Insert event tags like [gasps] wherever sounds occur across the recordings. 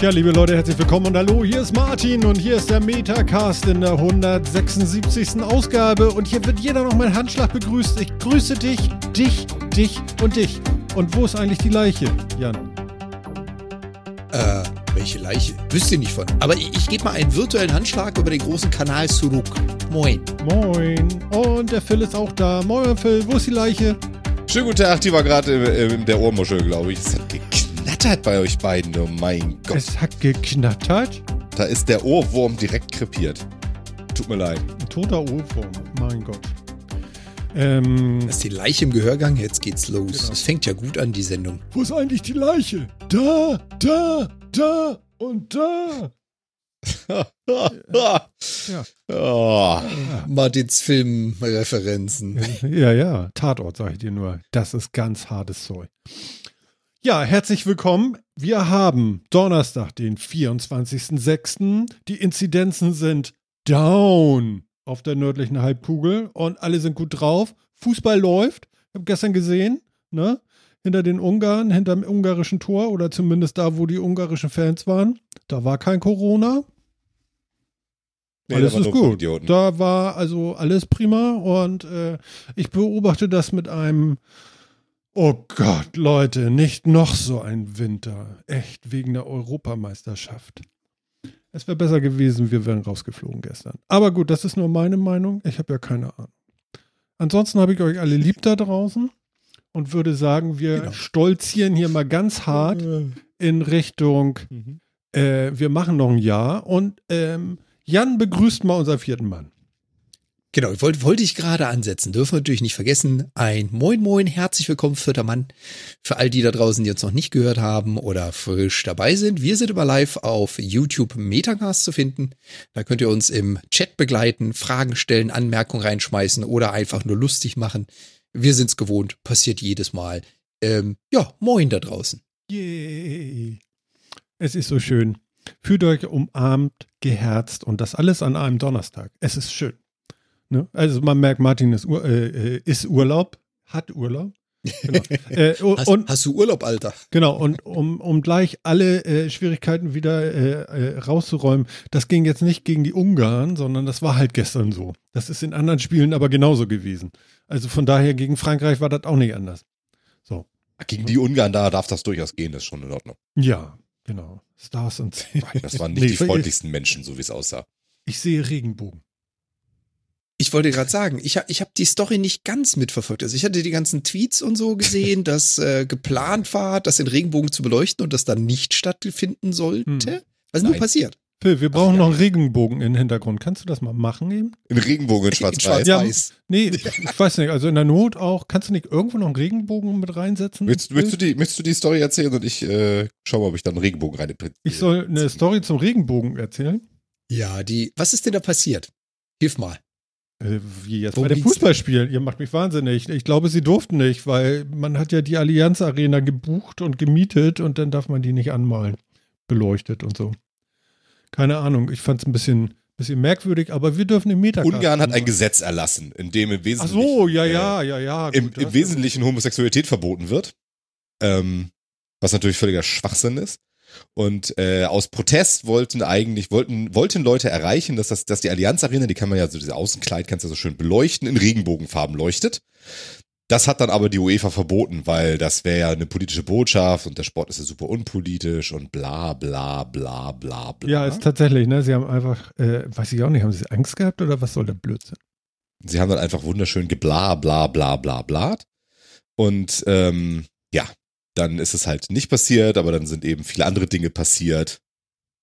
Tja, liebe Leute, herzlich willkommen und hallo, hier ist Martin und hier ist der Metacast in der 176. Ausgabe und hier wird jeder noch mein Handschlag begrüßt. Ich grüße dich, dich, dich und dich. Und wo ist eigentlich die Leiche, Jan? Äh, welche Leiche? Wüsste nicht von. Aber ich, ich gebe mal einen virtuellen Handschlag über den großen Kanal zurück. Moin. Moin. Und der Phil ist auch da. Moin, Phil, wo ist die Leiche? Schönen guten Tag, die war gerade in, in der Ohrmuschel, glaube ich. Es hat geknattert bei euch beiden, oh mein Gott. Es hat geknattert? Da ist der Ohrwurm direkt krepiert. Tut mir leid. Ein toter Ohrwurm, mein Gott. Ähm, Das ist die Leiche im Gehörgang, jetzt geht's los. Genau. Es fängt ja gut an, die Sendung. wo ist eigentlich die Leiche? Da, da, da und da. [laughs] Ja. oh. Martins Filmreferenzen. Ja, ja, Tatort, sage ich dir nur. Das ist ganz hartes Zeug. Ja, herzlich willkommen. Wir haben Donnerstag, den 24.06. Die Inzidenzen sind down auf der nördlichen Halbkugel und alle sind gut drauf. Fußball läuft. Ich habe gestern gesehen, ne? Hinter den Ungarn, hinter dem ungarischen Tor oder zumindest da, wo die ungarischen Fans waren. Da war kein Corona. Nee, alles ist gut. Da war also alles prima und äh, ich beobachte das mit einem, oh Gott, Leute, nicht noch so ein Winter. Echt wegen der Europameisterschaft. Es wäre besser gewesen, wir wären rausgeflogen gestern. Aber gut, das ist nur meine Meinung. Ich habe ja keine Ahnung. Ansonsten habe ich euch alle lieb da draußen und würde sagen, wir Genau. stolzieren hier mal ganz hart in Richtung, Mhm. äh, wir machen noch ein Jahr und ähm, Jan begrüßt mal unseren vierten Mann. Genau, wollte wollte ich gerade ansetzen. Dürfen wir natürlich nicht vergessen. Ein Moin Moin, herzlich willkommen, vierter Mann. Für all die da draußen, die uns noch nicht gehört haben oder frisch dabei sind. Wir sind immer live auf YouTube Metacast zu finden. Da könnt ihr uns im Chat begleiten, Fragen stellen, Anmerkungen reinschmeißen oder einfach nur lustig machen. Wir sind's gewohnt, passiert jedes Mal. Ähm, ja, moin da draußen. Yay. Es ist so schön. Fühlt euch umarmt, geherzt und das alles an einem Donnerstag. Es ist schön. Ne? Also man merkt, Martin ist, Ur äh, äh, ist Urlaub, hat Urlaub. Genau. [laughs] äh, und, Hast, und hast du Urlaub, Alter? Genau, und um, um gleich alle äh, Schwierigkeiten wieder äh, äh, rauszuräumen, das ging jetzt nicht gegen die Ungarn, sondern das war halt gestern so. Das ist in anderen Spielen aber genauso gewesen. Also von daher gegen Frankreich war das auch nicht anders. So, Gegen die Ungarn da darf das durchaus gehen, das ist schon in Ordnung. ja, genau. Stars und Das waren nicht Nee, die freundlichsten Menschen, so wie es aussah. Ich sehe Regenbogen. Ich wollte gerade sagen, ich habe ich hab die Story nicht ganz mitverfolgt. Also ich hatte die ganzen Tweets und so gesehen, [laughs] dass äh, geplant war, das in Regenbogen zu beleuchten und das dann nicht stattfinden sollte. Hm. Was ist nur Nein. passiert? Phil, wir brauchen ja. noch einen Regenbogen im Hintergrund. Kannst du das mal machen eben? In Regenbogen in Schwarz-Weiß. Schwarz-Weiß. Nee, [laughs] ich weiß nicht. Also in der Not auch. Kannst du nicht irgendwo noch einen Regenbogen mit reinsetzen? Willst, willst, du die, willst du die Story erzählen und ich äh, schau mal, ob ich da einen Regenbogen rein Ich soll eine Story zum Regenbogen erzählen. Ja, die. Was ist denn da passiert? Hilf mal. Äh, Wie jetzt Wo bei dem liegt's Fußballspiel. Ihr macht mich wahnsinnig. Ich glaube, sie durften nicht, weil man hat ja die Allianz Arena gebucht und gemietet und dann darf man die nicht anmalen. Beleuchtet und so. Keine Ahnung. Ich fand es ein bisschen, bisschen merkwürdig, aber wir dürfen im Metacast. Ungarn hat ein. Gesetz erlassen, in dem im Ach Wesentlichen, so, ja, äh, ja, ja, ja. im, gut, im das- Wesentlichen Homosexualität verboten wird. Ähm, was natürlich völliger Schwachsinn ist. Und äh, aus Protest wollten eigentlich, wollten, wollten Leute erreichen, dass, das, dass die Allianz Arena, die kann man ja so, diese Außenkleid kannst du so schön beleuchten, in Regenbogenfarben leuchtet. Das hat dann aber die UEFA verboten, weil das wäre ja eine politische Botschaft und der Sport ist ja super unpolitisch und bla bla bla bla bla. Ja, ist tatsächlich, ne? Sie haben einfach, äh, weiß ich auch nicht, haben sie Angst gehabt oder was soll der Blödsinn? Sie haben dann einfach wunderschön gebla bla bla bla bla. Und ähm, ja, dann ist es halt nicht passiert, aber dann sind eben viele andere Dinge passiert.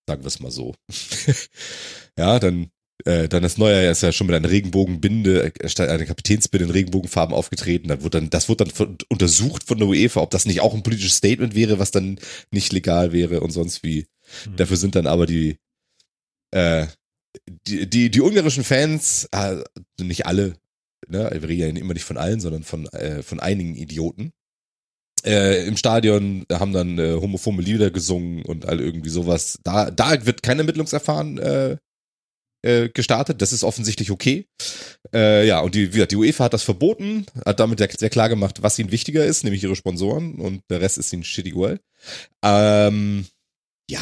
Sagen wir es mal so. [laughs] ja, dann, äh, dann das Neujahr ist ja schon mit einer Regenbogenbinde, äh, statt einer Kapitänsbinde in Regenbogenfarben aufgetreten. Dann wurde dann, das wurde dann von, untersucht von der UEFA, ob das nicht auch ein politisches Statement wäre, was dann nicht legal wäre und sonst wie. Hm. Dafür sind dann aber die, äh, die, die, die ungarischen Fans, äh, nicht alle, ne, wir reden ja immer nicht von allen, sondern von, äh, von einigen Idioten, äh, im Stadion haben dann äh, homophobe Lieder gesungen und all irgendwie sowas. Da, da wird kein Ermittlungsverfahren äh, äh, gestartet. Das ist offensichtlich okay. Äh, ja, und die, die UEFA hat das verboten, hat damit sehr, sehr klar gemacht, was ihnen wichtiger ist, nämlich ihre Sponsoren und der Rest ist ihnen shitty well. Ähm, ja,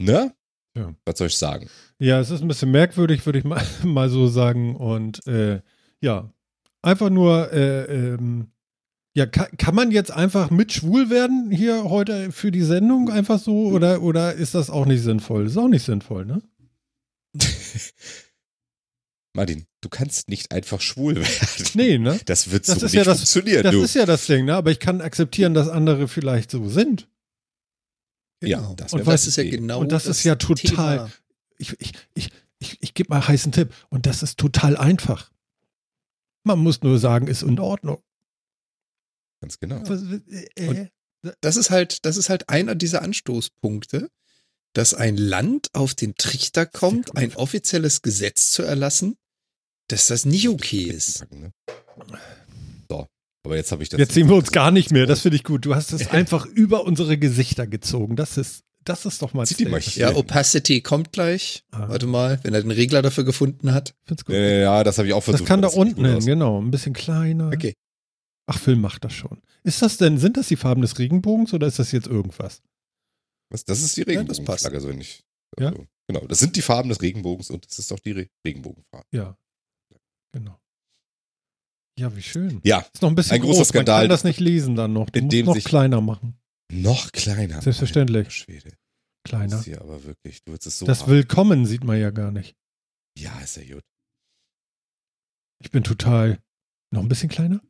Ne? Ja. Was soll ich sagen? Ja, es ist ein bisschen merkwürdig, würde ich mal, [laughs] mal so sagen. Und äh, ja, einfach nur, äh, ähm, ja, kann, kann man jetzt einfach mit schwul werden hier heute für die Sendung einfach so oder, oder ist das auch nicht sinnvoll? Ist auch nicht sinnvoll, ne? [laughs] Martin, du kannst nicht einfach schwul [laughs] werden. Nee, ne? Das wird Das so ist nicht ja das- funktionieren, Das du. ist ja das Ding, ne? Aber ich kann akzeptieren, dass andere vielleicht so sind. Ja, Genau. das und das was ist ja genau und das ist ja total- Thema. Ich, ich, ich, ich, ich gebe mal einen heißen Tipp. Und das ist total einfach. Man muss nur sagen, ist in Ordnung. Ganz genau. Äh, Und- Das ist halt, das ist halt einer dieser Anstoßpunkte, dass ein Land auf den Trichter kommt, ein offizielles Gesetz zu erlassen, dass das nicht okay ist. Ne? So, aber jetzt habe ich das. Jetzt sehen wir uns gar nicht mehr. Das finde ich gut. Du hast es einfach über unsere Gesichter gezogen. Das ist, das ist doch mal. Die mal. Ja, Opacity kommt gleich. Ah. Warte mal, wenn er den Regler dafür gefunden hat. Find's gut. Ja, das habe ich auch versucht. das kann da sieht unten hin, genau. Ein bisschen kleiner. Okay. Ach, Film macht das schon. Ist das denn, sind das die Farben des Regenbogens oder ist das jetzt irgendwas? Was, das ist die Ja. Regenbogenflagge, so nicht. Ja? Also, Genau, das sind die Farben des Regenbogens und das ist auch die Re Regenbogenfarbe. Ja. Genau. Ja, wie schön. Ja, Ist noch ein bisschen Ein großer groß. Skandal. Man kann das nicht lesen dann noch. Du In dem noch sich- kleiner machen. noch kleiner. Selbstverständlich. Alter Schwede. Kleiner. Das hier aber wirklich, du es so Das haben. Willkommen sieht man ja gar nicht. Ja, ist ja gut. Ich bin total. Noch ein bisschen kleiner?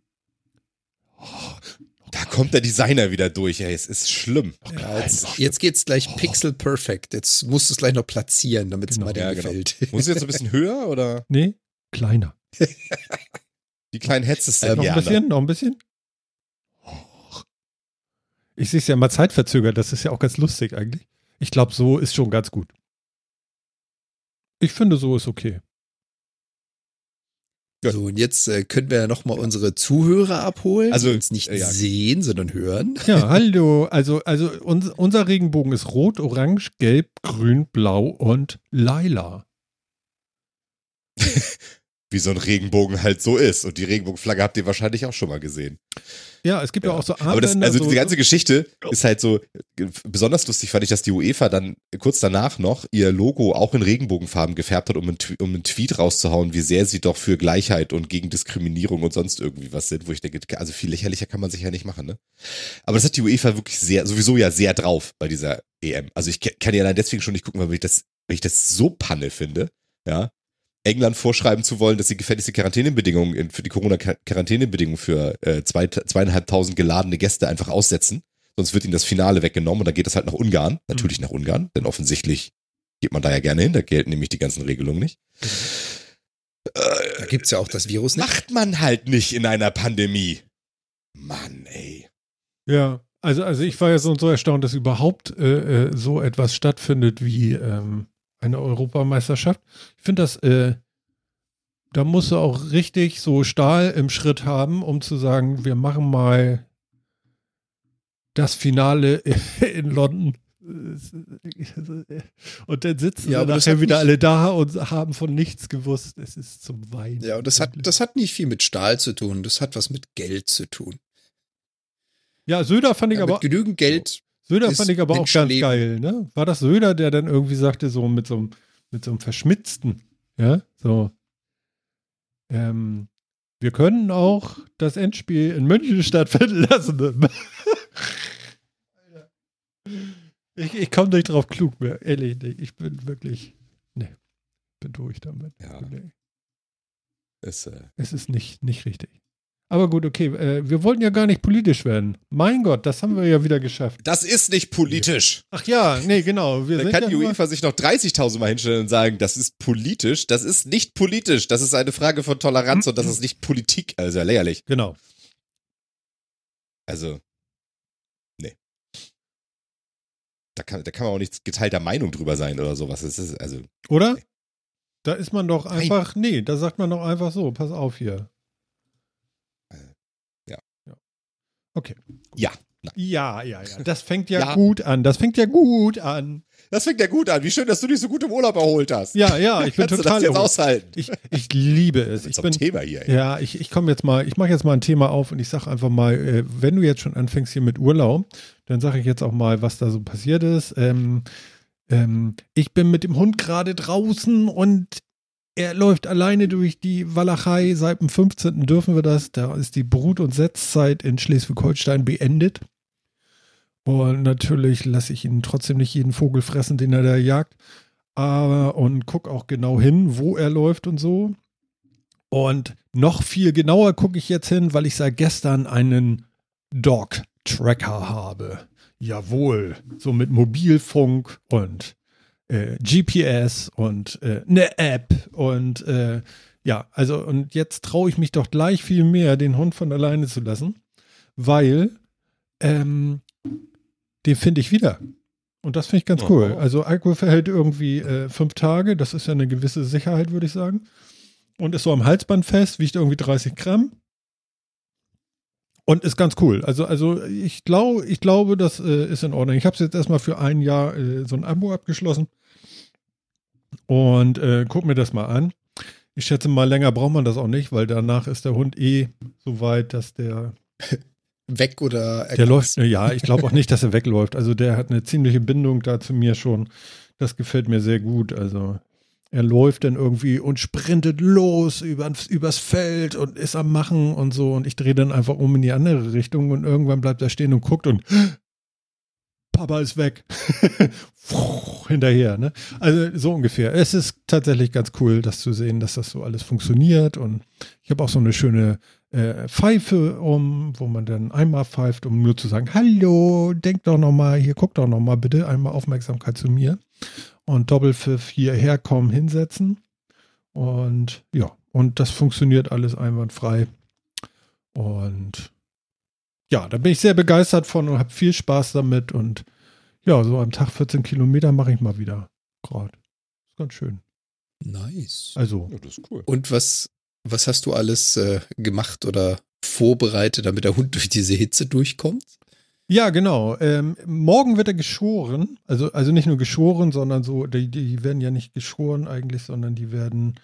Da kommt der Designer wieder durch, ey. Es ist schlimm. Ja, jetzt, jetzt geht's gleich Pixel Perfect. Jetzt musst du es gleich noch platzieren, damit es Genau. mal dir Ja, genau. gefällt. Muss es jetzt ein bisschen höher oder Nee, kleiner. die kleinen Headsets Ähm, noch ja, ein bisschen? Noch ein bisschen? Ich sehe es ja immer zeitverzögert. Das ist ja auch ganz lustig eigentlich. Ich glaube, so ist schon ganz gut. Ich finde, so ist okay. Ja. So, und jetzt äh, können wir ja nochmal unsere Zuhörer abholen, Also, uns nicht äh, ja. sehen, sondern hören. Ja, [laughs] hallo. Also, also uns, unser Regenbogen ist rot, orange, gelb, grün, blau und lila. [laughs] Wie so ein Regenbogen halt so ist. Und die Regenbogenflagge habt ihr wahrscheinlich auch schon mal gesehen. Ja, es gibt ja, Ja. auch so Aber das, Armbänder, also so, diese ganze Geschichte ist halt so, besonders lustig fand ich, dass die UEFA dann kurz danach noch ihr Logo auch in Regenbogenfarben gefärbt hat, um einen, um einen Tweet rauszuhauen, wie sehr sie doch für Gleichheit und gegen Diskriminierung und sonst irgendwie was sind, wo ich denke, also viel lächerlicher kann man sich ja nicht machen, ne? Aber das hat die UEFA wirklich sehr, sowieso ja sehr drauf bei dieser EM. Also ich kann ja allein deswegen schon nicht gucken, weil ich das, weil ich das so Panne finde, ja. England vorschreiben zu wollen, dass sie gefälligste Quarantänebedingungen in- für die Corona-Quarantänebedingungen für äh, zwei, zweieinhalbtausend geladene Gäste einfach aussetzen. Sonst wird ihnen das Finale weggenommen und dann geht es halt nach Ungarn. Natürlich nach Ungarn, denn offensichtlich geht man da ja gerne hin. Da gelten nämlich die ganzen Regelungen nicht. Da gibt's ja auch das Virus nicht. Macht man halt nicht in einer Pandemie. Mann, ey. Ja, also, also ich war ja so und so erstaunt, dass überhaupt äh, äh, so etwas stattfindet wie ähm, eine Europameisterschaft. Ich finde das, äh, da musst du auch richtig so Stahl im Schritt haben, um zu sagen, wir machen mal das Finale [laughs] in London. Und dann sitzen Ja, das nachher wieder alle da und haben von nichts gewusst. Es ist zum Weinen. Ja, und das hat, das hat nicht viel mit Stahl zu tun. Das hat was mit Geld zu tun. ja, Söder fand ich Ja, aber mit genügend Geld. Söder fand ich aber auch ganz Menschenleben. geil, ne? War das Söder, der dann irgendwie sagte, so mit so einem, mit so einem Verschmitzten, ja, so, ähm, wir können auch das Endspiel in München stattfinden lassen. [laughs] ich ich komme nicht drauf klug mehr, ehrlich nicht. Ich bin wirklich, ne, bin durch damit. Ja. Nee, Ist, äh, es ist nicht, nicht richtig. Aber gut, okay, äh, wir wollten ja gar nicht politisch werden. Mein Gott, das haben wir ja wieder geschafft. das ist nicht politisch. Ach ja, nee, genau. Wir Da sind kann ja die UEFA sich noch 30.000 Mal hinstellen und sagen, das ist politisch. Das ist nicht politisch. Das ist eine Frage von Toleranz und das ist nicht Politik. Also ja lächerlich. Genau. Also, nee. Da kann, da kann man auch nicht geteilter Meinung drüber sein oder sowas. Es ist, also, Oder? Da ist man doch Nein. einfach, nee, da sagt man doch einfach so, pass auf hier. Äh, ja. ja. Okay. Ja. Ja, ja, ja. Das fängt ja, [laughs] Ja. gut an. Das fängt ja gut an. das fängt ja gut an. Wie schön, dass du dich so gut im Urlaub erholt hast. Ja, ja, ich bin Kannst total. du das jetzt aushalten? ich, ich liebe es. Ich bin, Thema hier. Ey. ja, ich, ich komme jetzt mal, ich mache jetzt mal ein Thema auf und ich sage einfach mal, äh, wenn du jetzt schon anfängst hier mit Urlaub, dann sage ich jetzt auch mal, was da so passiert ist. Ähm, ähm, ich bin mit dem Hund gerade draußen und er läuft alleine durch die Walachei. Seit dem 15. dürfen wir das. Da ist die Brut- und Setzzeit in Schleswig-Holstein beendet. Und natürlich lasse ich ihn trotzdem nicht jeden Vogel fressen, den er da jagt. Aber und gucke auch genau hin, wo er läuft und so. Und noch viel genauer gucke ich jetzt hin, weil ich seit gestern einen Dog-Tracker habe. Jawohl, so mit Mobilfunk und äh, GPS und äh, eine App und äh, ja, also und jetzt traue ich mich doch gleich viel mehr, den Hund von alleine zu lassen, weil ähm, den finde ich wieder. Und das finde ich ganz cool. Also Alkohol verhält irgendwie äh, fünf Tage, das ist ja eine gewisse Sicherheit, würde ich sagen. Und ist so am Halsband fest, wiegt irgendwie 30 Gramm. Und ist ganz cool. Also, also ich glaube, ich glaube, das äh, ist in Ordnung. Ich habe es jetzt erstmal für ein Jahr äh, so ein Abo abgeschlossen. Und äh, guck mir das mal an. Ich schätze mal, länger braucht man das auch nicht, weil danach ist der Hund eh so weit, dass der [laughs] Weg oder der läuft, ja, ich glaube auch nicht, dass er wegläuft. Also der hat eine ziemliche Bindung da zu mir schon. Das gefällt mir sehr gut. Also er läuft dann irgendwie und sprintet los übers, übers Feld und ist am Machen und so. Und ich drehe dann einfach um in die andere Richtung und irgendwann bleibt er stehen und guckt und Papa ist weg. [laughs] Hinterher, ne? Also so ungefähr. Es ist tatsächlich ganz cool, das zu sehen, dass das so alles funktioniert. Und ich habe auch so eine schöne äh, Pfeife um, wo man dann einmal pfeift, um nur zu sagen, hallo, denk doch nochmal, hier guck doch nochmal bitte, einmal Aufmerksamkeit zu mir. Und Doppelpfiff hierher kommen, hinsetzen. Und ja, und das funktioniert alles einwandfrei. Und ja, da bin ich sehr begeistert von und habe viel Spaß damit. Und ja, so am Tag 14 Kilometer mache ich mal wieder gerade. Ist ganz schön. Nice. Also. Ja, das ist cool. Und was, was hast du alles äh, gemacht oder vorbereitet, damit der Hund [laughs] durch diese Hitze durchkommt? Ja, genau. Ähm, morgen wird er geschoren. Also, also nicht nur geschoren, sondern so, die, die werden ja nicht geschoren eigentlich, sondern die werden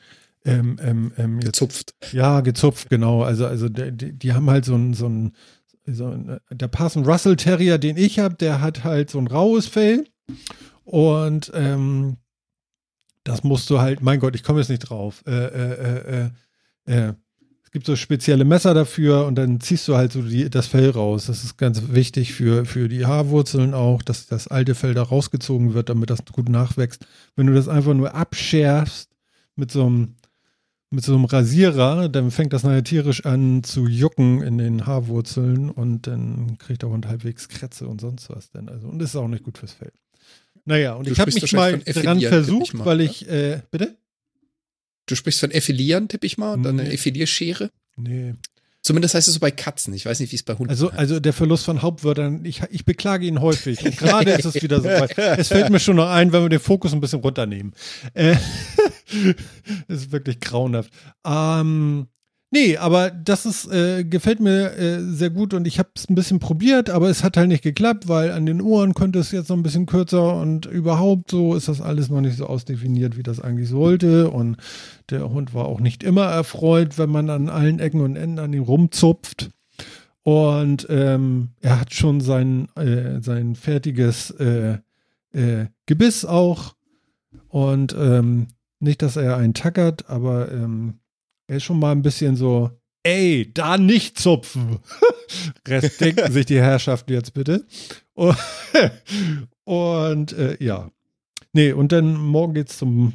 ähm, ähm, ähm, jetzt, Gezupft. ja, gezupft, genau. Also, also die, die die haben halt so ein, so ein, so ein der Parson Russell Terrier, den ich habe, der hat halt so ein raues Fell. Und ähm, das musst du halt, mein Gott, ich komme jetzt nicht drauf. Äh, äh, äh, äh, es gibt so spezielle Messer dafür und dann ziehst du halt so die, das Fell raus. Das ist ganz wichtig für, für die Haarwurzeln auch, dass das alte Fell da rausgezogen wird, damit das gut nachwächst. Wenn du das einfach nur abschärfst mit so einem, mit so einem Rasierer, dann fängt das nachher tierisch an zu jucken in den Haarwurzeln und dann kriegt der Hund halbwegs Krätze und sonst was denn. Also, und das ist auch nicht gut fürs Fell. Naja, und Du ich habe mich mal dran versucht, tipp ich mal, weil ne? ich, äh, bitte? Du sprichst von Effilieren, tippe ich mal, und dann eine Nee. Effilierschere. Nee. Zumindest heißt es so bei Katzen. Ich weiß nicht, wie es bei Hunden Also, heißt. also der Verlust von Hauptwörtern, ich, ich beklage ihn häufig. Und gerade ist es wieder so weit. [laughs] Es fällt mir schon noch ein, wenn wir den Fokus ein bisschen runternehmen. Äh, [laughs] das ist wirklich grauenhaft. Ähm, nee, aber das ist, äh, gefällt mir äh, sehr gut und ich habe es ein bisschen probiert, aber es hat halt nicht geklappt, weil an den Ohren könnte es jetzt noch ein bisschen kürzer und überhaupt so ist das alles noch nicht so ausdefiniert, wie das eigentlich sollte. Und der Hund war auch nicht immer erfreut, wenn man an allen Ecken und Enden an ihm rumzupft. Und ähm, er hat schon sein, äh, sein fertiges äh, äh, Gebiss auch. Und ähm, nicht, dass er einen tackert, aber ähm, er ist schon mal ein bisschen so, ey, da nicht zupfen. [laughs] Rest denken sich die Herrschaften jetzt bitte. Und, [laughs] und äh, ja. Nee, und dann morgen geht's zum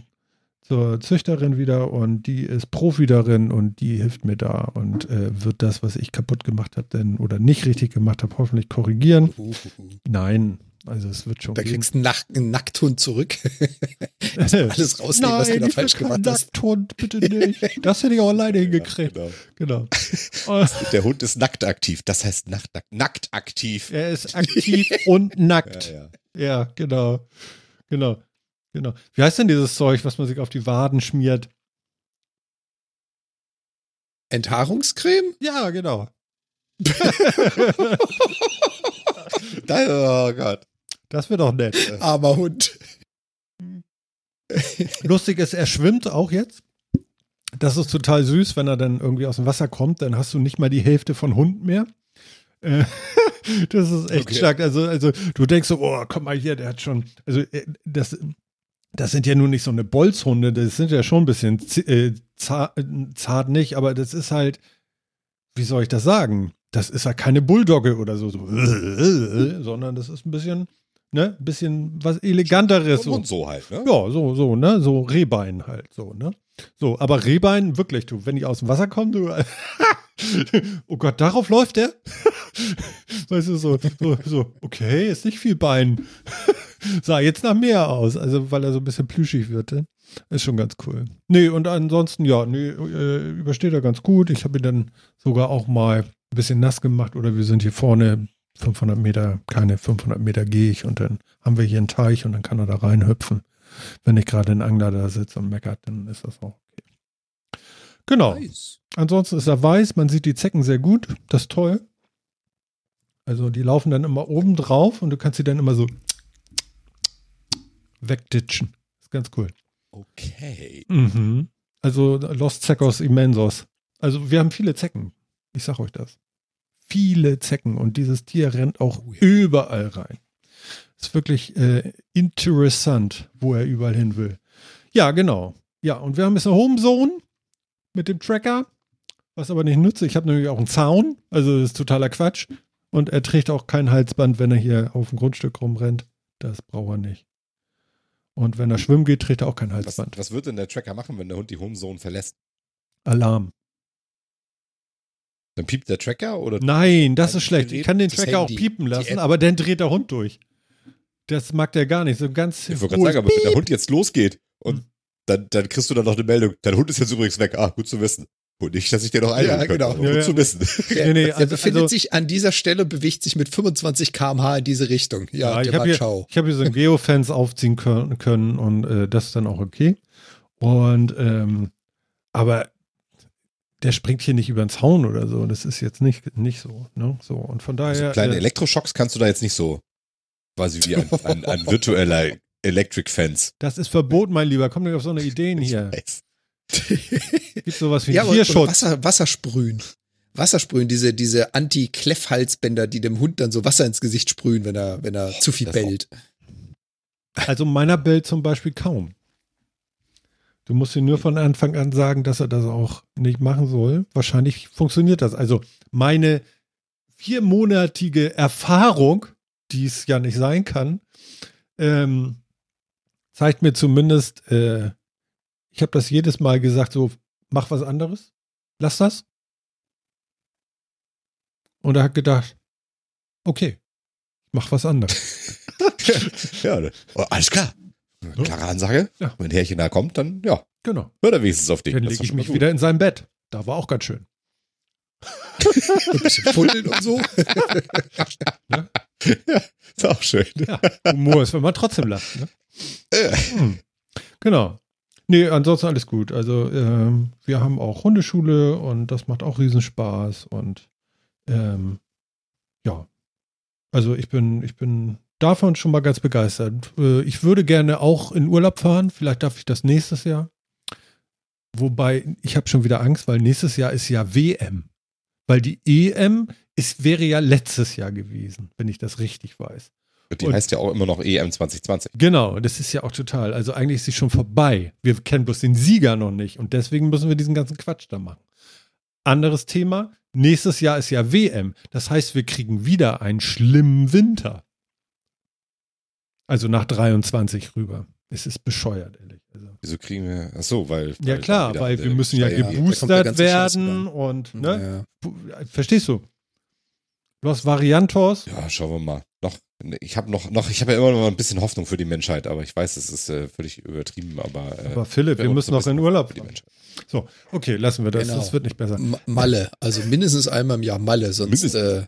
zur Züchterin wieder und die ist Profi darin und die hilft mir da und äh, wird das, was ich kaputt gemacht habe, denn oder nicht richtig gemacht habe, hoffentlich korrigieren. Uh, uh, uh. Nein, also es wird schon Da gehen. kriegst du einen, Nack einen Nackthund zurück. [laughs] alles rausnehmen, was du da falsch gemacht hast. Nackthund, bitte nicht. Das hätte ich auch alleine hingekriegt. Genau. Genau. [laughs] Der Hund ist nackt aktiv. Das heißt nackt, nackt, nackt aktiv. er ist aktiv und [laughs] nackt. Ja, ja. Ja, genau. Genau. Genau. Wie heißt denn dieses Zeug, was man sich auf die Waden schmiert? Enthaarungscreme? Ja, genau. Da, oh Gott. Das wäre doch nett. Armer Hund. Lustig ist, er schwimmt auch jetzt. Das ist total süß, wenn er dann irgendwie aus dem Wasser kommt, dann hast du nicht mal die Hälfte von Hund mehr. Äh, [laughs] das ist echt Okay. stark. Also, also du denkst so, oh, komm mal hier, der hat schon, also äh, das, das sind ja nun nicht so eine Bolzhunde, das sind ja schon ein bisschen äh, zart, zart nicht, aber das ist halt, wie soll ich das sagen? Das ist ja keine Bulldogge oder so, so [laughs] sondern das ist ein bisschen, ne, ein bisschen was eleganteres. So. Und so halt, ne? Ja, so, so, ne? So Rehbein halt, so, ne? So, aber Rehbein, wirklich, du, wenn die aus dem Wasser kommen, du. [laughs] oh Gott, darauf läuft der? [laughs] weißt du, so, so, so, okay, ist nicht viel Bein. [laughs] Sah jetzt nach mehr aus, also weil er so ein bisschen plüschig wird, ne? Ist schon ganz cool. Nee, und ansonsten, ja, nee, äh, übersteht er ganz gut. Ich habe ihn dann sogar auch mal ein bisschen nass gemacht oder wir sind hier vorne 500 Meter, keine 500 Meter gehe ich und dann haben wir hier einen Teich und dann kann er da reinhüpfen. Wenn nicht gerade ein Angler da sitzt und meckert, dann ist das auch okay. Genau. Nice. Ansonsten ist er weiß, man sieht die Zecken sehr gut. Das ist toll. Also die laufen dann immer oben drauf und du kannst sie dann immer so wegditschen. Ist ganz cool. Okay. Mhm. Also Los Zecos immensos. Also wir haben viele Zecken. Ich sag euch das. Viele Zecken und dieses Tier rennt auch Oh ja. überall rein. Ist wirklich äh, interessant, wo er überall hin will. Ja, genau. Ja, und wir haben jetzt eine Homezone mit dem Tracker, was aber nicht nützt. Ich habe nämlich auch einen Zaun, also das ist totaler Quatsch. Und er trägt auch kein Halsband, wenn er hier auf dem Grundstück rumrennt. Das braucht er nicht. Und wenn er schwimmen geht, trägt er auch kein Was, Halsband. was wird denn der Tracker machen, wenn der Hund die Homezone verlässt? Alarm. Dann piept der Tracker oder? Nein, das ist schlecht. Ich kann den Tracker auch piepen lassen, aber dann dreht der Hund durch. Das mag der gar nicht. So ein ganz. Ich wollte gerade sagen, aber wenn der. Hund jetzt losgeht und Hm. dann, dann kriegst du dann noch eine Meldung, dein Hund ist jetzt übrigens weg. Ah, gut zu wissen. Und nicht, dass ich dir noch einholen Ja, könnte, genau. Ja, gut ja. zu wissen. [laughs] Nee, nee, Der also, befindet also, sich an dieser Stelle, bewegt sich mit 25 km/h in diese Richtung. Ja, Ja, ich hab war hier- ciao. ich habe hier so ein [laughs] Geofence aufziehen können, können und äh, das ist dann auch okay. Und ähm, aber der springt hier nicht über den Zaun oder so. Das ist jetzt nicht, nicht so. Ne? So, und von daher. Also kleine äh, Elektroschocks kannst du da jetzt nicht so quasi wie ein, ein, ein virtueller Electric Fence. das ist verboten, mein Lieber. Komm nicht auf so eine Ideen hier. [laughs] Gibt sowas wie ja, Tierschutz. Wasser, Wassersprühen. Wassersprühen, diese, diese Anti-Kleff-Halsbänder, die dem Hund dann so Wasser ins Gesicht sprühen, wenn er, wenn er zu viel auch- bellt. Also meiner bellt zum Beispiel kaum. Du musst ihm nur von Anfang an sagen, dass er das auch nicht machen soll. Wahrscheinlich funktioniert das. Also meine viermonatige Erfahrung, die es ja nicht sein kann, ähm, zeigt mir zumindest, äh, ich habe das jedes Mal gesagt, so mach was anderes, lass das. Und er hat gedacht, okay, mach was anderes. [laughs] ja, ne? oh, alles klar. Klare Ansage. Ja. Wenn Härchen da kommt, dann ja, Genau. hört er wenigstens auf dich. Dann lege ich mich gut. wieder in sein Bett. Da war auch ganz schön. [laughs] Ein bisschen Pullen und so. [laughs] Ist auch schön. Ja, Humor ist, wenn man trotzdem lacht. Ne? Äh. Hm. Genau. Nee, ansonsten alles gut. Also ähm, wir haben auch Hundeschule und das macht auch Riesenspaß und ähm, ja, also ich bin, ich bin davon schon mal ganz begeistert. Äh, ich würde gerne auch in Urlaub fahren. Vielleicht darf ich das nächstes Jahr. Wobei, ich habe schon wieder Angst, weil nächstes Jahr ist ja WM. Weil die EM ist, wäre ja letztes Jahr gewesen, wenn ich das richtig weiß. Die Und- heißt ja auch immer noch EM 2020. Genau, das ist ja auch total. Also eigentlich ist sie schon vorbei. Wir kennen bloß den Sieger noch nicht und deswegen müssen wir diesen ganzen Quatsch da machen. Anderes Thema. Nächstes Jahr ist ja WM. Das heißt, wir kriegen wieder einen schlimmen Winter. Also nach 23 rüber. Es ist bescheuert, ehrlich. Also, Wieso kriegen wir. Ach so, weil. ja weil klar, weil wir müssen ja geboostert werden und, ne? Ja. Verstehst du? Los Variantos. Ja, schauen wir mal. Noch, ich habe noch, noch, ich habe ja immer noch ein bisschen Hoffnung für die Menschheit, aber ich weiß, es ist äh, völlig übertrieben, aber. Äh, Aber Philipp, wir müssen noch in Urlaub für die fahren. Menschheit. So, okay, lassen wir das. Genau. Das wird nicht besser. M- Malle, also mindestens einmal im Jahr Malle, sonst Mindestens. äh,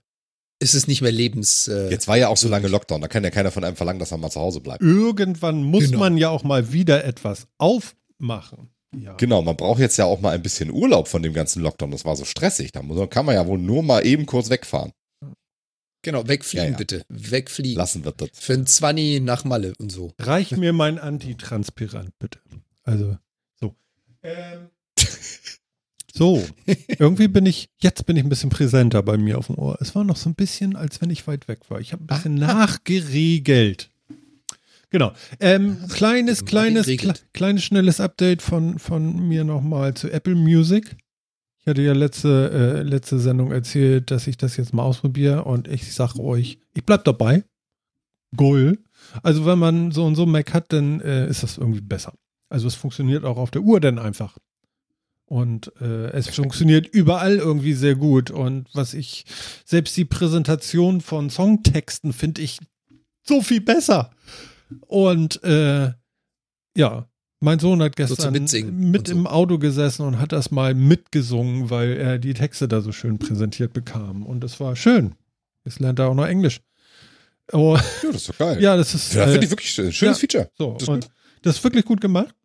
ist es nicht mehr lebens. Äh, Jetzt war ja auch so lange Lockdown, da kann ja keiner von einem verlangen, dass er mal zu Hause bleibt. Irgendwann muss Genau. man ja auch mal wieder etwas aufmachen. Ja. Genau, man braucht jetzt ja auch mal ein bisschen Urlaub von dem ganzen Lockdown. Das war so stressig. Da muss, kann man ja wohl nur mal eben kurz wegfahren. genau, wegfliegen Ja, ja. bitte. Wegfliegen. Lassen wird das. Für ein Zwanni nach Malle und so. Reich [laughs] mir mein Antitranspirant, bitte. Also, so. Ähm, [laughs] So, irgendwie bin ich, jetzt bin ich ein bisschen präsenter bei mir auf dem Ohr. Es war noch so ein bisschen, als wenn ich weit weg war. Ich habe ein bisschen nachgeregelt. Genau. Ähm, kleines, kleines, kle kleines, schnelles Update von, von mir nochmal zu Apple Music. Ich hatte ja letzte, äh, letzte Sendung erzählt, dass ich das jetzt mal ausprobiere und ich sage euch, ich bleib dabei. Goal. Also wenn man so und so Mac hat, dann äh, ist das irgendwie besser. Also es funktioniert auch auf der Uhr dann einfach. Und äh, es funktioniert überall irgendwie sehr gut. Und was ich, selbst die Präsentation von Songtexten finde ich so viel besser. Und äh, ja, mein Sohn hat gestern So mit so. im Auto gesessen und hat das mal mitgesungen, weil er die Texte da so schön präsentiert bekam. Und es war schön. Jetzt lernt er auch noch Englisch. Oh, Ja, das ist doch geil. ja, das ist. Ja, äh, finde ich wirklich ein schönes ja. Feature. so, Das ist und das ist wirklich gut gemacht.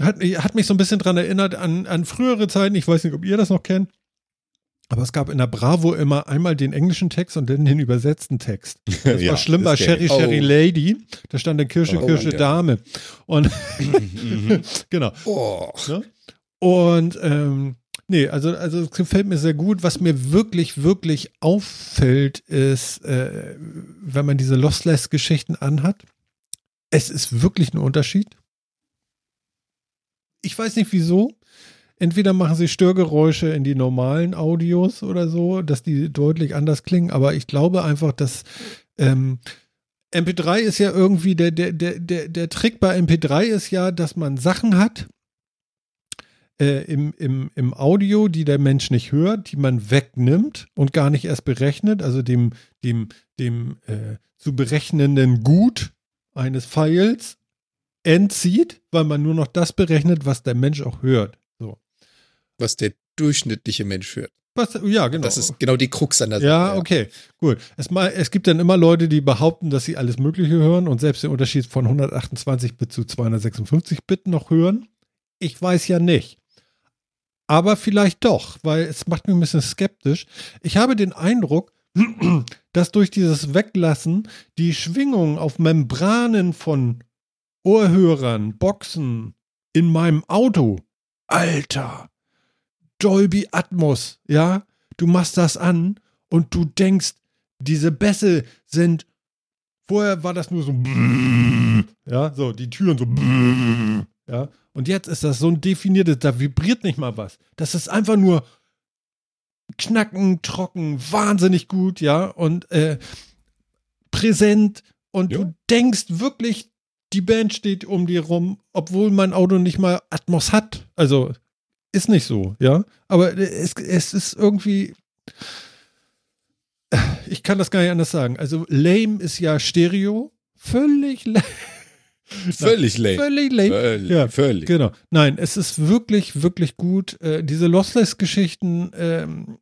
Hat, hat mich so ein bisschen dran erinnert an, an frühere Zeiten. Ich weiß nicht, ob ihr das noch kennt. Aber es gab in der Bravo immer einmal den englischen Text und dann den übersetzten Text. [laughs] Das Ja, war schlimm bei Sherry ich. Sherry Oh. Lady. Da stand dann Kirsche, Oh, Kirsche, ja. Dame. Und [laughs] [laughs] genau. Oh. Und ähm, nee, also, also es gefällt mir sehr gut. Was mir wirklich, wirklich auffällt, ist, äh, wenn man diese Lossless-Geschichten anhat, es ist wirklich ein Unterschied. Ich weiß nicht wieso. Entweder machen sie Störgeräusche in die normalen Audios oder so, dass die deutlich anders klingen, aber ich glaube einfach, dass ähm, MP3 ist ja irgendwie, der, der, der, der, Trick bei MP3 ist ja, dass man Sachen hat, äh, im, im, im Audio, die der Mensch nicht hört, die man wegnimmt und gar nicht erst berechnet, also dem, dem, dem äh, zu berechnenden Gut eines Files entzieht, weil man nur noch das berechnet, was der Mensch auch hört. So. Was der durchschnittliche Mensch hört. Was, ja, genau. Das ist genau die Krux an der Sache. ja, okay, gut. Es, mal, es gibt dann immer Leute, die behaupten, dass sie alles Mögliche hören und selbst den Unterschied von 128 Bit zu 256 Bit noch hören. Ich weiß ja nicht. Aber vielleicht doch, weil es macht mich ein bisschen skeptisch. Ich habe den Eindruck, [clears throat] dass durch dieses Weglassen die Schwingung auf Membranen von Ohrhörern, Boxen in meinem Auto, Alter, Dolby Atmos, ja, du machst das an und du denkst, diese Bässe sind, vorher war das nur so, ja, so, die Türen so, ja, und jetzt ist das so ein definiertes, da vibriert nicht mal was. Das ist einfach nur knacken, trocken, wahnsinnig gut, ja, und äh, präsent und Ja. du denkst wirklich, die Band steht um dir rum, obwohl mein Auto nicht mal Atmos hat. Also ist nicht so, ja. Aber es, es ist irgendwie. Ich kann das gar nicht anders sagen. Also lame ist ja Stereo. Völlig lame. Völlig lame. Völlig lame. Völlig. Ja, völlig. Genau. Nein, es ist wirklich, wirklich gut. Äh, diese Lossless-Geschichten, ähm,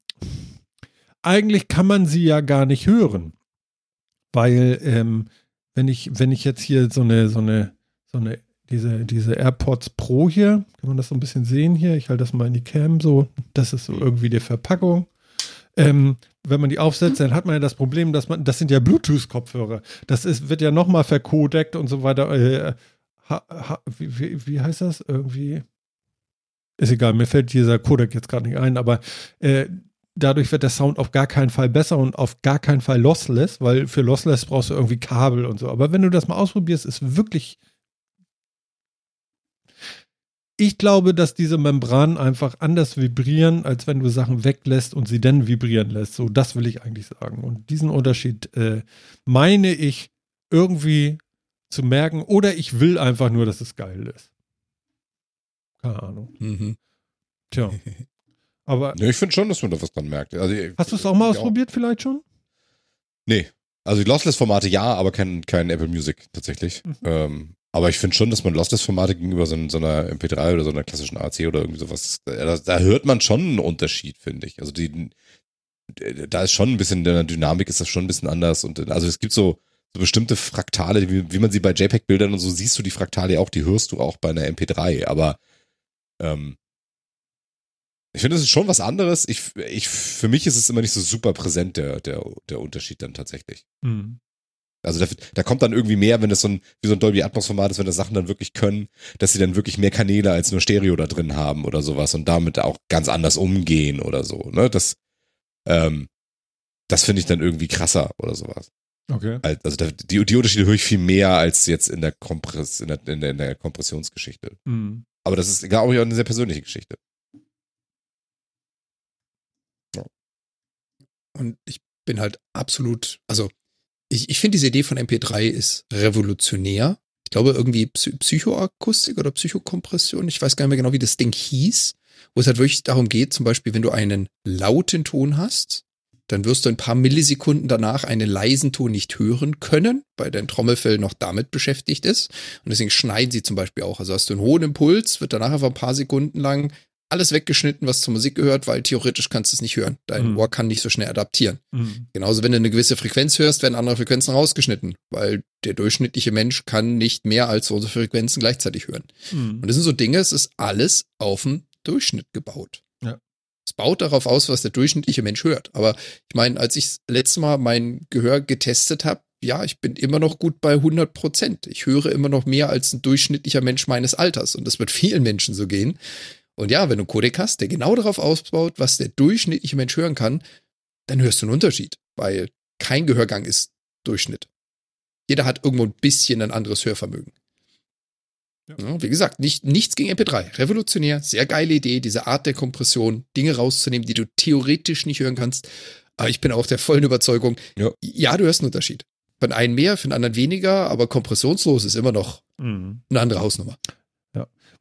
eigentlich kann man sie ja gar nicht hören. Weil, ähm, wenn ich, wenn ich jetzt hier so eine, so eine, so eine, diese, diese AirPods Pro hier, kann man das so ein bisschen sehen hier? Ich halte das mal in die Cam so. Das ist so irgendwie die Verpackung. Ähm, wenn man die aufsetzt, dann hat man ja das Problem, dass man, das sind ja Bluetooth-Kopfhörer. Das ist, wird ja nochmal verkodeckt und so weiter. Äh, ha, ha, wie, wie, wie heißt das? Irgendwie. Ist egal, mir fällt dieser Codec jetzt gerade nicht ein, aber äh, dadurch wird der Sound auf gar keinen Fall besser und auf gar keinen Fall lossless, weil für lossless brauchst du irgendwie Kabel und so. Aber wenn du das mal ausprobierst, ist wirklich. Ich glaube, dass diese Membranen einfach anders vibrieren, als wenn du Sachen weglässt und sie dann vibrieren lässt. So, das will ich eigentlich sagen. Und diesen Unterschied äh, meine ich irgendwie zu merken. Oder ich will einfach nur, dass es geil ist. Keine Ahnung. Mhm. Tja. [laughs] Aber Ne, ich finde schon, dass man da was dran merkt. Also, hast du es auch mal ja. ausprobiert, vielleicht schon? Nee. Also die Lossless-Formate ja, aber kein, kein Apple Music tatsächlich. Mhm. Ähm, aber ich finde schon, dass man Lossless-Formate gegenüber so, so einer MP3 oder so einer klassischen AC oder irgendwie sowas, da, da hört man schon einen Unterschied, finde ich. Also die, da ist schon ein bisschen, in der Dynamik ist das schon ein bisschen anders. Und also es gibt so, so bestimmte Fraktale, wie, wie man sie bei JPEG-Bildern und so siehst du die Fraktale auch, die hörst du auch bei einer MP3. Aber ähm, ich finde, es ist schon was anderes. Ich, ich, für mich ist es immer nicht so super präsent, der, der, der Unterschied dann tatsächlich. Mhm. Also da, da kommt dann irgendwie mehr, wenn das so ein, wie so ein Dolby Atmos Format ist, wenn das Sachen dann wirklich können, dass sie dann wirklich mehr Kanäle als nur Stereo da drin haben oder sowas und damit auch ganz anders umgehen oder so, ne? Das, ähm, das finde ich dann irgendwie krasser oder sowas. Okay. Also da, die, die Unterschiede höre ich viel mehr als jetzt in der, Kompress, in der, in der, in der Kompressionsgeschichte. Mhm. Aber das ist glaube ich auch eine sehr persönliche Geschichte. Und ich bin halt absolut, also ich, ich finde diese Idee von MP3 ist revolutionär. Ich glaube irgendwie Psy Psychoakustik oder Psychokompression, ich weiß gar nicht mehr genau, wie das Ding hieß, wo es halt wirklich darum geht, zum Beispiel, wenn du einen lauten Ton hast, dann wirst du ein paar Millisekunden danach einen leisen Ton nicht hören können, weil dein Trommelfell noch damit beschäftigt ist. Und deswegen schneiden sie zum Beispiel auch. Also hast du einen hohen Impuls, wird danach einfach ein paar Sekunden lang alles weggeschnitten, was zur Musik gehört, weil theoretisch kannst du es nicht hören. Dein Mhm. Ohr kann nicht so schnell adaptieren. Mhm. Genauso, wenn du eine gewisse Frequenz hörst, werden andere Frequenzen rausgeschnitten, weil der durchschnittliche Mensch kann nicht mehr als so Frequenzen gleichzeitig hören. Mhm. Und das sind so Dinge, es ist alles auf den Durchschnitt gebaut. Ja. Es baut darauf aus, was der durchschnittliche Mensch hört. Aber ich meine, als ich letztes Mal mein Gehör getestet habe, ja, ich bin immer noch gut bei 100 Prozent. Ich höre immer noch mehr als ein durchschnittlicher Mensch meines Alters. Und das wird vielen Menschen so gehen. Und ja, wenn du einen Codec hast, der genau darauf ausbaut, was der durchschnittliche Mensch hören kann, dann hörst du einen Unterschied, weil kein Gehörgang ist Durchschnitt. Jeder hat irgendwo ein bisschen ein anderes Hörvermögen. Ja. Ja, wie gesagt, nicht, nichts gegen MP3. Revolutionär, sehr geile Idee, diese Art der Kompression, Dinge rauszunehmen, die du theoretisch nicht hören kannst. Aber ich bin auch der vollen Überzeugung, Ja. ja, du hörst einen Unterschied. Für den einen mehr, für den anderen weniger, aber kompressionslos ist immer noch Mhm. eine andere Hausnummer.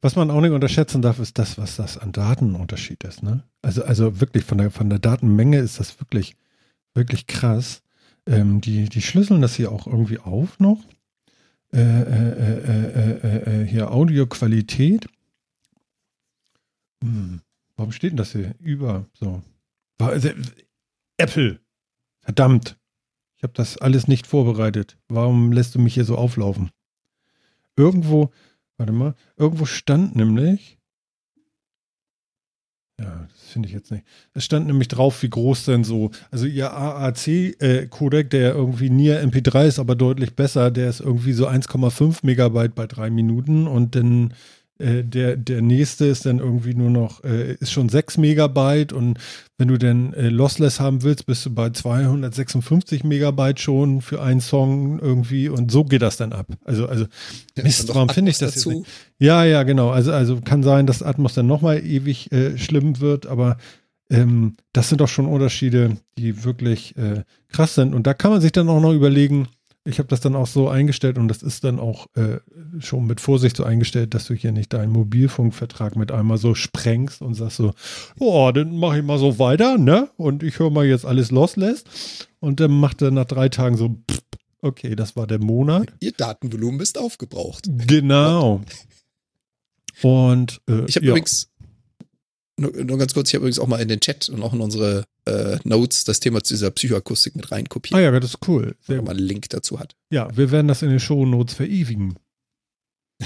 Was man auch nicht unterschätzen darf, ist das, was das an Datenunterschied ist. Ne? Also, also wirklich von der, von der Datenmenge ist das wirklich, wirklich krass. Ähm, die, die schlüsseln das hier auch irgendwie auf noch. Äh, äh, äh, äh, äh, äh, hier Audioqualität. Hm, warum steht denn das hier über? So. Also, Apple. Verdammt. Ich habe das alles nicht vorbereitet. Warum lässt du mich hier so auflaufen? Irgendwo, Warte mal, irgendwo stand nämlich. Ja, das finde ich jetzt nicht. Es stand nämlich drauf, wie groß denn so. Also ihr AAC-Codec, der irgendwie Nier MP3 ist, aber deutlich besser, der ist irgendwie so 1,5 Megabyte bei drei Minuten und dann äh, der, der nächste ist dann irgendwie nur noch, äh, ist schon 6 Megabyte und wenn du dann äh, Lossless haben willst, bist du bei 256 Megabyte schon für einen Song irgendwie und so geht das dann ab. Also, also Mist, doch warum finde ich das jetzt dazu. nicht? Ja, ja, genau. Also, also kann sein, dass Atmos dann nochmal ewig äh, schlimm wird, aber ähm, das sind doch schon Unterschiede, die wirklich äh, krass sind. Und da kann man sich dann auch noch überlegen, ich habe das dann auch so eingestellt und das ist dann auch äh, schon mit Vorsicht so eingestellt, dass du hier nicht deinen Mobilfunkvertrag mit einmal so sprengst und sagst so, oh, dann mache ich mal so weiter, ne? Und ich höre mal jetzt alles loslässt. Und dann macht er nach drei Tagen so, pff, okay, das war der Monat. Ihr Datenvolumen ist aufgebraucht. Genau. [laughs] Und äh, Ich habe ja. übrigens, nur, nur ganz kurz, ich habe übrigens auch mal in den Chat und auch in unsere äh, Notes das Thema zu dieser Psychoakustik mit rein kopiert, Ah ja, das ist cool. Sehr wenn man einen Link dazu hat. Ja, wir werden das in den Shownotes verewigen. [laughs]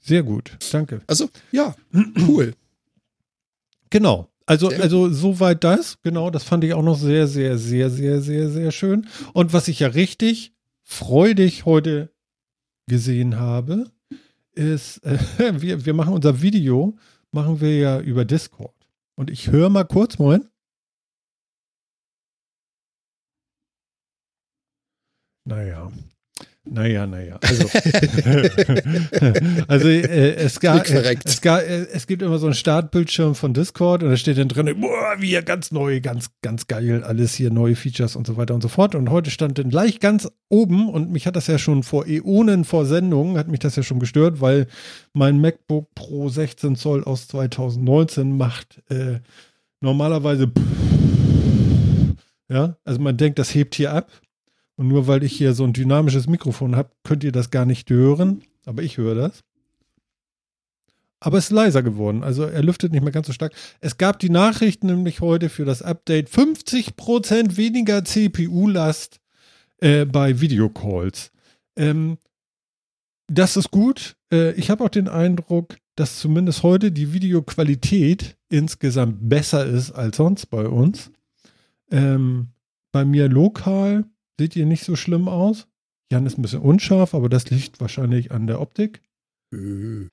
Sehr gut, danke. Also, ja, [clears throat] cool. Genau. Also, also soweit das. Genau, das fand ich auch noch sehr, sehr, sehr, sehr, sehr, sehr schön. Und was ich ja richtig freudig heute gesehen habe, ist, äh, [laughs] wir, wir machen unser Video, machen wir ja über Discord. Und ich höre mal kurz, Moment. Naja. Naja, naja. Also, [laughs] also äh, es, gab, verreckt. es, gab, äh, es gibt immer so einen Startbildschirm von Discord und da steht dann drin, boah, wir ganz neu, ganz, ganz geil, alles hier, neue Features und so weiter und so fort. Und heute stand dann gleich ganz oben und mich hat das ja schon vor Äonen vor Sendungen, hat mich das ja schon gestört, weil mein MacBook Pro 16 Zoll aus 2019 macht äh, normalerweise ja, also man denkt, das hebt hier ab. Und nur weil ich hier so ein dynamisches Mikrofon habe, könnt ihr das gar nicht hören. Aber ich höre das. Aber es ist leiser geworden. Also er lüftet nicht mehr ganz so stark. Es gab die Nachricht nämlich heute für das Update 50% weniger CPU-Last äh, bei Videocalls. Ähm, das ist gut. Äh, ich habe auch den Eindruck, dass zumindest heute die Videoqualität insgesamt besser ist als sonst bei uns. Ähm, bei mir lokal sieht ihr nicht so schlimm aus. Jan ist ein bisschen unscharf, aber das liegt wahrscheinlich an der Optik. Äh,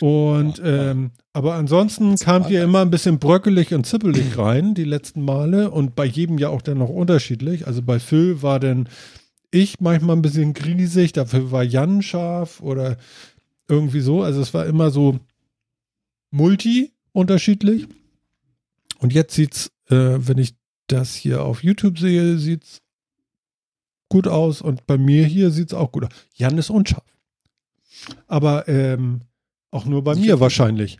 Und ähm, aber ansonsten kamt ihr immer ein bisschen bröckelig und zippelig [clears throat] rein, die letzten Male. Und bei jedem ja auch dann noch unterschiedlich. Also bei Phil war dann ich manchmal ein bisschen griesig, dafür war Jan scharf oder irgendwie so. Also es war immer so multi unterschiedlich. Und jetzt sieht's, äh, wenn ich das hier auf YouTube sehe, sieht's gut aus. Und bei mir hier sieht's auch gut aus. Jan ist unscharf. Aber ähm, auch nur bei mir wahrscheinlich.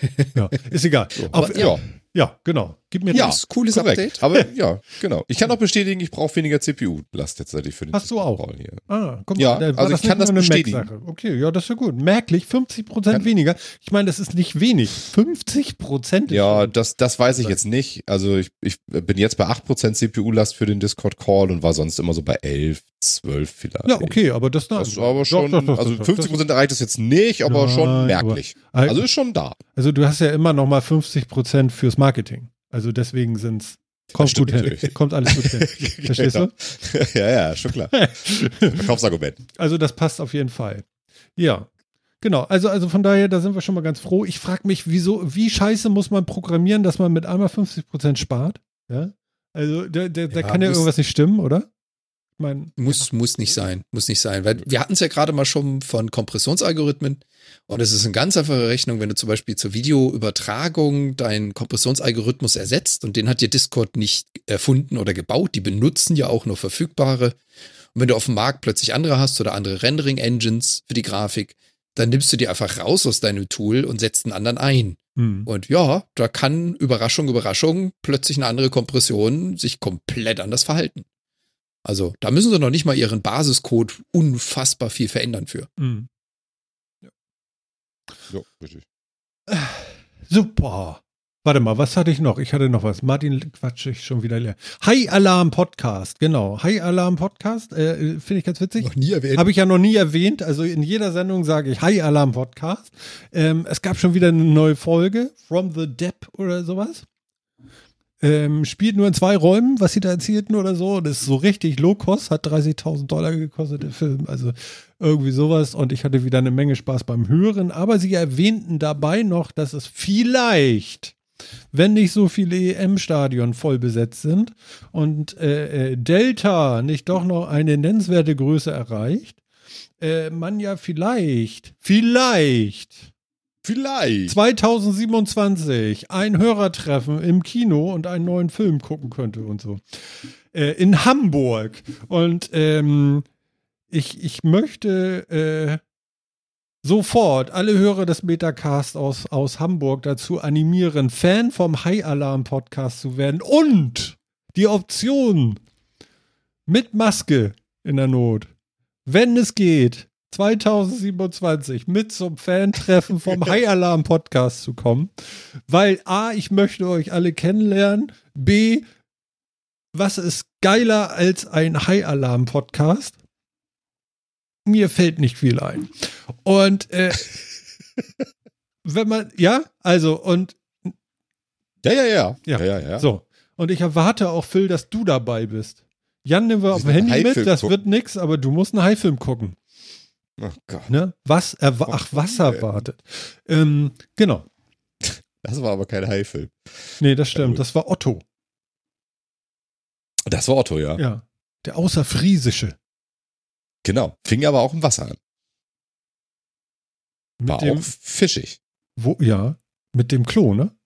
[laughs] ja, ist egal. So, Auf, aber, ja, ja, genau. Gib mir Ja. das. cooles korrekt. Update. Aber [laughs] ja, genau. Ich kann auch bestätigen, ich brauche weniger CPU-Last tatsächlich für den Hast du auch? Hier. Ah, guck Ja, da also ich kann das bestätigen. Okay, ja, das ist ja gut. Merklich, 50 Prozent weniger. Ich meine, das ist nicht wenig. 50 Prozent ist Ja, das, das weiß ich jetzt nicht. Also ich, ich bin jetzt bei 8% CPU-Last für den Discord-Call und war sonst immer so bei 11, 12 vielleicht. ja, okay, aber das, Das ist aber schon, also 50% erreicht es jetzt nicht, aber Nein, schon merklich. aber- also ist schon da. Also du hast ja immer noch mal 50 Prozent fürs Marketing. Also deswegen sind's kommt stimmt gut hin. natürlich. Kommt alles gut hin. [laughs] Verstehst du? [laughs] ja, ja, schon klar. [laughs] Verkaufsargument. Also das passt auf jeden Fall. Ja. Genau, also, also von daher, da sind wir schon mal ganz froh. Ich frage mich, wieso, wie scheiße muss man programmieren, dass man mit einmal 50% spart? Ja. Also, da, da, da Ja, kann ja muss- irgendwas nicht stimmen, oder? Ich meine, Muss, muss nicht sein, muss nicht sein, weil wir hatten es ja gerade mal schon von Kompressionsalgorithmen und es ist eine ganz einfache Rechnung, wenn du zum Beispiel zur Videoübertragung deinen Kompressionsalgorithmus ersetzt und den hat dir Discord nicht erfunden oder gebaut, die benutzen ja auch nur verfügbare. Und wenn du auf dem Markt plötzlich andere hast oder andere Rendering-Engines für die Grafik, dann nimmst du die einfach raus aus deinem Tool und setzt einen anderen ein. hm. Und ja, da kann Überraschung, Überraschung, plötzlich eine andere Kompression sich komplett anders verhalten. Also da müssen sie noch nicht mal ihren Basiscode unfassbar viel verändern für. Hm. So, richtig. [sighs] Super. Warte mal, was hatte ich noch? Ich hatte noch was. Martin quatsche ich schon wieder leer. High Alarm Podcast, genau. High Alarm Podcast, äh, finde ich ganz witzig. nie erwähnt. Habe ich ja noch nie erwähnt. Also in jeder Sendung sage ich High Alarm Podcast. Ähm, es gab schon wieder eine neue Folge, From the Depp oder sowas. Ähm, spielt nur in zwei Räumen, was sie da erzählten oder so. Das ist so richtig Low-Cost, hat 30.000 Dollar gekostet, der Film. Also irgendwie sowas. Und ich hatte wieder eine Menge Spaß beim Hören. Aber sie erwähnten dabei noch, dass es vielleicht, wenn nicht so viele EM-Stadion voll besetzt sind und äh, äh, Delta nicht doch noch eine nennenswerte Größe erreicht, äh, man ja vielleicht, vielleicht Vielleicht. 2027 ein Hörertreffen im Kino und einen neuen Film gucken könnte und so. Äh, in Hamburg. Und ähm, ich, ich möchte äh, sofort alle Hörer des Metacast aus, aus Hamburg dazu animieren, Fan vom High Alarm Podcast zu werden und die Option mit Maske in der Not, wenn es geht, 2027 mit zum Fan-Treffen vom [laughs] High Alarm Podcast zu kommen, weil A, ich möchte euch alle kennenlernen, B, was ist geiler als ein High Alarm Podcast? Mir fällt nicht viel ein. Und äh, [laughs] wenn man, ja, also, und Ja, ja, ja. Ja. ja, ja, ja. so. Und ich erwarte auch, Phil, dass du dabei bist. Jan nehmen wir auf dem Handy mit, das wird nix, aber du musst einen Haifilm gucken. Oh Gott. Ne? Was, erwa ach, was erwartet. Ähm, genau. Das war aber kein Haifilm. Nee, das stimmt. Das war Otto. Das war Otto, ja. Ja. Der Außerfriesische. Genau. Fing aber auch im Wasser an. Mit War dem, auch fischig. wo, ja, mit dem Klo, ne?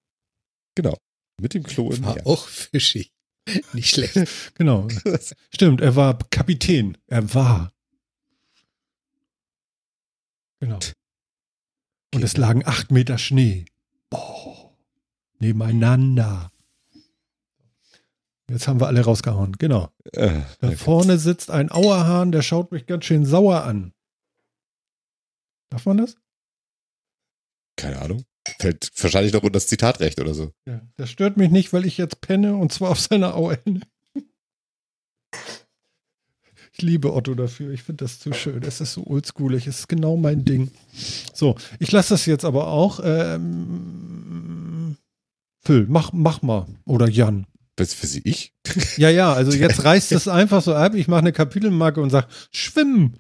Genau. Mit dem Klo im War Meer. auch fischig. [laughs] Nicht schlecht. [laughs] Genau. [laughs] Stimmt, er war Kapitän. Er war. Genau. Und es lagen acht Meter Schnee. Oh, nebeneinander. Jetzt haben wir alle rausgehauen. Genau. Äh, Da vorne sitzt ein Auerhahn, der schaut mich ganz schön sauer an. Darf man das? keine Ahnung. Fällt wahrscheinlich noch unter das Zitatrecht oder so. Ja. Das stört mich nicht, weil ich jetzt penne und zwar auf seiner Auerhände. Ich liebe Otto dafür. Ich finde das zu schön. Es ist so oldschoolig. Es ist genau mein Ding. So, ich lasse das jetzt aber auch. Ähm, Phil, mach, mach mal. Oder Jan. Was für sie ich? [laughs] Ja, ja, also jetzt reißt es einfach so ab. Ich mache eine Kapitelmarke und sage, schwimmen.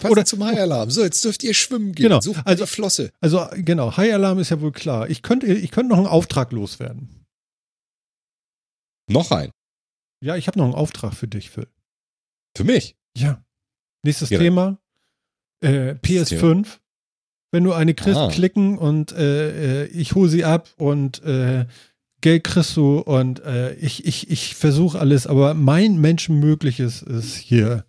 Passend Oder- zum High-Alarm. So, jetzt dürft ihr schwimmen gehen. Genau. Sucht Also- die Flosse. Also genau, High Alarm ist ja wohl klar. Ich könnte, ich könnte noch einen Auftrag loswerden. Noch ein. Ja, ich habe noch einen Auftrag für dich, Phil. Für mich. Ja. Nächstes Ja. Thema. Äh, PS5. Wenn du eine kriegst, Ah. klicken und äh, äh, ich hole sie ab und äh, Geld kriegst du und äh, ich, ich, ich versuche alles, aber mein Menschenmögliches ist hier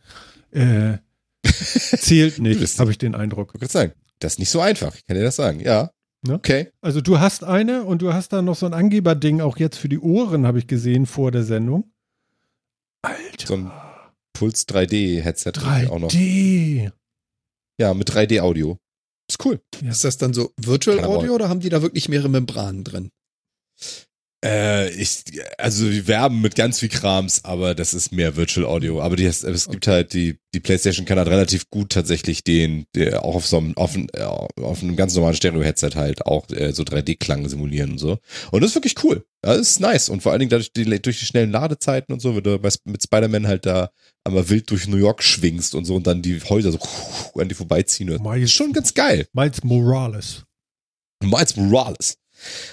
äh, [laughs] zählt nicht, habe ich den Eindruck. Ich sagen, das ist nicht so einfach. Ich kann dir das sagen. Ja. Ne? Okay. Also du hast eine und du hast da noch so ein Angeberding auch jetzt für die Ohren, habe ich gesehen vor der Sendung. Alter. So ein Puls 3D-Headset auch noch. 3D. Ja, mit 3D-Audio. Ist cool. Ja. Ist das dann so Virtual Audio oder haben die da wirklich mehrere Membranen drin? Äh, ich, also wir werben mit ganz viel Krams, aber das ist mehr Virtual Audio. Aber die, es gibt halt, die, die PlayStation kann halt relativ gut tatsächlich den, der auch auf so einem, auf, äh, auf einem ganz normalen Stereo-Headset halt auch äh, so 3D-Klang simulieren und so. Und das ist wirklich cool. Das ist nice. Und vor allen Dingen dadurch die, durch die schnellen Ladezeiten und so, wenn du mit Spider-Man halt da einmal wild durch New York schwingst und so und dann die Häuser so [laughs] an die vorbeiziehen. Das Miles, ist schon ganz geil. Miles Morales. Miles Morales.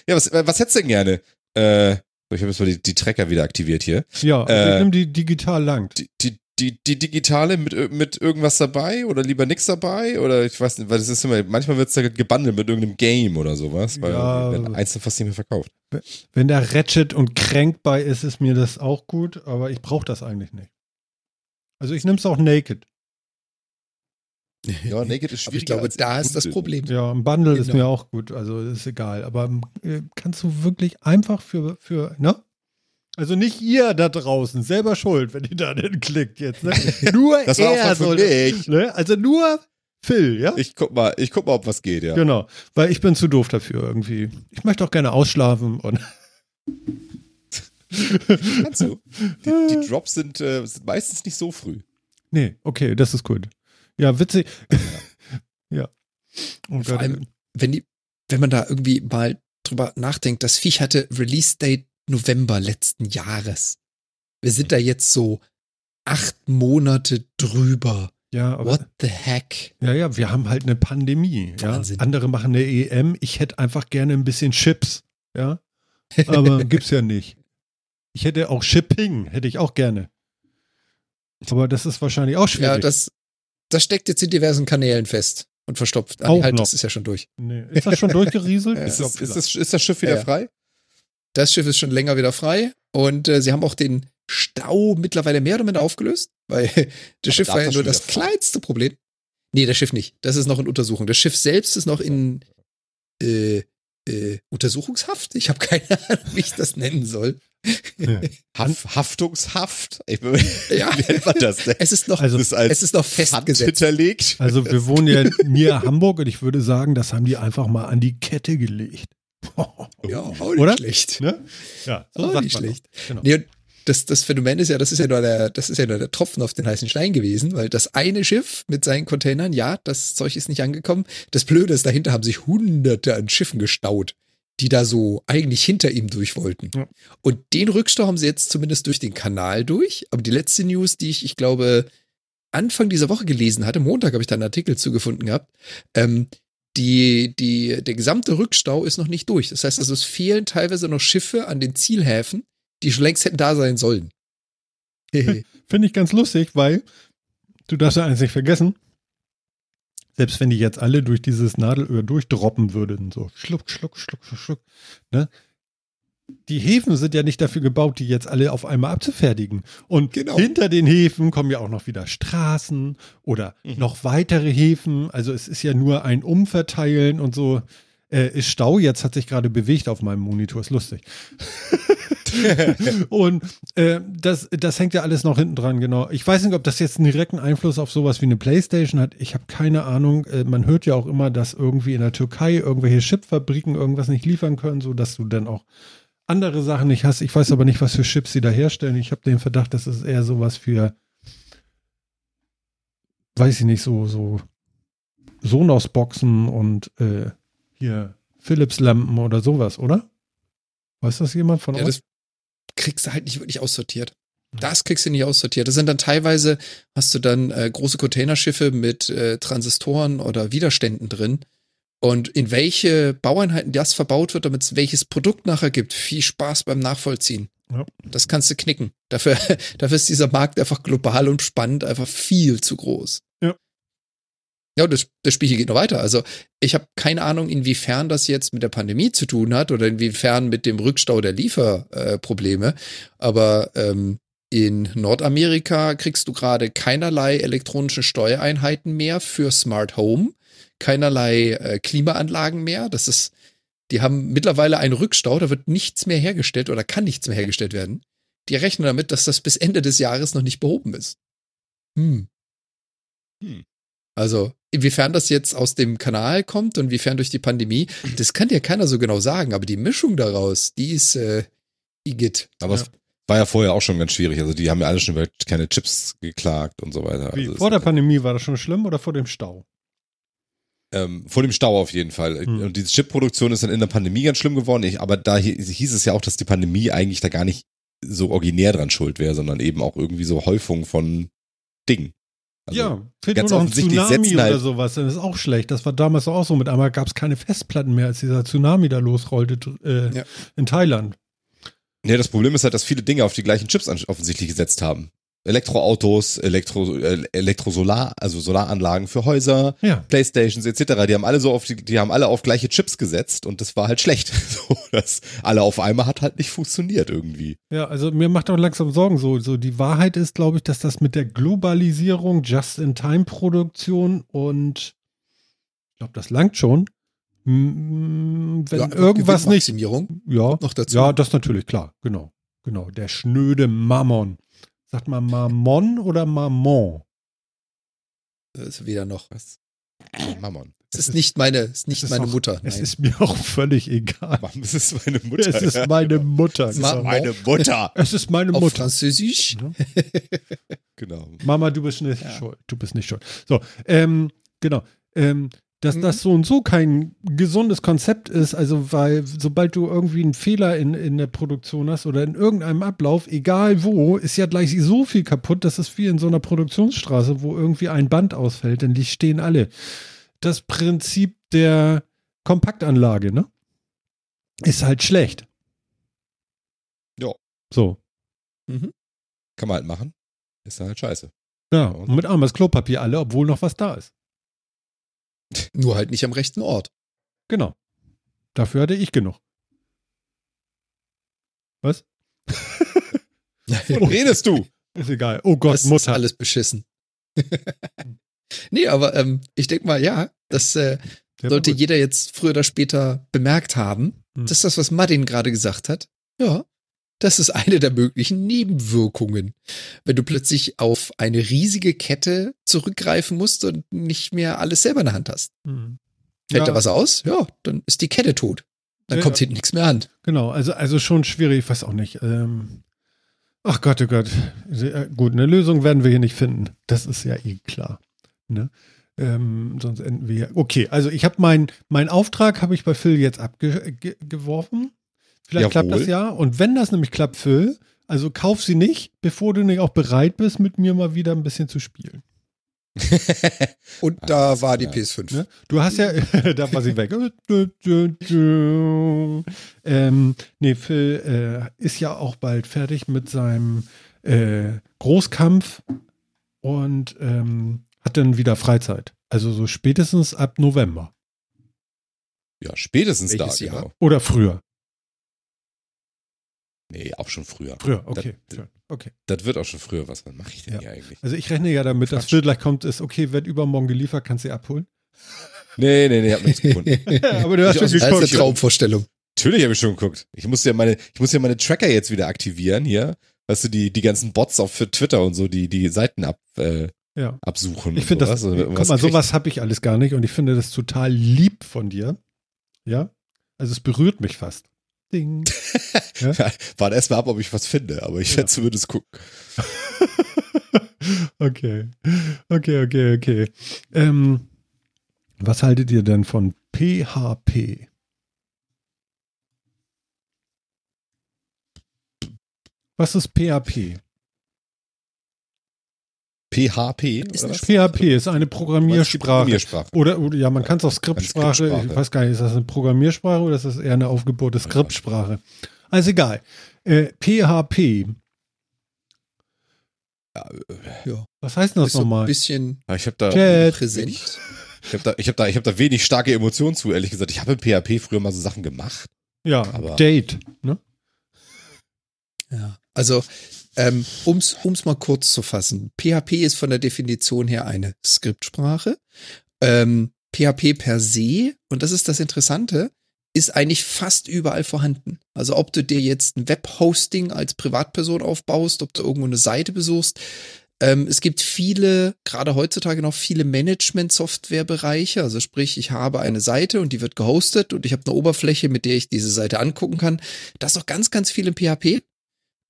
Ja, was, was hättest du denn gerne? Äh, ich habe jetzt mal die, die Tracker wieder aktiviert hier. Ja, also Äh, ich nehme die digital lang. Die, die, die, die digitale mit, ir- mit irgendwas dabei oder lieber nix dabei? Oder ich weiß nicht, weil das ist immer, manchmal wird's da gebundelt mit irgendeinem Game oder sowas, weil Ja. werden einzeln fast nicht mehr verkauft. Wenn da Ratchet und Crank bei ist, ist mir das auch gut, aber ich brauche das eigentlich nicht. Also ich nehme es auch naked. Ja, Naked ist Aber ich glaube, als da ist das. Problem. Ja, ein Bundle ist Genau. mir auch gut, also ist egal. Aber äh, kannst du wirklich einfach für, für, ne? Also nicht ihr da draußen, selber schuld, wenn ihr da denn klickt jetzt. Ne? [laughs] Nur Das war auch er soll, mich. ne? Also nur Phil, ja? Ich guck mal, ich guck mal, ob was geht, ja. Genau, weil ich bin zu doof dafür irgendwie. Ich möchte auch gerne ausschlafen und Kannst du. Die, die [laughs] Drops sind, äh, sind meistens nicht so früh. nee, okay, das ist gut. Ja, witzig. ja. [laughs] Und Vor allem, wenn die, wenn man da irgendwie mal drüber nachdenkt, das Viech hatte Release Date November letzten Jahres. Wir sind da jetzt so acht Monate drüber. ja, aber What the heck? Ja, ja, wir haben halt eine Pandemie. Ja? Andere machen eine EM. Ich hätte einfach gerne ein bisschen Chips. Ja, aber [laughs] gibt's ja nicht. Ich hätte auch Shipping, hätte ich auch gerne. Aber das ist wahrscheinlich auch Ja, schwierig. das, das steckt jetzt in diversen Kanälen fest und verstopft. Ah, Auch nee, halt, noch. das ist ja schon durch. nee. Ist das schon durchgerieselt? [laughs] Ja, Ist, ist, das, ist das Schiff wieder Ja, frei? Das Schiff ist schon länger wieder frei und äh, sie haben auch den Stau mittlerweile mehr oder minder aufgelöst, weil [laughs] das Schiff da war ja nur das kleinste Problem. Nee, das Schiff nicht. Das ist noch in Untersuchung. Das Schiff selbst ist noch in äh, äh, Untersuchungshaft. Ich habe keine [laughs] Ahnung, wie ich das nennen soll. Ja. Haft, Haftungshaft? Ich, Ja. [laughs] Wie nennt man das denn? Es ist noch, Also, ist es ist noch festgesetzt. hinterlegt. Also wir wohnen ja [laughs] near Hamburg und ich würde sagen, das haben die einfach mal an die Kette gelegt. Ja, auch nicht Oder? schlecht. Ne? Ja, Auch sagt nicht schlecht. Genau. Nee, das, das Phänomen ist ja, das ist ja nur der, das ist ja nur der Tropfen auf den heißen Stein gewesen, weil das eine Schiff mit seinen Containern, ja, das Zeug ist nicht angekommen. Das Blöde ist, dahinter haben sich hunderte an Schiffen gestaut, die da so eigentlich hinter ihm durch wollten. Ja. Und den Rückstau haben sie jetzt zumindest durch den Kanal durch. Aber die letzte News, die ich, ich glaube, Anfang dieser Woche gelesen hatte, Montag habe ich da einen Artikel zugefunden gehabt, ähm, die, die, der gesamte Rückstau ist noch nicht durch. Das heißt also, es fehlen teilweise noch Schiffe an den Zielhäfen, die schon längst hätten da sein sollen. [laughs] Finde ich ganz lustig, weil du darfst ja eins nicht vergessen. Selbst wenn die jetzt alle durch dieses Nadelöhr durchdroppen würden, so schluck, schluck, schluck, schluck, schluck, ne? Die Häfen sind ja nicht dafür gebaut, die jetzt alle auf einmal abzufertigen. Und Genau. hinter den Häfen kommen ja auch noch wieder Straßen oder Mhm. noch weitere Häfen. Also es ist ja nur ein Umverteilen und so. Äh, ist Stau, jetzt hat sich gerade bewegt auf meinem Monitor, ist lustig. [laughs] und äh, das, das hängt ja alles noch hinten dran, genau. Ich weiß nicht, ob das jetzt einen direkten Einfluss auf sowas wie eine Playstation hat. Ich habe keine Ahnung. Äh, man hört ja auch immer, dass irgendwie in der Türkei irgendwelche Chipfabriken irgendwas nicht liefern können, sodass du dann auch andere Sachen nicht hast. Ich weiß aber nicht, was für Chips sie da herstellen. Ich habe den Verdacht, das ist eher sowas für, weiß ich nicht, so, so Sonos-Boxen und äh, hier Philips-Lampen oder sowas, oder? Weiß das jemand von Ja, euch? das kriegst du halt nicht wirklich aussortiert. Das kriegst du nicht aussortiert. Das sind dann teilweise, hast du dann äh, große Containerschiffe mit äh, Transistoren oder Widerständen drin. Und in welche Baueinheiten das verbaut wird, damit es welches Produkt nachher gibt, viel Spaß beim Nachvollziehen. Ja. Das kannst du knicken. Dafür, [laughs] dafür ist dieser Markt einfach global und spannend einfach viel zu groß. Ja. Das, das Spiel hier geht noch weiter. Also ich habe keine Ahnung, inwiefern das jetzt mit der Pandemie zu tun hat oder inwiefern mit dem Rückstau der Lieferprobleme. Äh. Aber ähm, in Nordamerika kriegst du gerade keinerlei elektronische Steuereinheiten mehr für Smart Home, keinerlei äh, Klimaanlagen mehr. Das ist, die haben mittlerweile einen Rückstau, da wird nichts mehr hergestellt oder kann nichts mehr hergestellt werden. Die rechnen damit, dass das bis Ende des Jahres noch nicht behoben ist. Hm. Hm. Also, inwiefern das jetzt aus dem Kanal kommt und inwiefern durch die Pandemie, das kann dir keiner so genau sagen, aber die Mischung daraus, die ist äh, Igitt. Aber Ja. es war ja vorher auch schon ganz schwierig. Also die haben ja alle schon über keine Chips geklagt und so weiter. Wie, Also vor der Pandemie war das schon schlimm oder vor dem Stau? ähm, vor dem Stau auf jeden Fall. Hm. Und diese Chip-Produktion ist dann in der Pandemie ganz schlimm geworden. Ich, aber da hi- hieß es ja auch, dass die Pandemie eigentlich da gar nicht so originär dran schuld wäre, sondern eben auch irgendwie so Häufung von Dingen. Also, ja, fehlt nur ganz noch ein offensichtlich Tsunami setzen halt- oder sowas, dann ist auch schlecht. Das war damals auch so. Mit einmal gab es keine Festplatten mehr, als dieser Tsunami da losrollte äh, Ja. in Thailand. Ja, das Problem ist halt, dass viele Dinge auf die gleichen Chips offensichtlich gesetzt haben. Elektroautos, Elektro, äh, Elektrosolar, also Solaranlagen für Häuser, Ja. Playstations etc. Die haben alle so auf die, die haben alle auf gleiche Chips gesetzt und das war halt schlecht. [laughs] So, das alle auf einmal hat halt nicht funktioniert irgendwie. Ja, also mir macht auch langsam Sorgen so. So die Wahrheit ist, glaube ich, dass das mit der Globalisierung, Just-in-Time-Produktion und ich glaube, das langt schon. Wenn Ja, irgendwas nicht, ja, noch dazu. ja, das natürlich klar, genau, genau. Der schnöde Mammon. Sagt man Mammon oder Mammon? Das ist wieder noch. Was? Mammon. Es ist nicht meine, es ist nicht es ist meine auch- Mutter. Es nein. ist mir auch völlig egal. Mann, Das ist meine Mutter. Es ist meine Mutter. Es ist Genau. meine Mutter. Es ist meine auf Mutter. Französisch. [laughs] Genau. Mama, du bist nicht Ja. schuld. Du bist nicht schuld. So, ähm, genau. Ähm, dass Mhm. das so und so kein gesundes Konzept ist, also weil sobald du irgendwie einen Fehler in, in der Produktion hast oder in irgendeinem Ablauf, egal wo, ist ja gleich so viel kaputt, dass es wie in so einer Produktionsstraße, wo irgendwie ein Band ausfällt, denn die stehen alle. Das Prinzip der Kompaktanlage, ne? Ist halt schlecht. Ja. So. Mhm. Kann man halt machen. Ist dann halt scheiße. Ja, und mit das Klopapier alle, obwohl noch was da ist. Nur halt nicht am rechten Ort. Genau. Dafür hatte ich genug. Was? [laughs] Wovon redest du? Ist egal. Oh Gott, das ist Mutter. alles beschissen. [laughs] nee, aber ähm, ich denke mal, ja, das äh, sollte jeder jetzt früher oder später bemerkt haben. Hm. Das ist das, was Martin gerade gesagt hat. Ja, das ist eine der möglichen Nebenwirkungen. Wenn du plötzlich auf eine riesige Kette zurückgreifen musst und nicht mehr alles selber in der Hand hast. Hm. Fällt Ja. da was aus? Ja, dann ist die Kette tot. Dann Ja, kommt hinten nichts mehr an. Genau, also, also schon schwierig, ich weiß auch nicht. Ähm, ach Gott, oh Gott. Äh, Gut, eine Lösung werden wir hier nicht finden. Das ist ja eh klar. Ne? Ähm, sonst enden wir hier. Okay, also ich habe meinen mein Auftrag habe ich bei Phil jetzt abgeworfen. Vielleicht klappt Jawohl. das ja. Und wenn das nämlich klappt, Phil, also kauf sie nicht, bevor du nicht auch bereit bist, mit mir mal wieder ein bisschen zu spielen. [laughs] Und da alles war die klar. PS5. Ne? Du hast ja, [laughs] da war sie weg. ähm, nee, Phil äh, ist ja auch bald fertig mit seinem äh, Großkampf und ähm, hat dann wieder Freizeit. Also so spätestens ab November Ja, spätestens Welches da, Jahr? genau. oder früher. Nee, auch schon früher. Früher, okay. Das- früher, okay. Das wird auch schon früher. Was mache ich denn Ja. hier eigentlich? Also ich rechne ja damit, dass Quatsch. Phil gleich kommt, ist okay, wird übermorgen geliefert, kannst du abholen. Nee, nee, nee, hab nichts gefunden. [laughs] Aber du hast Ich schon aus- Das ist eine geguckt. Traumvorstellung. Natürlich habe ich schon geguckt. Ich muss ja meine, ich muss ja meine Tracker jetzt wieder aktivieren hier. Weißt du, die, die ganzen Bots auch für Twitter und so, die, die Seiten ab, äh, Ja. absuchen. Ich finde das. Also, guck was mal, kriegt- sowas habe ich alles gar nicht und ich finde das total lieb von dir. Ja. Also es berührt mich fast. Ding. [laughs] ja? warte erstmal ab, ob ich was finde, aber ich ja. werde zumindest gucken. [laughs] okay. Okay, okay, okay. Ähm, was haltet ihr denn von PHP? Was ist PHP? PHP? Ist? PHP ist eine Programmiersprache. Programmiersprache. Oder, oder ja, man kann es auch Skriptsprache, Skriptsprache. ich weiß gar nicht, ist das eine Programmiersprache oder ist das eher eine aufgebohrte Skriptsprache? Also egal. Äh, PHP. Ja. Was heißt denn das Ist so ein nochmal? bisschen Ja, Ich habe da, Chat. präsent. ich hab da, ich hab da, ich hab da wenig starke Emotionen zu, ehrlich gesagt. Ich habe in PHP früher mal so Sachen gemacht. Ja, aber- Date. Ne? Ja. Also, ähm, um's, um's mal kurz zu fassen. PHP ist von der Definition her eine Skriptsprache. Ähm, PHP per se, und das ist das Interessante, ist eigentlich fast überall vorhanden. Also ob du dir jetzt ein Webhosting als Privatperson aufbaust, ob du irgendwo eine Seite besuchst. Ähm, es gibt viele, gerade heutzutage noch viele Management-Software-Bereiche. Also sprich, ich habe eine Seite und die wird gehostet und ich habe eine Oberfläche, mit der ich diese Seite angucken kann. Das ist auch ganz, ganz viel in PHP.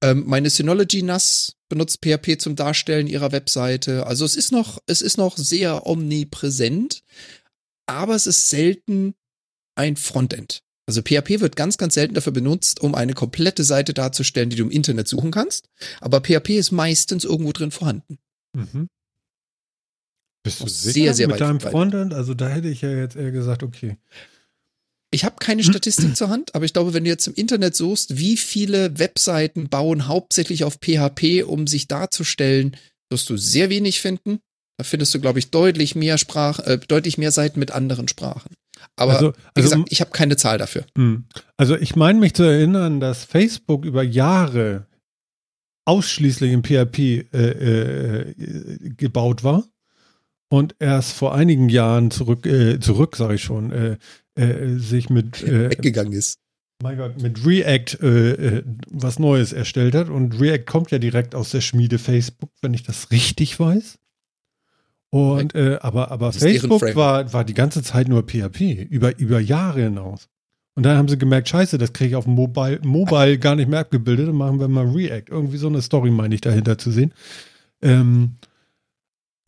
Ähm, meine Synology NAS benutzt PHP zum Darstellen ihrer Webseite. Also es ist noch, es ist noch sehr omnipräsent, aber es ist selten ein Frontend. Also PHP wird ganz, ganz selten dafür benutzt, um eine komplette Seite darzustellen, die du im Internet suchen kannst. Aber PHP ist meistens irgendwo drin vorhanden. Mhm. Bist du sicher sehr, sehr mit weit deinem. Frontend? Also da hätte ich ja jetzt eher gesagt, okay. Ich habe keine Statistik zur Hand, aber ich glaube, wenn du jetzt im Internet suchst, wie viele Webseiten bauen hauptsächlich auf PHP, um sich darzustellen, wirst du sehr wenig finden. Da findest du, glaube ich, deutlich mehr Sprach, äh, deutlich mehr Seiten mit anderen Sprachen. Aber Also- wie also- gesagt, ich habe keine Zahl dafür. Hm. Also ich meine mich zu erinnern, dass Facebook über Jahre ausschließlich in PHP äh, äh, gebaut war und erst vor einigen Jahren zurück, äh, zurück sage ich schon, äh, sich mit, [laughs] äh, Weggegangen ist. mein Gott, mit React äh, äh, was Neues erstellt hat. Und React kommt ja direkt aus der Schmiede Facebook, wenn ich das richtig weiß. Und äh, aber, aber Facebook war, war die ganze Zeit nur PHP, über, über Jahre hinaus. Und dann haben sie gemerkt, scheiße, das kriege ich auf dem Mobile, Mobile gar nicht mehr abgebildet, dann machen wir mal React. Irgendwie so eine Story meine ich dahinter zu sehen. Ähm,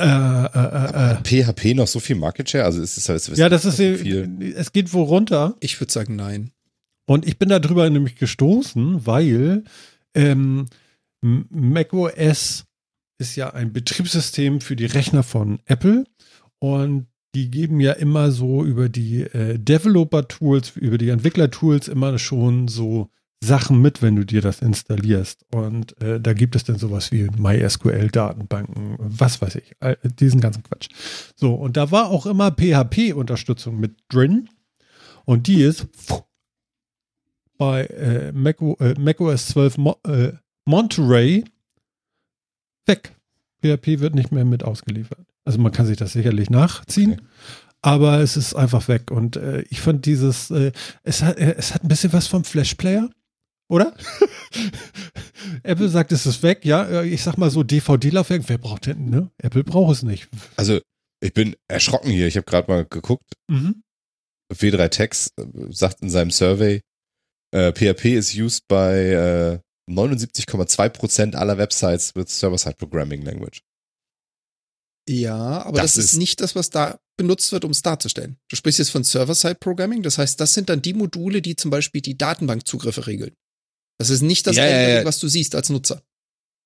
äh, äh, äh, äh. PHP noch so viel Market Share? Also ist es halt Ja, das ist so viel. es geht wohl runter. Ich würde sagen, nein. Und ich bin darüber nämlich gestoßen, weil ähm, macOS ist ja ein Betriebssystem für die Rechner von Apple und die geben ja immer so über die äh, Developer-Tools, über die Entwickler-Tools immer schon so Sachen mit, wenn du dir das installierst. Und äh, da gibt es dann sowas wie MySQL-Datenbanken, was weiß ich, all- diesen ganzen Quatsch. So, und da war auch immer PHP-Unterstützung mit drin. Und die ist bei äh, Mac, äh, macOS 12 Mo äh, Monterey weg. PHP wird nicht mehr mit ausgeliefert. Also man kann sich das sicherlich nachziehen, Okay. aber es ist einfach weg. Und äh, ich fand dieses, äh, es, hat, äh, es hat ein bisschen was vom Flash-Player, oder? [laughs] Apple sagt, es ist weg, ja. äh, Ich sag mal so, DVD-Laufwerk, wer braucht denn, ne? Apple braucht es nicht. Also ich bin erschrocken hier. Ich habe gerade mal geguckt. Mhm. W3 Tex äh, sagt in seinem Survey, äh, PHP is used by äh, 79,2% aller Websites with Server-Side Programming Language. Ja, aber Das das, ist ist- nicht das, was da benutzt wird, um es darzustellen. Du sprichst jetzt von Server-Side-Programming, das heißt, das sind dann die Module, die zum Beispiel die Datenbankzugriffe regeln. Das ist nicht das Ja, ja, Rendering, ja. was du siehst als Nutzer.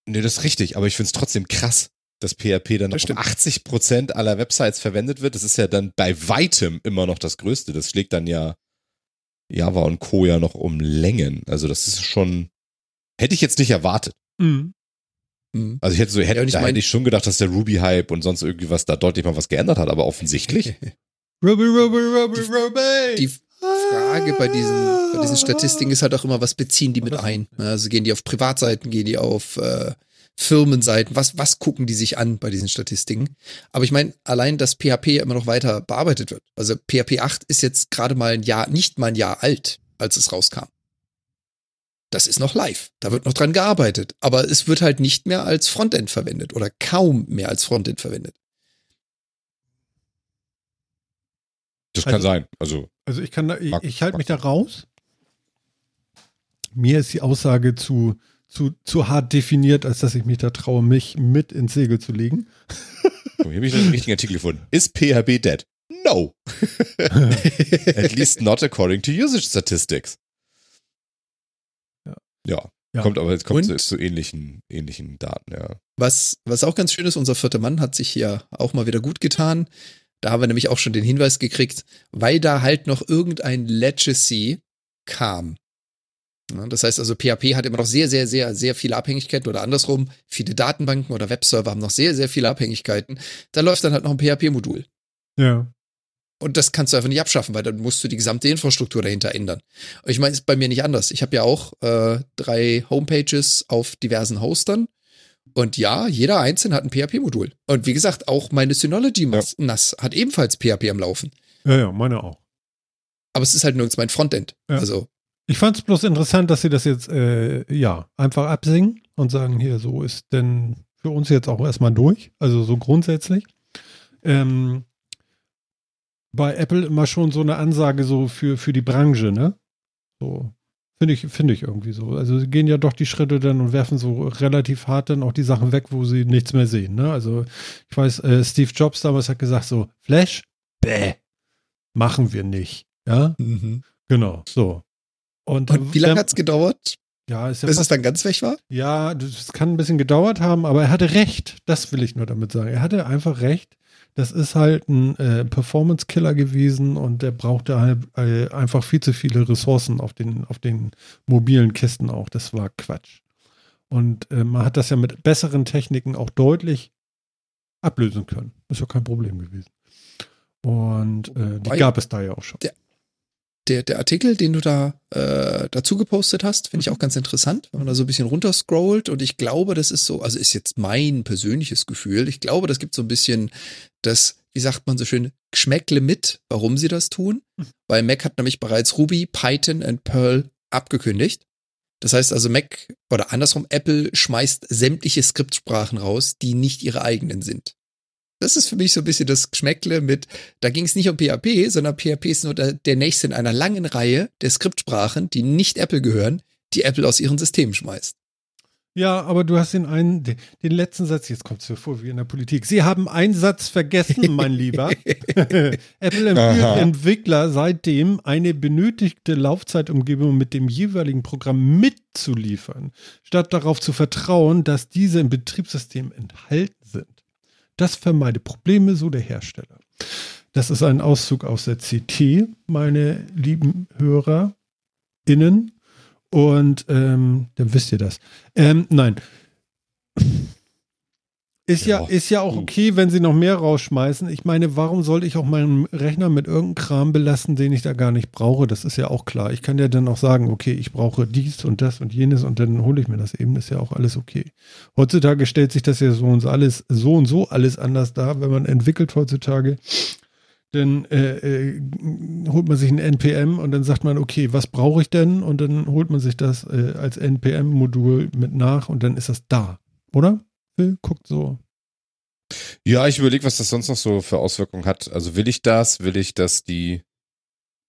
Nee, das ist richtig, aber ich finde es trotzdem krass, dass PHP dann noch Das auf stimmt. 80% aller Websites verwendet wird. Das ist ja dann bei weitem immer noch das Größte. Das schlägt dann ja Java und Co. ja noch um Längen. Also das ist schon, hätte ich jetzt nicht erwartet. Mhm. Hm. Also ich hätte so, hätte, Ja, ich da mein- hätte ich schon gedacht, dass der Ruby-Hype und sonst irgendwie was da deutlich mal was geändert hat, aber offensichtlich. Ruby, [laughs] Ruby, Ruby, Ruby. Die Frage bei diesen, bei diesen Statistiken ist halt auch immer, was beziehen die mit ein? Also gehen die auf Privatseiten, gehen die auf äh, Firmenseiten, was, was gucken die sich an bei diesen Statistiken? Aber ich meine, allein, dass PHP ja immer noch weiter bearbeitet wird. Also PHP 8 ist jetzt gerade mal ein Jahr, nicht mal ein Jahr alt, als es rauskam. Das ist noch live. Da wird noch dran gearbeitet. Aber es wird halt nicht mehr als Frontend verwendet oder kaum mehr als Frontend verwendet. Das kann Also- sein. Also Also ich kann da, ich, ich halte mich da raus. Mir ist die Aussage zu, zu, zu hart definiert, als dass ich mich da traue, mich mit ins Segel zu legen. guck, [laughs] hier habe ich den richtigen Artikel gefunden. Ist PHP dead? No. [laughs] At least not according to usage statistics. Ja. Ja. Ja. Kommt aber, es kommt zu, zu ähnlichen, ähnlichen Daten, ja. Was, was auch ganz schön ist, unser vierter Mann hat sich hier auch mal wieder gut getan. Da haben wir nämlich auch schon den Hinweis gekriegt, weil da halt noch irgendein Legacy kam. Das heißt also, PHP hat immer noch sehr, sehr, sehr, sehr viele Abhängigkeiten oder andersrum, viele Datenbanken oder Webserver haben noch sehr, sehr viele Abhängigkeiten. Da läuft dann halt noch ein PHP-Modul. Ja. Und das kannst du einfach nicht abschaffen, weil dann musst du die gesamte Infrastruktur dahinter ändern. Und ich meine, ist bei mir nicht anders. Ich habe ja auch äh, drei Homepages auf diversen Hostern. Und ja, jeder einzelne hat ein PHP-Modul. Und wie gesagt, auch meine Synology NAS hat ebenfalls PHP am Laufen. Ja, ja, meine auch. Aber es ist halt nirgends mein Frontend. Ja. Also, Ich fand es bloß interessant, dass sie das jetzt, äh, ja, einfach absingen und sagen, hier, so ist denn für uns jetzt auch erstmal durch. Also so grundsätzlich. Ähm, bei Apple immer schon so eine Ansage so für, für die Branche, ne? So. Finde ich, finde ich irgendwie so. Also sie gehen ja doch die Schritte dann und werfen so relativ hart dann auch die Sachen weg, wo sie nichts mehr sehen. Ne? Also ich weiß, äh, Steve Jobs damals hat gesagt so, Flash, bäh, machen wir nicht. Ja, genau, so. Und, und wie lange ähm, hat's gedauert, Ja, ist ja bis es dann ganz weg war? ja, das kann ein bisschen gedauert haben, aber er hatte recht. Das will ich nur damit sagen. Er hatte einfach recht. Das ist halt ein äh, Performance-Killer gewesen und der brauchte halt äh, einfach viel zu viele Ressourcen auf den, auf den mobilen Kisten auch. Das war Quatsch. Und äh, man hat das ja mit besseren Techniken auch deutlich ablösen können. Ist ja kein Problem gewesen. Und äh, die gab es da ja auch schon. Der, der Artikel, den du da äh, dazu gepostet hast, finde ich auch ganz interessant, wenn man da so ein bisschen runterscrollt. Und ich glaube, das ist so, also ist jetzt mein persönliches Gefühl. Ich glaube, das gibt so ein bisschen das, wie sagt man so schön, Geschmäckle mit, warum sie das tun. Weil Mac hat nämlich bereits Ruby, Python und Perl abgekündigt. Das heißt also Mac oder andersrum, Apple schmeißt sämtliche Skriptsprachen raus, die nicht ihre eigenen sind. Das ist für mich so ein bisschen das Geschmäckle mit, da ging es nicht um PHP, sondern PHP ist nur der, der nächste in einer langen Reihe der Skriptsprachen, die nicht Apple gehören, die Apple aus ihren Systemen schmeißt. Ja, aber du hast den einen, den, den letzten Satz, jetzt kommt es mir vor wie in der Politik. Sie haben einen Satz vergessen, mein Lieber. [laughs] Apple empfiehlt Aha. Entwickler seitdem eine benötigte Laufzeitumgebung mit dem jeweiligen Programm mitzuliefern, statt darauf zu vertrauen, dass diese im Betriebssystem enthalten. Das vermeidet Probleme, so der Hersteller. Das ist ein Auszug aus der CT, meine lieben HörerInnen. Und ähm, dann wisst ihr das. Ähm, nein. Ist ja, Ja. ist ja auch okay, wenn sie noch mehr rausschmeißen. Ich meine, warum sollte ich auch meinen Rechner mit irgendeinem Kram belasten, den ich da gar nicht brauche? Das ist ja auch klar. Ich kann ja dann auch sagen, okay, ich brauche dies und das und jenes und dann hole ich mir das eben. Das ist ja auch alles okay. Heutzutage stellt sich das ja so und so alles, so und so alles anders dar, wenn man entwickelt heutzutage. Dann äh, äh, holt man sich ein NPM und dann sagt man, okay, was brauche ich denn? Und dann holt man sich das äh, als NPM-Modul mit nach und dann ist das da, oder? Phil, guckt so. Ja, ich überlege, was das sonst noch so für Auswirkungen hat. Also will ich das? Will ich, dass die.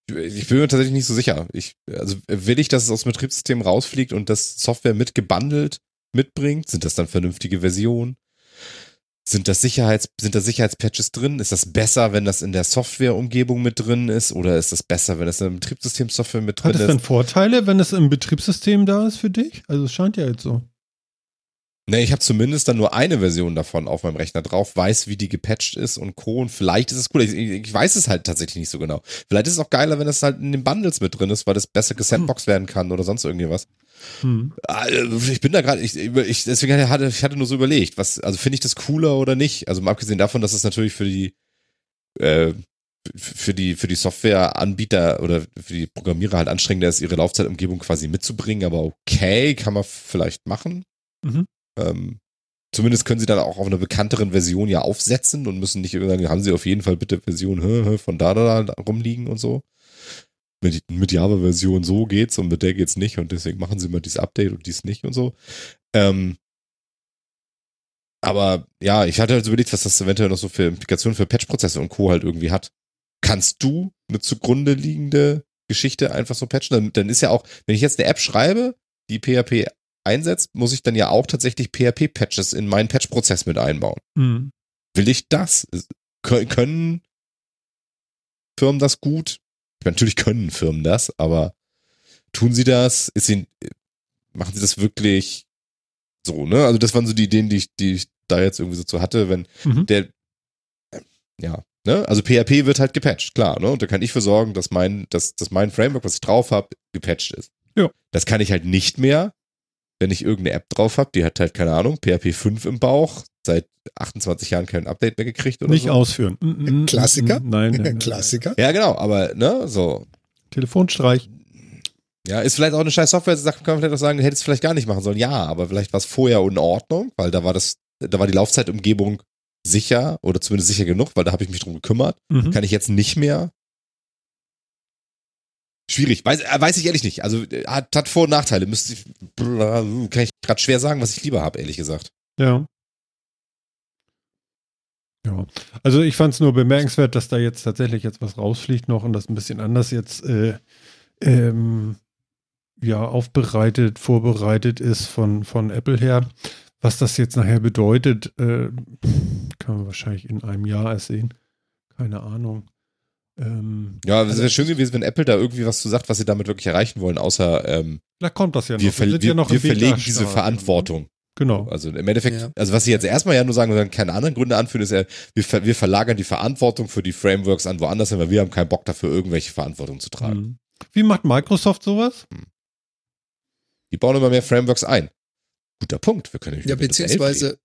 Ich bin mir tatsächlich nicht so sicher. Ich, also will ich, dass es aus dem Betriebssystem rausfliegt und das Software mit gebundelt mitbringt? Sind das dann vernünftige Versionen? Sind das Sicherheits, sind da Sicherheitspatches drin? Ist das besser, wenn das in der Softwareumgebung mit drin ist? Oder ist das besser, wenn das in der Betriebssystemsoftware mit drin Hat es ist? dann Vorteile, wenn es im Betriebssystem da ist für dich? Also es scheint ja jetzt so. Ne, ich habe zumindest dann nur eine Version davon auf meinem Rechner drauf, weiß, wie die gepatcht ist und Co. Und vielleicht ist es cool. Ich, ich weiß es halt tatsächlich nicht so genau. Vielleicht ist es auch geiler, wenn es halt in den Bundles mit drin ist, weil es besser gesandbox [laughs] werden kann oder sonst irgendwas. Hm. Also, Ich bin da gerade, ich, ich, deswegen hatte ich hatte nur so überlegt, was, also finde ich das cooler oder nicht? Also mal abgesehen davon, dass es natürlich für die äh, für die für die Softwareanbieter oder für die Programmierer halt anstrengender ist, ihre Laufzeitumgebung quasi mitzubringen, aber okay, kann man vielleicht machen. Mhm. Ähm, zumindest können sie dann auch auf einer bekannteren Version ja aufsetzen und müssen nicht sagen, haben sie auf jeden Fall bitte Version hä, hä, von da, da, da rumliegen und so. Mit, mit Java-Version so geht's und mit der geht's nicht und deswegen machen sie mal dieses Update und dies nicht und so. Ähm, aber ja, ich hatte halt so überlegt, was das eventuell noch so für Implikationen für Patch-Prozesse und Co. halt irgendwie hat. Kannst du eine zugrunde liegende Geschichte einfach so patchen? Dann, dann ist ja auch, wenn ich jetzt eine App schreibe, die PHP einsetzt, muss ich dann ja auch tatsächlich PHP-Patches in meinen Patch-Prozess mit einbauen. Hm. Will ich das? Kö- Können Firmen das gut? Meine, natürlich können Firmen das, aber tun sie das? Ist ihnen, machen sie das wirklich so, ne? Also das waren so die Ideen, die ich, die ich da jetzt irgendwie so zu hatte, wenn Mhm. der, ja, ne? Also PHP wird halt gepatcht, klar, ne? Und da kann ich für sorgen, dass mein, dass, dass mein Framework, was ich drauf habe, gepatcht ist. Ja. Das kann ich halt nicht mehr, wenn ich irgendeine App drauf habe, die hat halt, keine Ahnung, PHP 5 im Bauch, seit 28 Jahren kein Update mehr gekriegt oder Nicht so. ausführen. Mm, mm, mm, Klassiker? Nein, nein, nein. Klassiker. Ja, genau, aber, ne, so. Telefonstreich. Ja, ist vielleicht auch eine scheiß Software, kann man vielleicht auch sagen, hätte es vielleicht gar nicht machen sollen. Ja, aber vielleicht war es vorher in Ordnung, weil da war das, da war die Laufzeitumgebung sicher oder zumindest sicher genug, weil da habe ich mich drum gekümmert. Mhm. Kann ich jetzt nicht mehr. Schwierig, weiß, äh, weiß ich ehrlich nicht. Also äh, hat, hat Vor- und Nachteile. Müsste ich, [laughs] kann ich gerade schwer sagen, was ich lieber habe, ehrlich gesagt. Ja. Ja, also ich fand es nur bemerkenswert, dass da jetzt tatsächlich jetzt was rausfliegt noch und das ein bisschen anders jetzt äh, ähm, ja aufbereitet, vorbereitet ist von, von Apple her. Was das jetzt nachher bedeutet, äh, kann man wahrscheinlich in einem Jahr erst sehen. Keine Ahnung. Ähm, Ja, es Also wäre schön gewesen, wenn Apple da irgendwie was zu sagt, was sie damit wirklich erreichen wollen, außer ähm, da kommt das ja noch. wir, ver sind wir, ja noch wir verlegen diese? Verantwortung. Genau. Also im Endeffekt, Ja. also was sie jetzt erstmal ja nur sagen und dann keine anderen Gründe anführen, ist ja, wir, ver wir verlagern die Verantwortung für die Frameworks an woanders hin, weil wir haben keinen Bock dafür, irgendwelche Verantwortung zu tragen. Mhm. Wie macht Microsoft sowas? Die bauen immer mehr Frameworks ein. Guter Punkt. Wir können Ja, 11 beziehungsweise,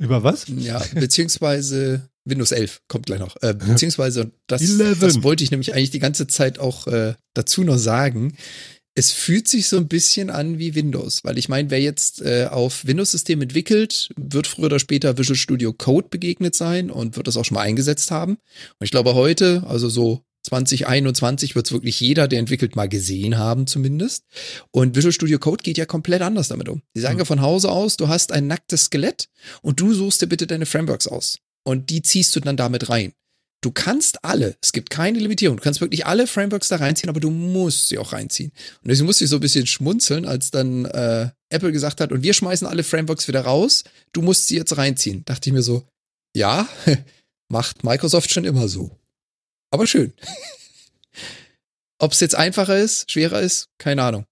Über was? ja, beziehungsweise Windows 11 kommt gleich noch. Äh, beziehungsweise, das, 11. das wollte ich nämlich eigentlich die ganze Zeit auch äh, dazu noch sagen. Es fühlt sich so ein bisschen an wie Windows, weil ich meine, wer jetzt äh, auf Windows-System entwickelt, wird früher oder später Visual Studio Code begegnet sein und wird das auch schon mal eingesetzt haben. Und ich glaube heute, also so 2021 wird es wirklich jeder, der entwickelt, mal gesehen haben zumindest. Und Visual Studio Code geht ja komplett anders damit um. Die sagen ja von Hause aus, du hast ein nacktes Skelett und du suchst dir bitte deine Frameworks aus. Und die ziehst du dann damit rein. Du kannst alle, es gibt keine Limitierung, du kannst wirklich alle Frameworks da reinziehen, aber du musst sie auch reinziehen. Und deswegen musste ich so ein bisschen schmunzeln, als dann äh, Apple gesagt hat, und wir schmeißen alle Frameworks wieder raus, du musst sie jetzt reinziehen. Dachte ich mir so, ja, [laughs] macht Microsoft schon immer so. Aber schön. [laughs] Ob es jetzt einfacher ist, schwerer ist, keine Ahnung.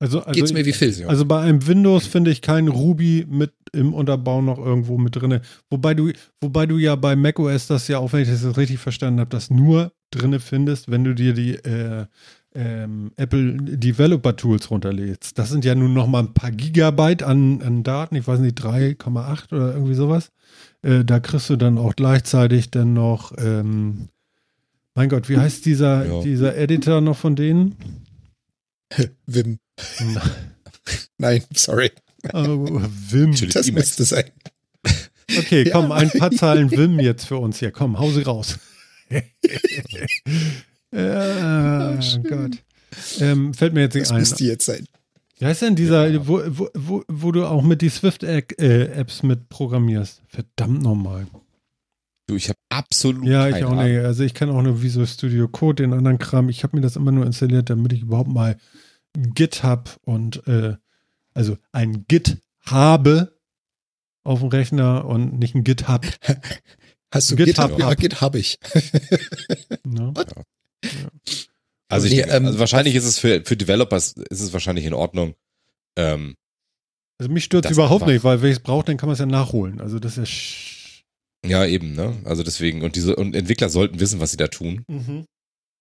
Also, also Geht's mir wie Phil. Also bei einem Windows finde ich kein Ruby mit im Unterbau noch irgendwo mit drinne. Wobei du, wobei du ja bei macOS das ja auch, wenn ich das jetzt richtig verstanden habe, das nur drinne findest, wenn du dir die äh, ähm, Apple Developer Tools runterlädst. Das sind ja nun noch mal ein paar Gigabyte an, an Daten. Ich weiß nicht 3,8 oder irgendwie sowas. Äh, da kriegst du dann auch gleichzeitig dann noch ähm, mein Gott, wie heißt dieser, Ja. dieser Editor noch von denen? [laughs] Wim. Nein, sorry. Oh. Natürlich Das müsste sein. Okay, Ja. komm, ein paar [laughs] Zeilen Wim jetzt für uns hier. Komm, hau sie raus. [laughs] ja, schön. Gott. Ähm, fällt mir jetzt nicht Das ein. müsste jetzt sein. Wie heißt denn dieser, wo, wo, wo, wo du auch mit die Swift-Apps mit programmierst? Verdammt nochmal. Du, ich habe absolut Ja, ich auch Ahnung. nicht. Also ich kann auch nur Visual Studio Code, den anderen Kram. Ich habe mir das immer nur installiert, damit ich überhaupt mal GitHub und äh, also ein Git habe auf dem Rechner und nicht ein GitHub. [laughs] Hast du GitHub GitHub? Ja. Git habe ich. [laughs] Ne? Also, ich, Nee, ähm, also wahrscheinlich ist es für, für Developers ist es wahrscheinlich in Ordnung. Ähm, Also mich stört Das überhaupt einfach- nicht, weil wenn ich es brauche, dann kann man es ja nachholen. Also das ist ja sch ja, eben, ne? Also deswegen, und diese und Entwickler sollten wissen, was sie da tun. mhm.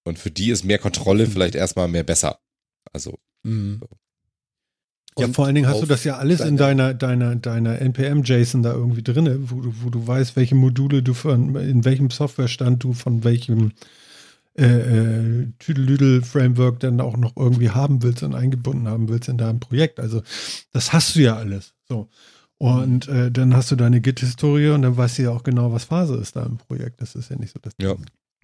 Und für die ist mehr Kontrolle vielleicht erstmal mehr besser. Also, Mhm. Ja, vor allen Dingen hast du das ja alles in deiner, deiner, deiner NPM-JSON da irgendwie drinne, wo du, wo du weißt, welche Module du von, in welchem Softwarestand du von welchem äh, äh, Tüdelüdel-Framework dann auch noch irgendwie haben willst und eingebunden haben willst in deinem Projekt. Also das hast du ja alles. So. Und äh, dann hast du deine Git-Historie und dann weißt du ja auch genau, was Phase ist da im Projekt. Das ist ja nicht so das Ja.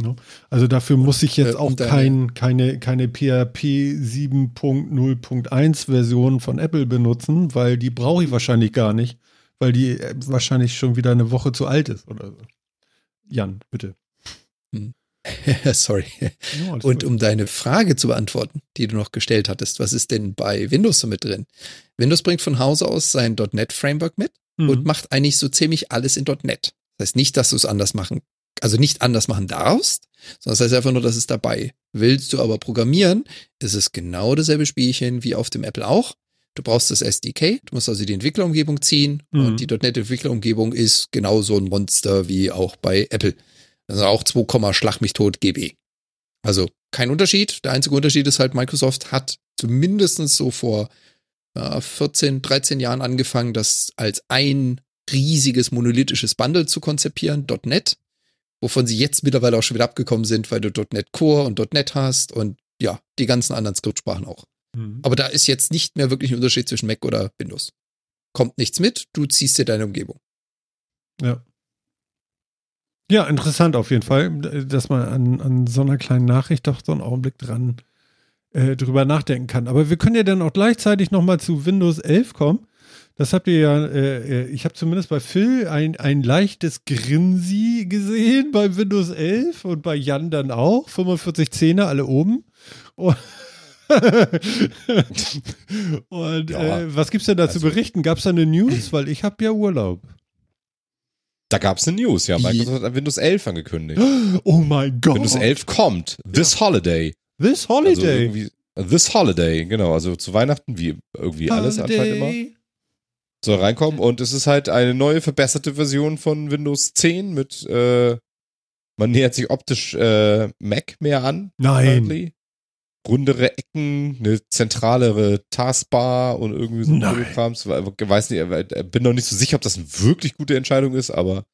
Ne? Also dafür muss ich jetzt Äh, auch deine- kein, keine, keine PHP 7.0.1 Version von Apple benutzen, weil die brauche ich wahrscheinlich gar nicht, weil die äh, wahrscheinlich schon wieder eine Woche zu alt ist oder so. Jan, bitte. [laughs] Sorry. Ja, Und um deine Frage zu beantworten, die du noch gestellt hattest, was ist denn bei Windows so mit drin? Windows bringt von Hause aus sein .NET Framework mit Mhm. und macht eigentlich so ziemlich alles in .NET. Das heißt nicht, dass du es anders machen, also nicht anders machen darfst, sondern das heißt einfach nur, dass es dabei. Willst du aber programmieren, ist es genau dasselbe Spielchen wie auf dem Apple auch. Du brauchst das SDK, du musst also die Entwicklerumgebung ziehen Mhm. und die .NET-Entwicklerumgebung ist genauso ein Monster wie auch bei Apple. Also auch 2, Schlag mich tot GB. Also kein Unterschied. Der einzige Unterschied ist halt, Microsoft hat zumindestens so vor äh, 14, 13 Jahren angefangen, das als ein riesiges monolithisches Bundle zu konzipieren, .NET, wovon sie jetzt mittlerweile auch schon wieder abgekommen sind, weil du .NET Core und .NET hast und ja, die ganzen anderen Skriptsprachen auch. Mhm. Aber da ist jetzt nicht mehr wirklich ein Unterschied zwischen Mac oder Windows. Kommt nichts mit, du ziehst dir deine Umgebung. Ja. Ja, interessant auf jeden Fall, dass man an, an so einer kleinen Nachricht doch so einen Augenblick dran äh, drüber nachdenken kann. Aber wir können ja dann auch gleichzeitig nochmal zu Windows 11 kommen. Das habt ihr ja, äh, äh, ich habe zumindest bei Phil ein, ein leichtes Grinsi gesehen bei Windows 11 und bei Jan dann auch. 45 Zähne, alle oben. Und, [laughs] und Ja, äh, was gibt's denn da zu also- berichten? Gab's da eine News? [clears throat] Weil ich habe ja Urlaub. Da gab's eine News, ja. Microsoft hat Windows 11 angekündigt. [gasps] Oh mein Gott. Windows 11 kommt. This Holiday. This Also Holiday. irgendwie, this Holiday, genau. Also zu Weihnachten, wie irgendwie alles anscheinend immer. Soll reinkommen und es ist halt eine neue verbesserte Version von Windows 10 mit äh, man nähert sich optisch äh, Mac mehr an. Nein. apparently. Rundere Ecken, eine zentralere Taskbar und irgendwie so Nein. Krams. Weiß nicht, äh, bin noch nicht so sicher, ob das eine wirklich gute Entscheidung ist, aber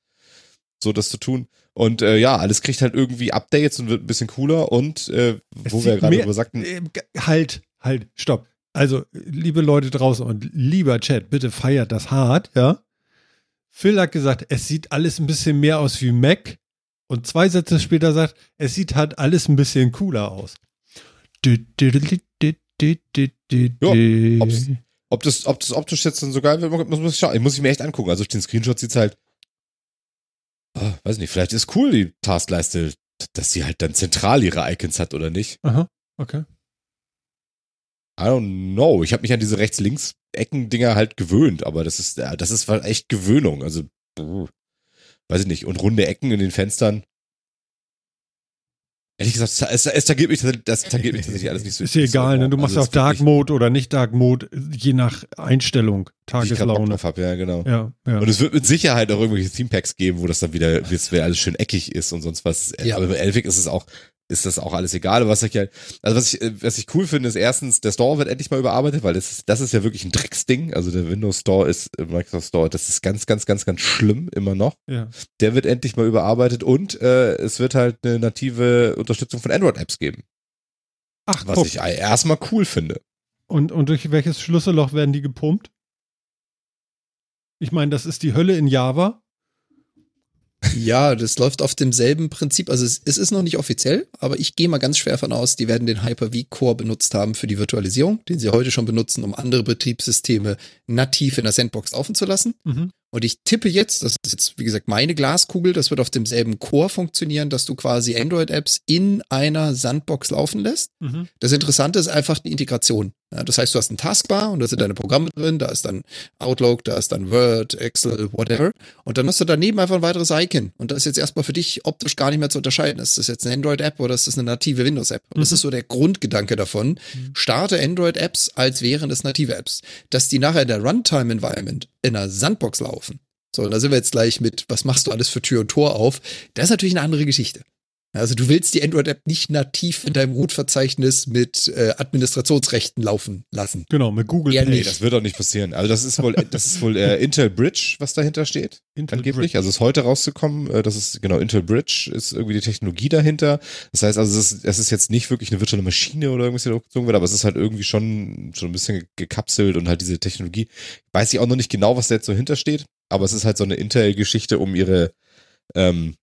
so das zu tun. Und äh, ja, alles kriegt halt irgendwie Updates und wird ein bisschen cooler und äh, wo wir gerade drüber sagten, Äh, Halt, halt, stopp. Also, liebe Leute draußen und lieber Chat, bitte feiert das hart, ja. Phil hat gesagt, es sieht alles ein bisschen mehr aus wie Mac. Und zwei Sätze später sagt, es sieht halt alles ein bisschen cooler aus. Ja, ob's- Ob das, ob das optisch jetzt dann so geil wird, muss, muss, ich muss ich mir echt angucken. Also auf den Screenshots sieht's halt, ah, weiß nicht, vielleicht ist cool die Taskleiste, dass sie halt dann zentral ihre Icons hat oder nicht. Aha, okay. I don't know. Ich habe mich an diese rechts-links-Ecken-Dinger halt gewöhnt, aber das ist, ja, das ist echt Gewöhnung. Also, weiß ich nicht. Und runde Ecken in den Fenstern. Ehrlich gesagt, es, es, tangiert mich, tatsächlich- das tangiert mich tatsächlich alles nicht so. Ist so egal, ne? Du machst Also, wird Dark Mode oder nicht Dark Mode, je nach Einstellung, ich Tageslaune. drauf hab, ja, genau. Ja, ja. Und es wird mit Sicherheit auch irgendwelche Themepacks geben, wo das dann wieder, wie es wieder alles schön eckig ist und sonst was. Ja. Aber bei Elvig ist es auch, ist das auch alles egal. Aber Was ich halt, also was ich, äh, was ich cool finde, ist erstens, der Store wird endlich mal überarbeitet, weil das ist, das ist ja wirklich ein Drecksding. Also der Windows Store ist, äh, Microsoft Store, das ist ganz, ganz, ganz, ganz schlimm immer noch. ja. Der wird endlich mal überarbeitet und äh, es wird halt eine native Unterstützung von Android-Apps geben. Ach, Was guck. ich erstmal cool finde. Und, und durch welches Schlüsselloch werden die gepumpt? Ich meine, das ist die Hölle in Java. Ja, das läuft auf demselben Prinzip. Also es, es ist noch nicht offiziell, aber ich gehe mal ganz schwer von aus, die werden den Hyper-V-Core benutzt haben für die Virtualisierung, den sie heute schon benutzen, um andere Betriebssysteme nativ in der Sandbox laufen zu lassen. Mhm. Und ich tippe jetzt, das ist jetzt, wie gesagt, meine Glaskugel, das wird auf demselben Core funktionieren, dass du quasi Android-Apps in einer Sandbox laufen lässt. Mhm. Das Interessante ist einfach die Integration. Ja, das heißt, du hast einen Taskbar und da sind deine Programme drin, da ist dann Outlook, da ist dann Word, Excel, whatever. Und dann hast du daneben einfach ein weiteres Icon. Und das ist jetzt erstmal für dich optisch gar nicht mehr zu unterscheiden. Ist das jetzt eine Android-App oder ist das eine native Windows-App? Und das Mhm. ist so der Grundgedanke davon. Starte Android-Apps, als wären es native Apps. Dass die nachher in der Runtime-Environment in einer Sandbox laufen. So, und da sind wir jetzt gleich mit, was machst du alles für Tür und Tor auf? Das ist natürlich eine andere Geschichte. Also du willst die Android-App nicht nativ in deinem Root-Verzeichnis mit äh, Administrationsrechten laufen lassen. Genau, mit Google Ja, Pay. Nee, das wird auch nicht passieren. Also das ist wohl, das ist wohl äh, Intel Bridge, was dahinter steht. Intel angeblich. Bridge. Also ist heute rauszukommen, äh, das ist genau Intel Bridge, ist irgendwie die Technologie dahinter. Das heißt also, es ist, es ist jetzt nicht wirklich eine virtuelle Maschine oder irgendwas, die da gezogen wird, aber es ist halt irgendwie schon, schon ein bisschen gekapselt und halt diese Technologie. Weiß ich auch noch nicht genau, was da jetzt so hintersteht, aber es ist halt so eine Intel-Geschichte, um ihre, ähm,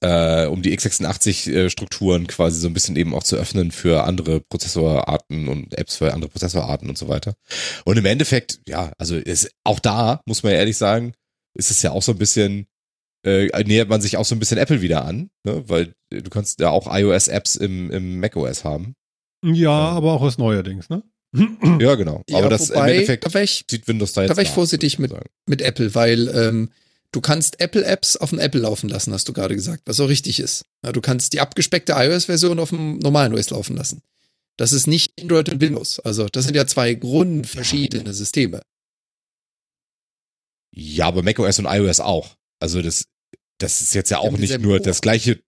äh, um die x86-Strukturen quasi so ein bisschen eben auch zu öffnen für andere Prozessorarten und Apps für andere Prozessorarten und so weiter. Und im Endeffekt, ja, also ist, auch da, muss man ja ehrlich sagen, ist es ja auch so ein bisschen, äh, nähert man sich auch so ein bisschen Apple wieder an, ne? weil äh, du kannst ja auch iOS-Apps im, im macOS haben. Ja, aber auch was neuerdings, ne? [clears throat] Ja, genau. Ja, Aber das wobei, im Endeffekt da wäre ich, sieht Windows da jetzt da wär ich vorsichtig sagen. mit Apple, weil ähm, du kannst Apple-Apps auf dem Apple laufen lassen, hast du gerade gesagt, was auch richtig ist. Ja, du kannst die abgespeckte iOS-Version auf dem normalen OS laufen lassen. Das ist nicht Android und Windows. Also das sind ja zwei grundverschiedene Systeme. Ja, aber macOS und iOS auch. Also das, das ist jetzt ja auch nicht nur das gleiche.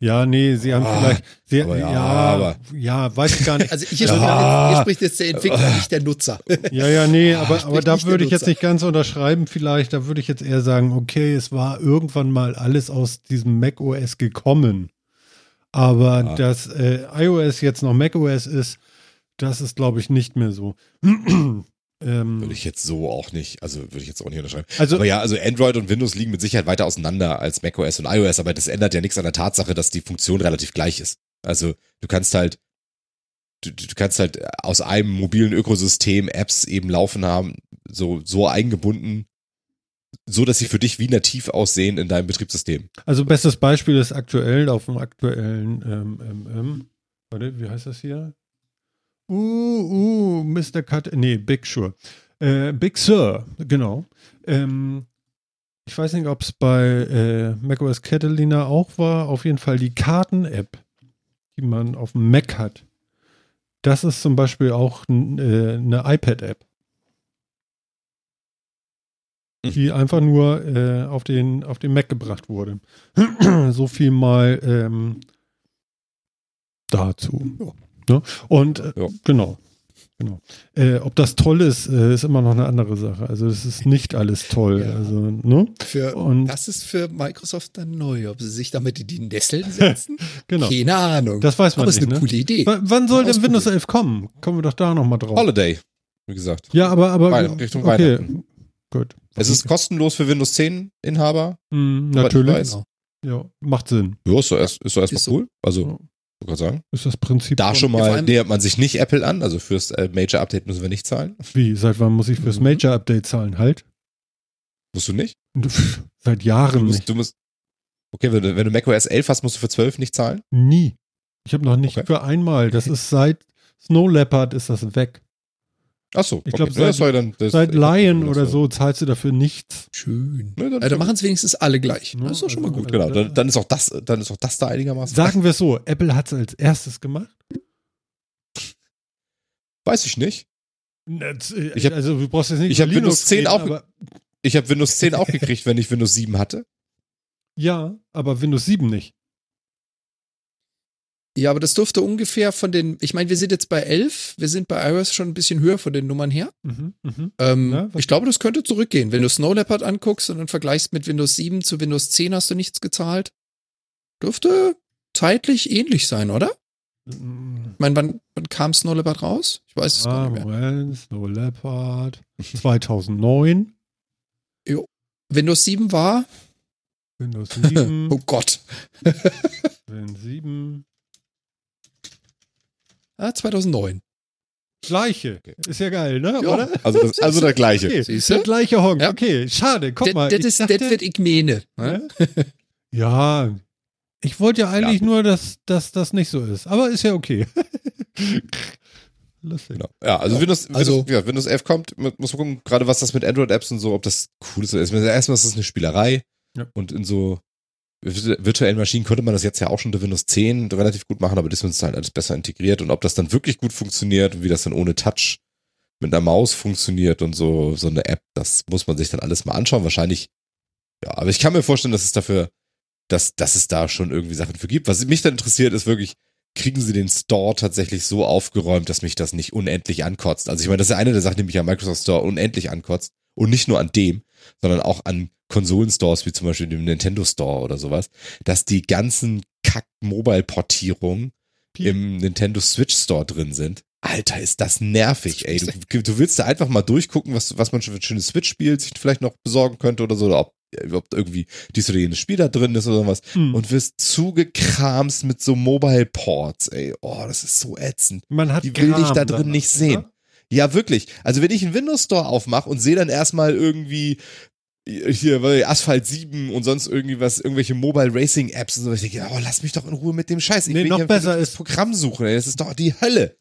Ja, nee, sie haben Ah, vielleicht. Sie, aber ja, ja, ja, aber- weiß ich gar nicht. Also hier, Ja. spricht, jetzt, hier spricht jetzt der Entwickler, nicht der Nutzer. Ja, ja, nee, Ah, [laughs] aber, aber da würde ich jetzt nicht ganz unterschreiben, vielleicht. Da würde ich jetzt eher sagen, okay, es war irgendwann mal alles aus diesem macOS gekommen. Aber Ja. dass äh, iOS jetzt noch macOS ist, das ist, glaube ich, nicht mehr so. Ähm, Würde ich jetzt so auch nicht, also würde ich jetzt auch nicht unterschreiben. also, Aber ja, also Android und Windows liegen mit Sicherheit weiter auseinander als macOS und iOS, aber das ändert ja nichts an der Tatsache, dass die Funktion relativ gleich ist. Also du kannst halt, du, du kannst halt aus einem mobilen Ökosystem Apps eben laufen haben, so, so eingebunden, so dass sie für dich wie nativ aussehen in deinem Betriebssystem. also bestes Beispiel ist aktuell auf dem aktuellen ähm, ähm, ähm, warte, wie heißt das hier? Uh, uh, Mr. Cut, nee, Big Sure. Äh, Big Sur, genau. Ähm, ich weiß nicht, ob es bei äh, macOS Catalina auch war. Auf jeden Fall die Karten-App, die man auf dem Mac hat. Das ist zum Beispiel auch äh, eine iPad-App. Die einfach nur äh, auf, den, auf den Mac gebracht wurde. [clears throat] so viel mal ähm, dazu. Ne? Und äh, Ja. genau. Genau. Äh, ob das toll ist, äh, ist immer noch eine andere Sache. Also es ist nicht alles toll. Ja. Also, ne? Für, Und- das ist für Microsoft dann neu. Ob sie sich damit in die Nesseln setzen? [laughs] Genau. Keine Ahnung. Das weiß man Aber es ist nicht. eine Ne? coole Idee. W wann soll denn. Windows 11 kommen? Kommen wir doch da nochmal drauf. Holiday, wie gesagt. Ja, aber, aber Richtung okay. Weihnachten. Gut. Es ist kostenlos für Windows 10 Inhaber. Ich natürlich. Ja, macht Sinn. Ja, ist doch erst, ist erstmal Ist so. cool. Also. Ich gerade sagen. Ist das Prinzip. Da schon mal nähert man sich nicht Apple an. Also fürs äh, Major Update müssen wir nicht zahlen. Wie? Seit wann muss ich fürs Mhm. Major Update zahlen? Halt. Musst du nicht? Seit Du Jahren musst, nicht. du musst, okay, wenn du, wenn du macOS 11 hast, musst du für 12 nicht zahlen. Nie. Ich habe noch nicht Okay. für einmal. Das [laughs] ist seit Snow Leopard ist das weg. Ach so. Ich okay. glaub, Ja, seit- das soll dann, das, Seit Lion oder so zahlst du dafür nichts. Schön. Ne, dann- Ja, da machen es wenigstens alle gleich. Ja, Das ist doch schon mal also- gut. Genau, dann, dann ist auch das, dann ist auch das da einigermaßen. Sagen wir es so, Apple hat es als erstes gemacht. Weiß ich nicht. Ich hab- also du brauchst jetzt nicht ich über hab Windows Linux 10 reden, auch- Aber, Ich habe Windows 10 [laughs] auch gekriegt, wenn ich Windows 7 hatte. ja, aber Windows 7 nicht. Ja, aber das dürfte ungefähr von den, ich meine, wir sind jetzt bei 11, wir sind bei iOS schon ein bisschen höher von den Nummern her. Mhm, mhm. Ähm, was- ich glaube, das könnte zurückgehen. Wenn du Snow Leopard anguckst und dann vergleichst mit Windows 7 zu Windows 10, hast du nichts gezahlt. Dürfte zeitlich ähnlich sein, oder? Ich meine, wann, wann kam Snow Leopard raus? Ich weiß es Ah, gar nicht mehr. Moment, Snow Leopard 2009. Windows 7 war, Windows [laughs] 7. oh Gott, Windows 7. ah, 2009. Gleiche. Ist ja geil, ne? Ja. Oder? Also, das, also der gleiche. Okay, Siehste? der gleiche Honk. Ja. Okay, schade. Guck Das mal. das ist das, dachte- was ich meine. Ne? Ja, ich wollte ja eigentlich nur, dass, dass das nicht so ist. Aber ist ja okay. [laughs] Lustig. Genau. Ja, also Windows, Also- Windows, ja, Windows 11 kommt, muss man gucken, gerade was das mit Android-Apps und so, ob das cool ist. Erstmal ist das eine Spielerei und in so virtuellen Maschinen konnte man das jetzt ja auch schon unter Windows 10 relativ gut machen, aber das ist halt alles besser integriert und ob das dann wirklich gut funktioniert und wie das dann ohne Touch mit einer Maus funktioniert und so, so eine App, das muss man sich dann alles mal anschauen. Wahrscheinlich, ja, aber ich kann mir vorstellen, dass es dafür, dass, dass es da schon irgendwie Sachen für gibt. Was mich dann interessiert, ist wirklich, kriegen sie den Store tatsächlich so aufgeräumt, dass mich das nicht unendlich ankotzt. Also ich meine, das ist ja eine der Sachen, die mich am Microsoft Store unendlich ankotzt. Und nicht nur an dem, sondern auch an Konsolenstores, wie zum Beispiel dem Nintendo Store oder sowas, dass die ganzen Kack-Mobile-Portierungen im Nintendo Switch Store drin sind. Alter, ist das nervig, ey. Du, du willst da einfach mal durchgucken, was, was man schon für ein schönes Switch-Spiel sich vielleicht noch besorgen könnte oder so, oder ob, ob irgendwie dies oder jenes Spiel da drin ist oder was Hm. und wirst zugekramst mit so Mobile Ports, ey. Oh, das ist so ätzend. Man hat Die will ich Gram da drin nicht sehen. oder? Ja, wirklich. Also wenn ich einen Windows Store aufmache und sehe dann erstmal irgendwie hier weil Asphalt 7 und sonst irgendwie was, irgendwelche Mobile Racing Apps und so, ich denke, oh, lass mich doch in Ruhe mit dem Scheiß. Ich Nee, noch hier besser ist- Programm suchen, ey. Das ist doch die Hölle.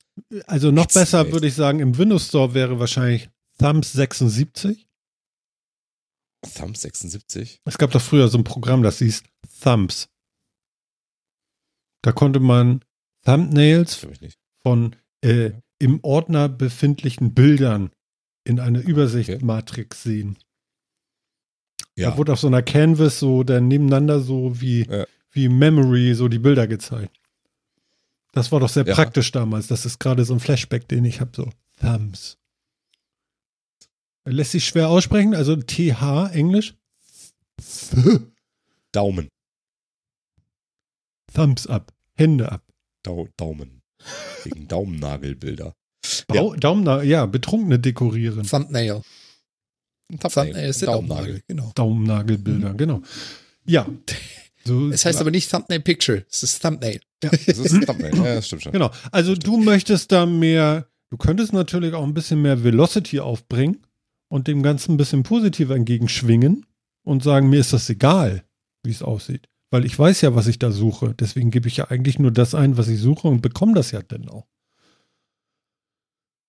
Also noch Ätzend, besser ey. würde ich sagen, im Windows Store wäre wahrscheinlich Thumbs 76. Thumb 76. Es gab doch früher so ein Programm, das hieß Thumbs. Da konnte man Thumbnails von äh, im Ordner befindlichen Bildern in einer Übersichtsmatrix sehen. Ja. Da wurde auf so einer Canvas so dann nebeneinander so wie, Ja. wie Memory so die Bilder gezeigt. Das war doch sehr Ja. praktisch damals. Das ist gerade so ein Flashback, den ich habe. So Thumbs. Lässt sich schwer aussprechen, also TH Englisch. Daumen. Thumbs up. Hände ab. Dau Daumen. Wegen Daumennagelbilder. Bau, Daumen, ja, Betrunkene dekorieren. Thumbnail. Thumbnail ist der Daumennagel, genau. Daumennagelbilder, genau. Ja. So, [laughs] Es heißt aber nicht Thumbnail Picture, es ist Thumbnail. Das [laughs] ist ein Thumbnail. Ja, das stimmt schon. Genau. Also du möchtest da mehr, du könntest natürlich auch ein bisschen mehr Velocity aufbringen und dem Ganzen ein bisschen positiver entgegenschwingen und sagen, mir ist das egal, wie es aussieht. Weil ich weiß ja, was ich da suche. Deswegen gebe ich ja eigentlich nur das ein, was ich suche und bekomme das ja dann auch.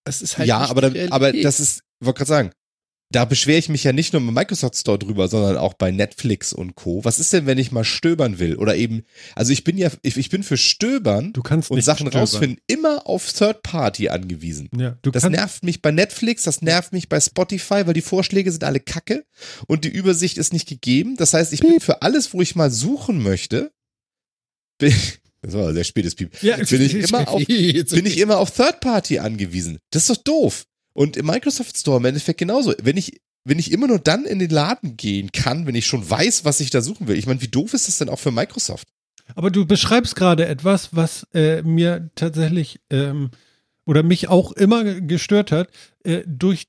Das ist halt ja, aber, aber das ist, wollte gerade sagen, da beschwere ich mich ja nicht nur im Microsoft Store drüber, sondern auch bei Netflix und Co. Was ist denn, wenn ich mal stöbern will? Oder eben, also ich bin ja, ich, ich bin für Stöbern Du kannst und Sachen stöbern. rausfinden immer auf Third Party angewiesen. Ja, du Das nervt mich bei Netflix, das nervt mich bei Spotify, weil die Vorschläge sind alle kacke und die Übersicht ist nicht gegeben. Das heißt, ich bin für alles, wo ich mal suchen möchte, bin, [laughs] das war ein sehr spätes Piep, Ja, bin ich [laughs] immer auf bin ich immer auf Third Party angewiesen. Das ist doch doof. Und im Microsoft Store im Endeffekt genauso. Wenn ich, wenn ich immer nur dann in den Laden gehen kann, wenn ich schon weiß, was ich da suchen will. Ich meine, wie doof ist das denn auch für Microsoft? Aber du beschreibst gerade etwas, was äh, mir tatsächlich ähm, oder mich auch immer gestört hat, äh, durch,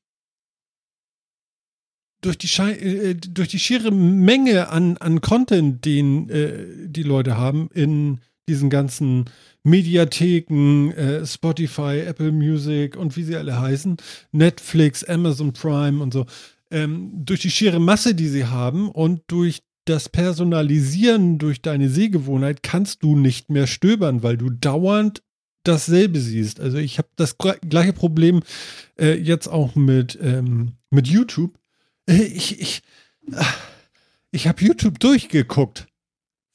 durch, die Schei äh, durch die schiere Menge an, an Content, den äh, die Leute haben in diesen ganzen Mediatheken, äh, Spotify, Apple Music und wie sie alle heißen, Netflix, Amazon Prime und so, ähm, durch die schiere Masse, die sie haben und durch das Personalisieren durch deine Sehgewohnheit kannst du nicht mehr stöbern, weil du dauernd dasselbe siehst. Also ich habe das gleiche Problem äh, jetzt auch mit, ähm, mit YouTube. Äh, ich ich, ich habe YouTube durchgeguckt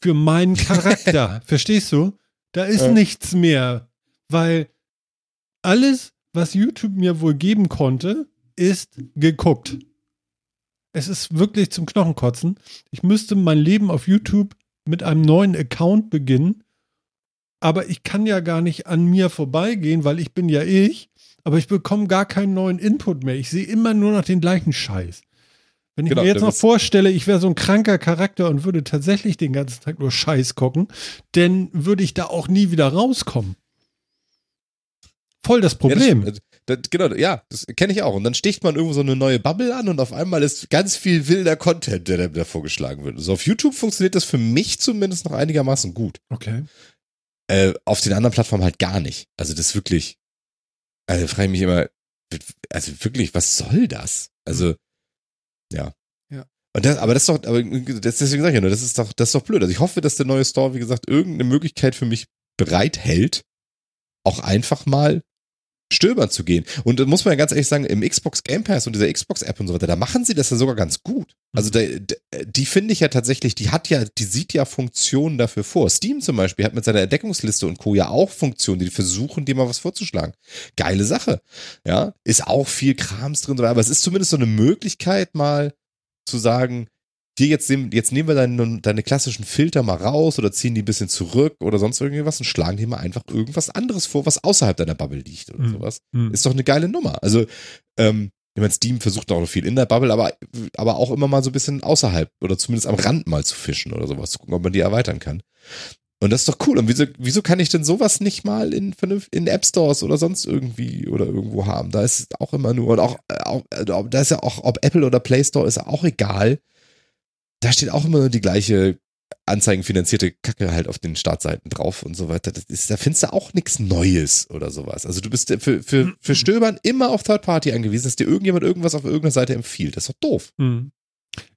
für meinen Charakter. [laughs] Verstehst du? Da ist Ja. nichts mehr, weil alles, was YouTube mir wohl geben konnte, ist geguckt. Es ist wirklich zum Knochenkotzen. Ich müsste mein Leben auf YouTube mit einem neuen Account beginnen. Aber ich kann ja gar nicht an mir vorbeigehen, weil ich bin ja ich. Aber ich bekomme gar keinen neuen Input mehr. Ich sehe immer nur noch den gleichen Scheiß. Wenn ich Genau, mir jetzt noch vorstelle, ich wäre so ein kranker Charakter und würde tatsächlich den ganzen Tag nur Scheiß gucken, dann würde ich da auch nie wieder rauskommen. Voll das Problem. Ja, das, das, genau, ja, das kenne ich auch. Und dann sticht man irgendwo so eine neue Bubble an und auf einmal ist ganz viel wilder Content, der da- vorgeschlagen wird. Also auf YouTube funktioniert das für mich zumindest noch einigermaßen gut. okay. Äh, auf den anderen Plattformen halt gar nicht. Also das ist wirklich, also frage ich mich immer, also wirklich, was soll das? Also, ja. Ja. Und das, aber das ist doch, aber das, deswegen sage ich ja nur, das ist doch, das ist doch blöd. Also ich hoffe, dass der neue Store, wie gesagt, irgendeine Möglichkeit für mich bereithält, auch einfach mal stöbern zu gehen. Und da muss man ja ganz ehrlich sagen, im Xbox Game Pass und dieser Xbox App und so weiter, da machen sie das ja sogar ganz gut. Also da, da, die finde ich ja tatsächlich, die hat ja, die sieht ja Funktionen dafür vor. Steam zum Beispiel hat mit seiner Entdeckungsliste und Co. ja auch Funktionen, die versuchen, dir mal was vorzuschlagen. Geile Sache. Ja, ist auch viel Krams drin, aber es ist zumindest so eine Möglichkeit, mal zu sagen, hier jetzt, nehmen- jetzt nehmen wir deine, deine klassischen Filter mal raus oder ziehen die ein bisschen zurück oder sonst irgendwas und schlagen dir mal einfach irgendwas anderes vor, was außerhalb deiner Bubble liegt oder Mhm. sowas. Hm. Ist doch eine geile Nummer. Also, ähm, ich meine, Steam versucht auch noch viel in der Bubble, aber, aber auch immer mal so ein bisschen außerhalb oder zumindest am Rand mal zu fischen oder sowas, zu gucken, ob man die erweitern kann. Und das ist doch cool. Und wieso, wieso kann ich denn sowas nicht mal in, in App Stores oder sonst irgendwie oder irgendwo haben? Da ist es auch immer nur, und auch, auch äh, da ist ja auch, ob Apple oder Play Store ist auch egal. Da steht auch immer nur die gleiche anzeigenfinanzierte Kacke halt auf den Startseiten drauf und so weiter. Das ist, da findest du auch nichts Neues oder sowas. Also du bist für, für, für Stöbern immer auf Third Party angewiesen, dass dir irgendjemand irgendwas auf irgendeiner Seite empfiehlt. Das ist doch doof. Hm.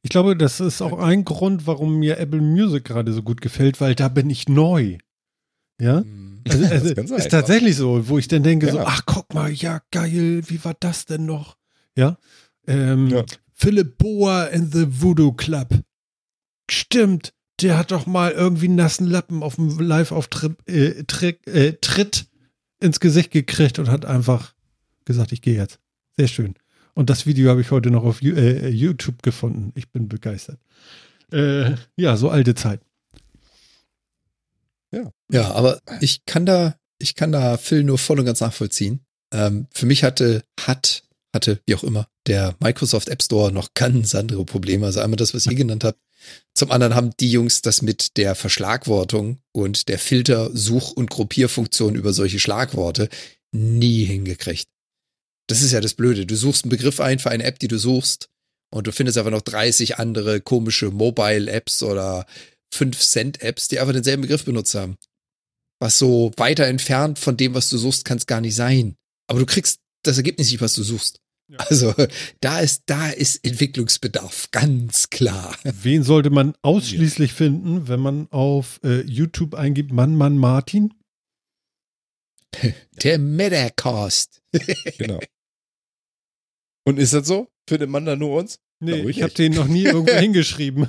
Ich glaube, das ist auch ein Grund, warum mir Apple Music gerade so gut gefällt, weil da bin ich neu. Ja? Mhm. Also, [laughs] also ist tatsächlich so, wo ich dann denke, so, Ja. ach guck mal, ja geil, wie war das denn noch? Ja. Ähm, Ja. Philip Boa and the Voodoo Club. Stimmt, der hat doch mal irgendwie einen nassen Lappen auf dem Live-Auftritt äh, Trick, äh, Tritt ins Gesicht gekriegt und hat einfach gesagt, ich gehe jetzt. Sehr schön. Und das Video habe ich heute noch auf äh, YouTube gefunden. Ich bin begeistert. Äh, ja, so alte Zeit. Ja, aber ich kann da, ich kann da Phil nur voll und ganz nachvollziehen. Ähm, für mich hatte, hat, hatte, wie auch immer, der Microsoft App Store noch ganz andere Probleme. Also einmal das, was ihr [laughs] genannt habt. Zum anderen haben die Jungs das mit der Verschlagwortung und der Filter-, Such- und Gruppierfunktion über solche Schlagworte nie hingekriegt. Das ist ja das Blöde. Du suchst einen Begriff ein für eine App, die du suchst, und du findest einfach noch 30 andere komische Mobile-Apps oder 5-Cent-Apps, die einfach denselben Begriff benutzt haben. Was so weiter entfernt von dem, was du suchst, kann es gar nicht sein. Aber du kriegst das Ergebnis nicht, was du suchst. Ja. Also da ist, da ist Entwicklungsbedarf, ganz klar. Wen sollte man ausschließlich finden, wenn man auf äh, YouTube eingibt, Mann, Mann, Martin? [laughs] Der Metacast. [laughs] Genau. Und ist das so? Findet man da nur uns? Nee, ich ich habe den noch nie irgendwo [laughs] hingeschrieben.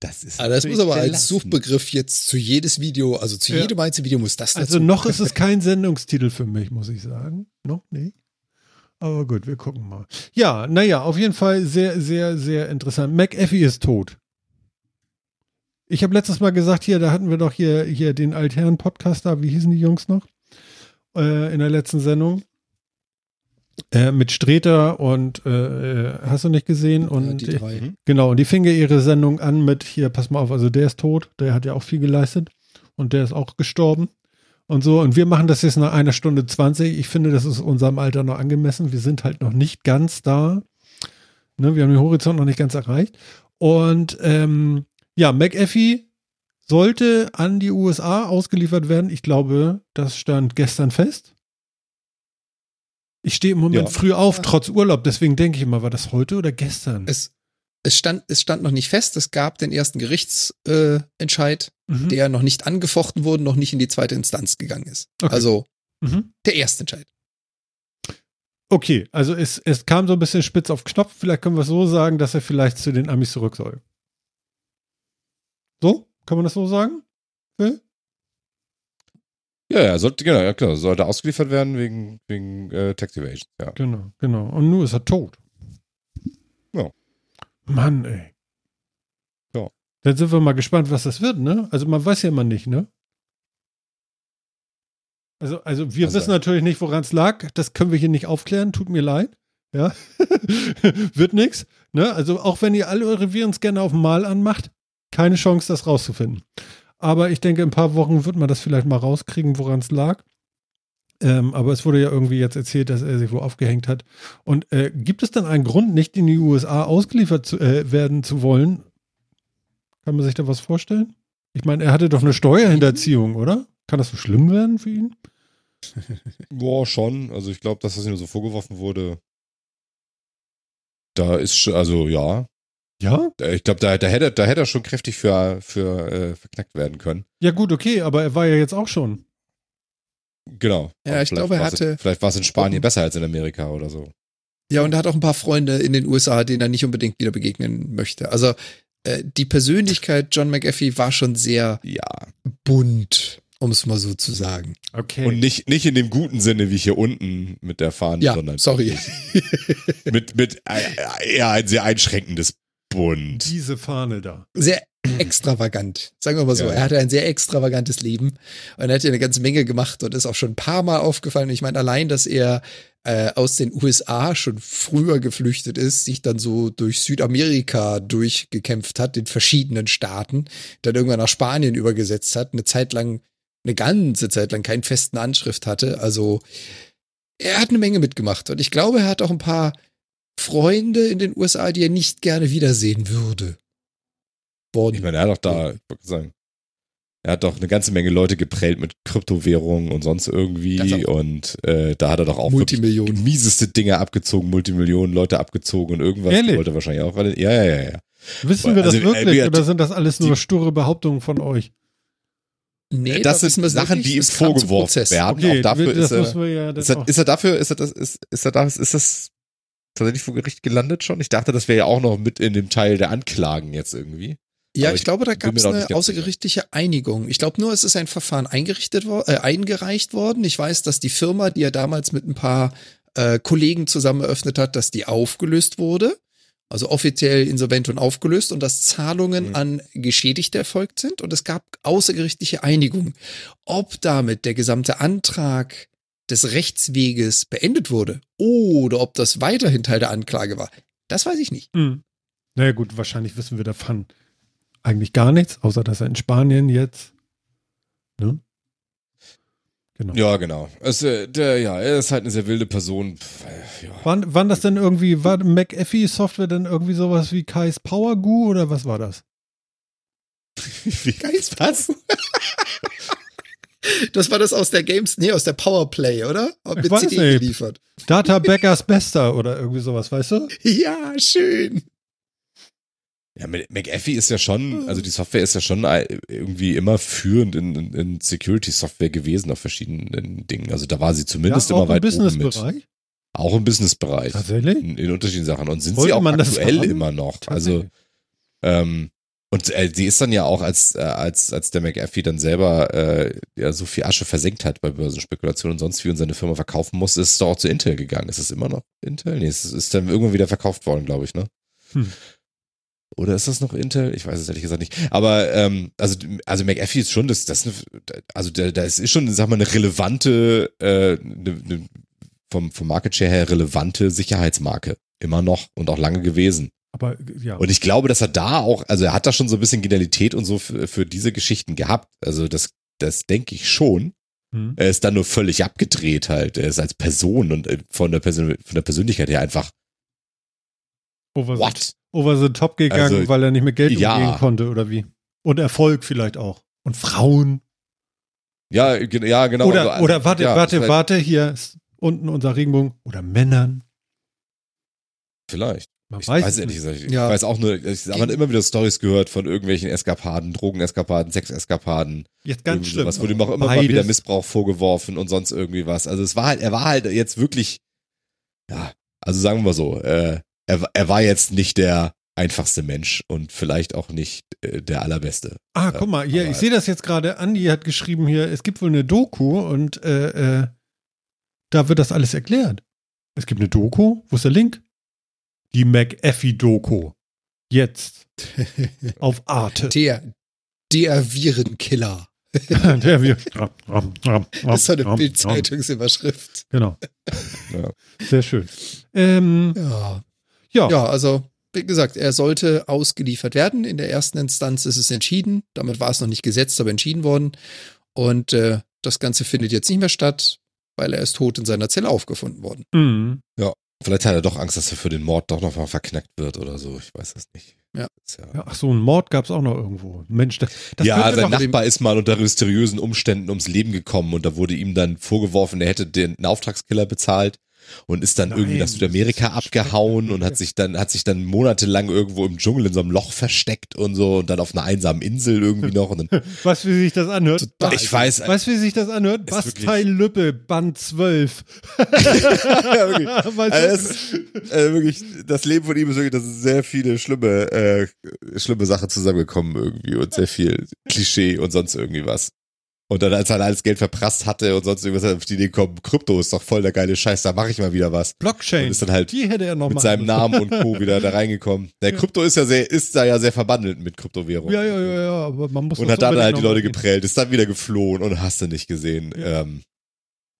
Das ist Aber das muss aber als. Suchbegriff jetzt zu jedes Video, also zu Ja. jedem einzelnen Video muss das Also dazu. noch ist es kein Sendungstitel für mich, muss ich sagen. Noch nicht. Aber gut, wir gucken mal. Ja, naja, auf jeden Fall sehr, sehr, sehr interessant. McAfee ist tot. Ich habe letztes Mal gesagt, hier, da hatten wir doch hier, hier den Altherren-Podcast da, wie hießen die Jungs noch? Äh, in der letzten Sendung. Äh, mit Streter und äh, äh, hast du nicht gesehen? ja, Und die drei. Mhm. Genau, und die fing ja ihre Sendung an mit, hier, pass mal auf, also der ist tot, der hat ja auch viel geleistet und der ist auch gestorben und so. Und wir machen das jetzt nach einer Stunde 20. Ich finde, das ist unserem Alter noch angemessen. Wir sind halt noch nicht ganz da. Ne, wir haben den Horizont noch nicht ganz erreicht. Und ähm, ja, McAfee sollte an die USA ausgeliefert werden. Ich glaube, das stand gestern fest. Ich stehe im Moment Ja. früh auf, trotz Urlaub. Deswegen denke ich immer, war das heute oder gestern? Es, es, stand, es stand noch nicht fest. Es gab den ersten Gerichtsentscheid, äh, Mhm. der noch nicht angefochten wurde, noch nicht in die zweite Instanz gegangen ist. Okay. Also Mhm. der erste Entscheid. Okay, also es, es kam so ein bisschen spitz auf Knopf. Vielleicht können wir es so sagen, dass er vielleicht zu den Amis zurück soll. So? Kann man das so sagen? Phil? Ja, ja, sollte, genau, ja, klar, sollte ausgeliefert werden wegen, wegen äh, Tax Evasion, ja. Genau, genau. Und nun ist er tot. Mann, ey. Ja. Dann sind wir mal gespannt, was das wird, ne? Also man weiß ja immer nicht, ne? Also, also wir Also- wissen natürlich nicht, woran es lag. Das können wir hier nicht aufklären. Tut mir leid. Ja. [laughs] wird nix. Ne? Also auch wenn ihr alle eure Virenscanner auf Mal anmacht, keine Chance, das rauszufinden. Aber ich denke, in ein paar Wochen wird man das vielleicht mal rauskriegen, woran es lag. Ähm, aber es wurde ja irgendwie jetzt erzählt, dass er sich wo aufgehängt hat. Und äh, gibt es dann einen Grund, nicht in die USA ausgeliefert zu, äh, werden zu wollen? Kann man sich da was vorstellen? Ich meine, er hatte doch eine Steuerhinterziehung, oder? Kann das so schlimm werden für ihn? [laughs] Boah, schon. Also ich glaube, dass das ihm so vorgeworfen wurde. Da ist schon, also ja. Ja? Ich glaube, da, da, hätte, da hätte er schon kräftig für, für äh, verknackt werden können. Ja, gut, okay, aber er war ja jetzt auch schon. Genau. Ja, Aber ich vielleicht glaube, er hatte- Vielleicht war es in Spanien besser als in Amerika oder so. Ja, und er hat auch ein paar Freunde in den USA, denen er nicht unbedingt wieder begegnen möchte. Also äh, die Persönlichkeit John McAfee war schon sehr Ja. bunt, um es mal so zu sagen. Okay. Und nicht, nicht in dem guten Sinne wie hier unten mit der Fahne, Ja, sondern sorry. mit, mit äh, eher ein sehr einschränkendes Bund. diese Fahne da. Sehr extravagant. Sagen wir mal so. Ja. Er hatte ein sehr extravagantes Leben und er hat ja eine ganze Menge gemacht und ist auch schon ein paar Mal aufgefallen. Ich meine, allein, dass er äh, aus den USA schon früher geflüchtet ist, sich dann so durch Südamerika durchgekämpft hat, in verschiedenen Staaten, dann irgendwann nach Spanien übergesetzt hat, eine Zeit lang, eine ganze Zeit lang keinen festen Anschrift hatte. Also er hat eine Menge mitgemacht und ich glaube, er hat auch ein paar Freunde in den USA, die er nicht gerne wiedersehen würde. Worden. Ich meine, er hat doch da, ich wollte sagen, er hat doch eine ganze Menge Leute geprellt mit Kryptowährungen und sonst irgendwie und äh, da hat er doch auch Multimillionen. mieseste Dinge abgezogen, Multimillionen Leute abgezogen und irgendwas Ehrlich? wollte er wahrscheinlich auch. Weil, ja, ja, ja, ja. Wissen wir das Also, äh, wirklich wir- oder sind das alles nur die- sture Behauptungen von euch? Nee, das da sind Sachen, wirklich. die ihm vorgeworfen werden. Okay, auch dafür das ist er, wir ja ist, er, auch- ist er dafür, ist er das, ist, ist er das, ist das tatsächlich vor Gericht gelandet schon? Ich dachte, das wäre ja auch noch mit in dem Teil der Anklagen jetzt irgendwie. Ja, Aber ich glaube, da gab es eine außergerichtliche Einigung. Ich glaube nur, es ist ein Verfahren eingerichtet wo äh, eingereicht worden. Ich weiß, dass die Firma, die er damals mit ein paar äh, Kollegen zusammen eröffnet hat, dass die aufgelöst wurde. Also offiziell insolvent und aufgelöst und dass Zahlungen Mhm. an Geschädigte erfolgt sind und es gab außergerichtliche Einigung. Ob damit der gesamte Antrag des Rechtsweges beendet wurde oder ob das weiterhin Teil der Anklage war, das weiß ich nicht. Hm. Naja gut, wahrscheinlich wissen wir davon eigentlich gar nichts, außer dass er in Spanien jetzt. Ne? Genau. Ja, genau. Es, äh, der, ja, er ist halt eine sehr wilde Person. Ja. Waren, waren das denn irgendwie, war McAfee-Software denn irgendwie sowas wie Kai's Power Goo oder was war das? [laughs] Wie geist was? [laughs] Das war das aus der Games, nee, aus der Powerplay, oder? Mit weiß CD nicht. geliefert. Data Backers Bester oder irgendwie sowas, weißt du? [laughs] Ja, schön. Ja, McAfee ist ja schon, also die Software ist ja schon irgendwie immer führend in, in, in Security-Software gewesen auf verschiedenen Dingen. Also da war sie zumindest ja, immer auch im weit oben mit. Businessbereich. Auch im Businessbereich. Tatsächlich? In, in unterschiedlichen Sachen. Und sind Wollte sie auch aktuell immer noch. Also, ähm, und äh, sie ist dann ja auch, als, äh, als, als der McAfee dann selber äh, ja so viel Asche versenkt hat bei Börsenspekulationen und sonst wie und seine Firma verkaufen musste, ist es doch auch zu Intel gegangen. Ist es immer noch Intel? Nee, es ist dann irgendwann wieder verkauft worden, glaube ich, ne? Hm. Oder ist das noch Intel? Ich weiß es ehrlich gesagt nicht. Aber ähm, also, also McAfee ist schon das, das also da, da ist schon, sag mal, eine relevante, äh, eine, eine, vom, vom Market Share her relevante Sicherheitsmarke. Immer noch und auch lange gewesen. Aber ja. Und ich glaube, dass er da auch, also er hat da schon so ein bisschen Genialität und so für, für diese Geschichten gehabt. Also das, das denke ich schon. Hm. Er ist dann nur völlig abgedreht halt. Er ist als Person und äh, von der, Persön von der Persönlichkeit her einfach, Over, what? Over the top gegangen, Also, weil er nicht mehr Geld ja. umgehen konnte oder wie? Und Erfolg vielleicht auch. Und Frauen. Ja, ja, genau. oder, also, oder warte, ja, warte, warte, hier ist unten unser Regenbogen. Oder Männern. Vielleicht. Man Ich weiß, weiß es ehrlich nicht. gesagt. Ich Ja. weiß auch nur, ich habe immer wieder Stories gehört von irgendwelchen Eskapaden, Drogeneskapaden, Sexeskapaden. Jetzt ganz schlimm. sowas, wurde ihm auch immer mal wieder Missbrauch vorgeworfen und sonst irgendwie was. Also es war halt, er war halt jetzt wirklich, ja, also sagen wir mal so, äh, er, er war jetzt nicht der einfachste Mensch und vielleicht auch nicht äh, der allerbeste. Ah, guck mal, hier, aber- ich sehe das jetzt gerade. Andi hat geschrieben hier, es gibt wohl eine Doku und äh, äh, da wird das alles erklärt. Es gibt eine Doku. Wo ist der Link? Die McAfee-Doku. Jetzt. [laughs] Auf Arte. Der, der Virenkiller. [laughs] der wir. Das ist so eine Bildzeitungsüberschrift. Genau. Ja. Sehr schön. Ähm, Ja. Ja. Ja, also, wie gesagt, er sollte ausgeliefert werden. In der ersten Instanz ist es entschieden. Damit war es noch nicht gesetzt, aber entschieden worden. Und äh, das Ganze findet jetzt nicht mehr statt, weil er ist tot in seiner Zelle aufgefunden worden. Mhm. Vielleicht hat er doch Angst, dass er für den Mord doch noch mal verknackt wird oder so. Ich weiß es nicht. Ja. Ja. Ja, ach so, ein Mord gab es auch noch irgendwo. Mensch, das, das ja, sein doch, Nachbar ist mal unter mysteriösen Umständen ums Leben gekommen und da wurde ihm dann vorgeworfen, er hätte den Auftragskiller bezahlt und ist dann Nein, irgendwie nach Südamerika ist abgehauen und hat [laughs] sich dann hat sich dann monatelang irgendwo im Dschungel in so einem Loch versteckt und so und dann auf einer einsamen Insel irgendwie noch und dann, [laughs] du, wie sich das anhört? Total. ich weiß du, wie sich das anhört? Ist Bastei Lübbe, Band 12. ja, [laughs] wirklich. Also das, äh, wirklich, das Leben von ihm ist wirklich, das sind sehr viele schlimme, äh, schlimme Sachen zusammengekommen irgendwie und sehr viel Klischee und sonst irgendwie was. Und dann, als er alles Geld verprasst hatte und sonst irgendwas, hat auf die Idee gekommen, Krypto ist doch voll der geile Scheiß, da mache ich mal wieder was. Blockchain. Und ist dann halt die hätte er noch mit seinem. Namen und Co. wieder da reingekommen. Der Ja. Krypto ist ja sehr, ist da ja sehr verbandelt mit Kryptowährung. Ja, ja, ja, ja, aber man muss Und hat dann halt die noch Leute geprellt, ist dann wieder geflohen und hast du nicht gesehen. Ja. Ähm,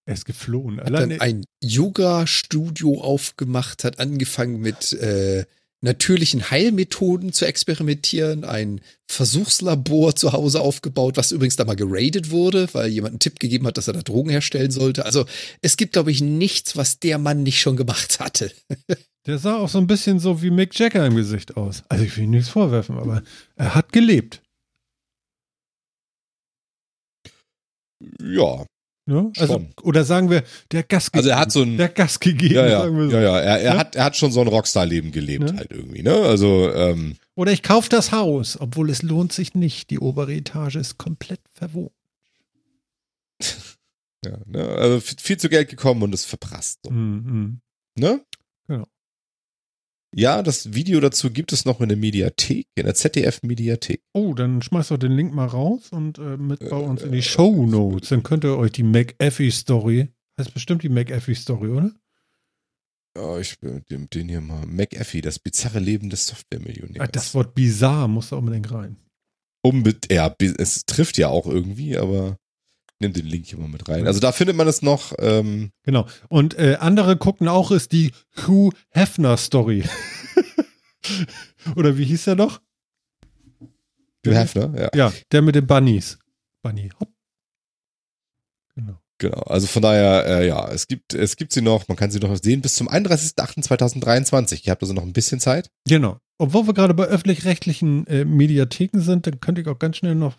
Er ist geflohen. Hat dann ein Yoga-Studio aufgemacht, hat angefangen mit äh, natürlichen Heilmethoden zu experimentieren, ein Versuchslabor zu Hause aufgebaut, was übrigens da mal geradet wurde, weil jemand einen Tipp gegeben hat, dass er da Drogen herstellen sollte. Also es gibt, glaube ich, nichts, was der Mann nicht schon gemacht hatte. [laughs] der sah auch so ein bisschen so wie Mick Jagger im Gesicht aus. Also ich will ihm nichts vorwerfen, aber er hat gelebt. ja, Ne? Also, Schon. oder sagen wir, der Gas also er hat so ein, der Gas gegeben, ja, ja, sagen wir so. ja, ja, er, er Ja? hat, er hat schon so ein Rockstar-Leben gelebt Ja. halt irgendwie, ne? Also, ähm, Oder ich kaufe das Haus, obwohl es lohnt sich nicht. Die obere Etage ist komplett verwohnt. [laughs] ja, ne? also viel, zu Geld gekommen und es verprasst, so, Mhm. ne? Ja, das Video dazu gibt es noch in der Mediathek, in der ZDF-Mediathek. Oh, dann schmeißt doch den Link mal raus und äh, mit bei uns in die Show Notes. Dann könnt ihr euch die McAfee-Story, heißt bestimmt die McAfee-Story, oder? Ja, ich den, den hier mal. McAfee, das bizarre Leben des Software-Millionärs. Das Wort bizarr muss da unbedingt rein. Unbe ja, es trifft ja auch irgendwie, aber nimm den Link hier mal mit rein. Also da findet man es noch. Ähm, Genau. Und äh, andere gucken auch, ist die Hugh Hefner Story. [laughs] Oder wie hieß der noch? Hugh Hefner, ja. Ja, der mit den Bunnies. Bunny, hopp. Genau. Genau, also von daher, äh, ja, es gibt, es gibt sie noch, man kann sie noch sehen bis zum 31.08.2023. Ihr habt also noch ein bisschen Zeit. Genau. Obwohl wir gerade bei öffentlich-rechtlichen äh, Mediatheken sind, dann könnte ich auch ganz schnell noch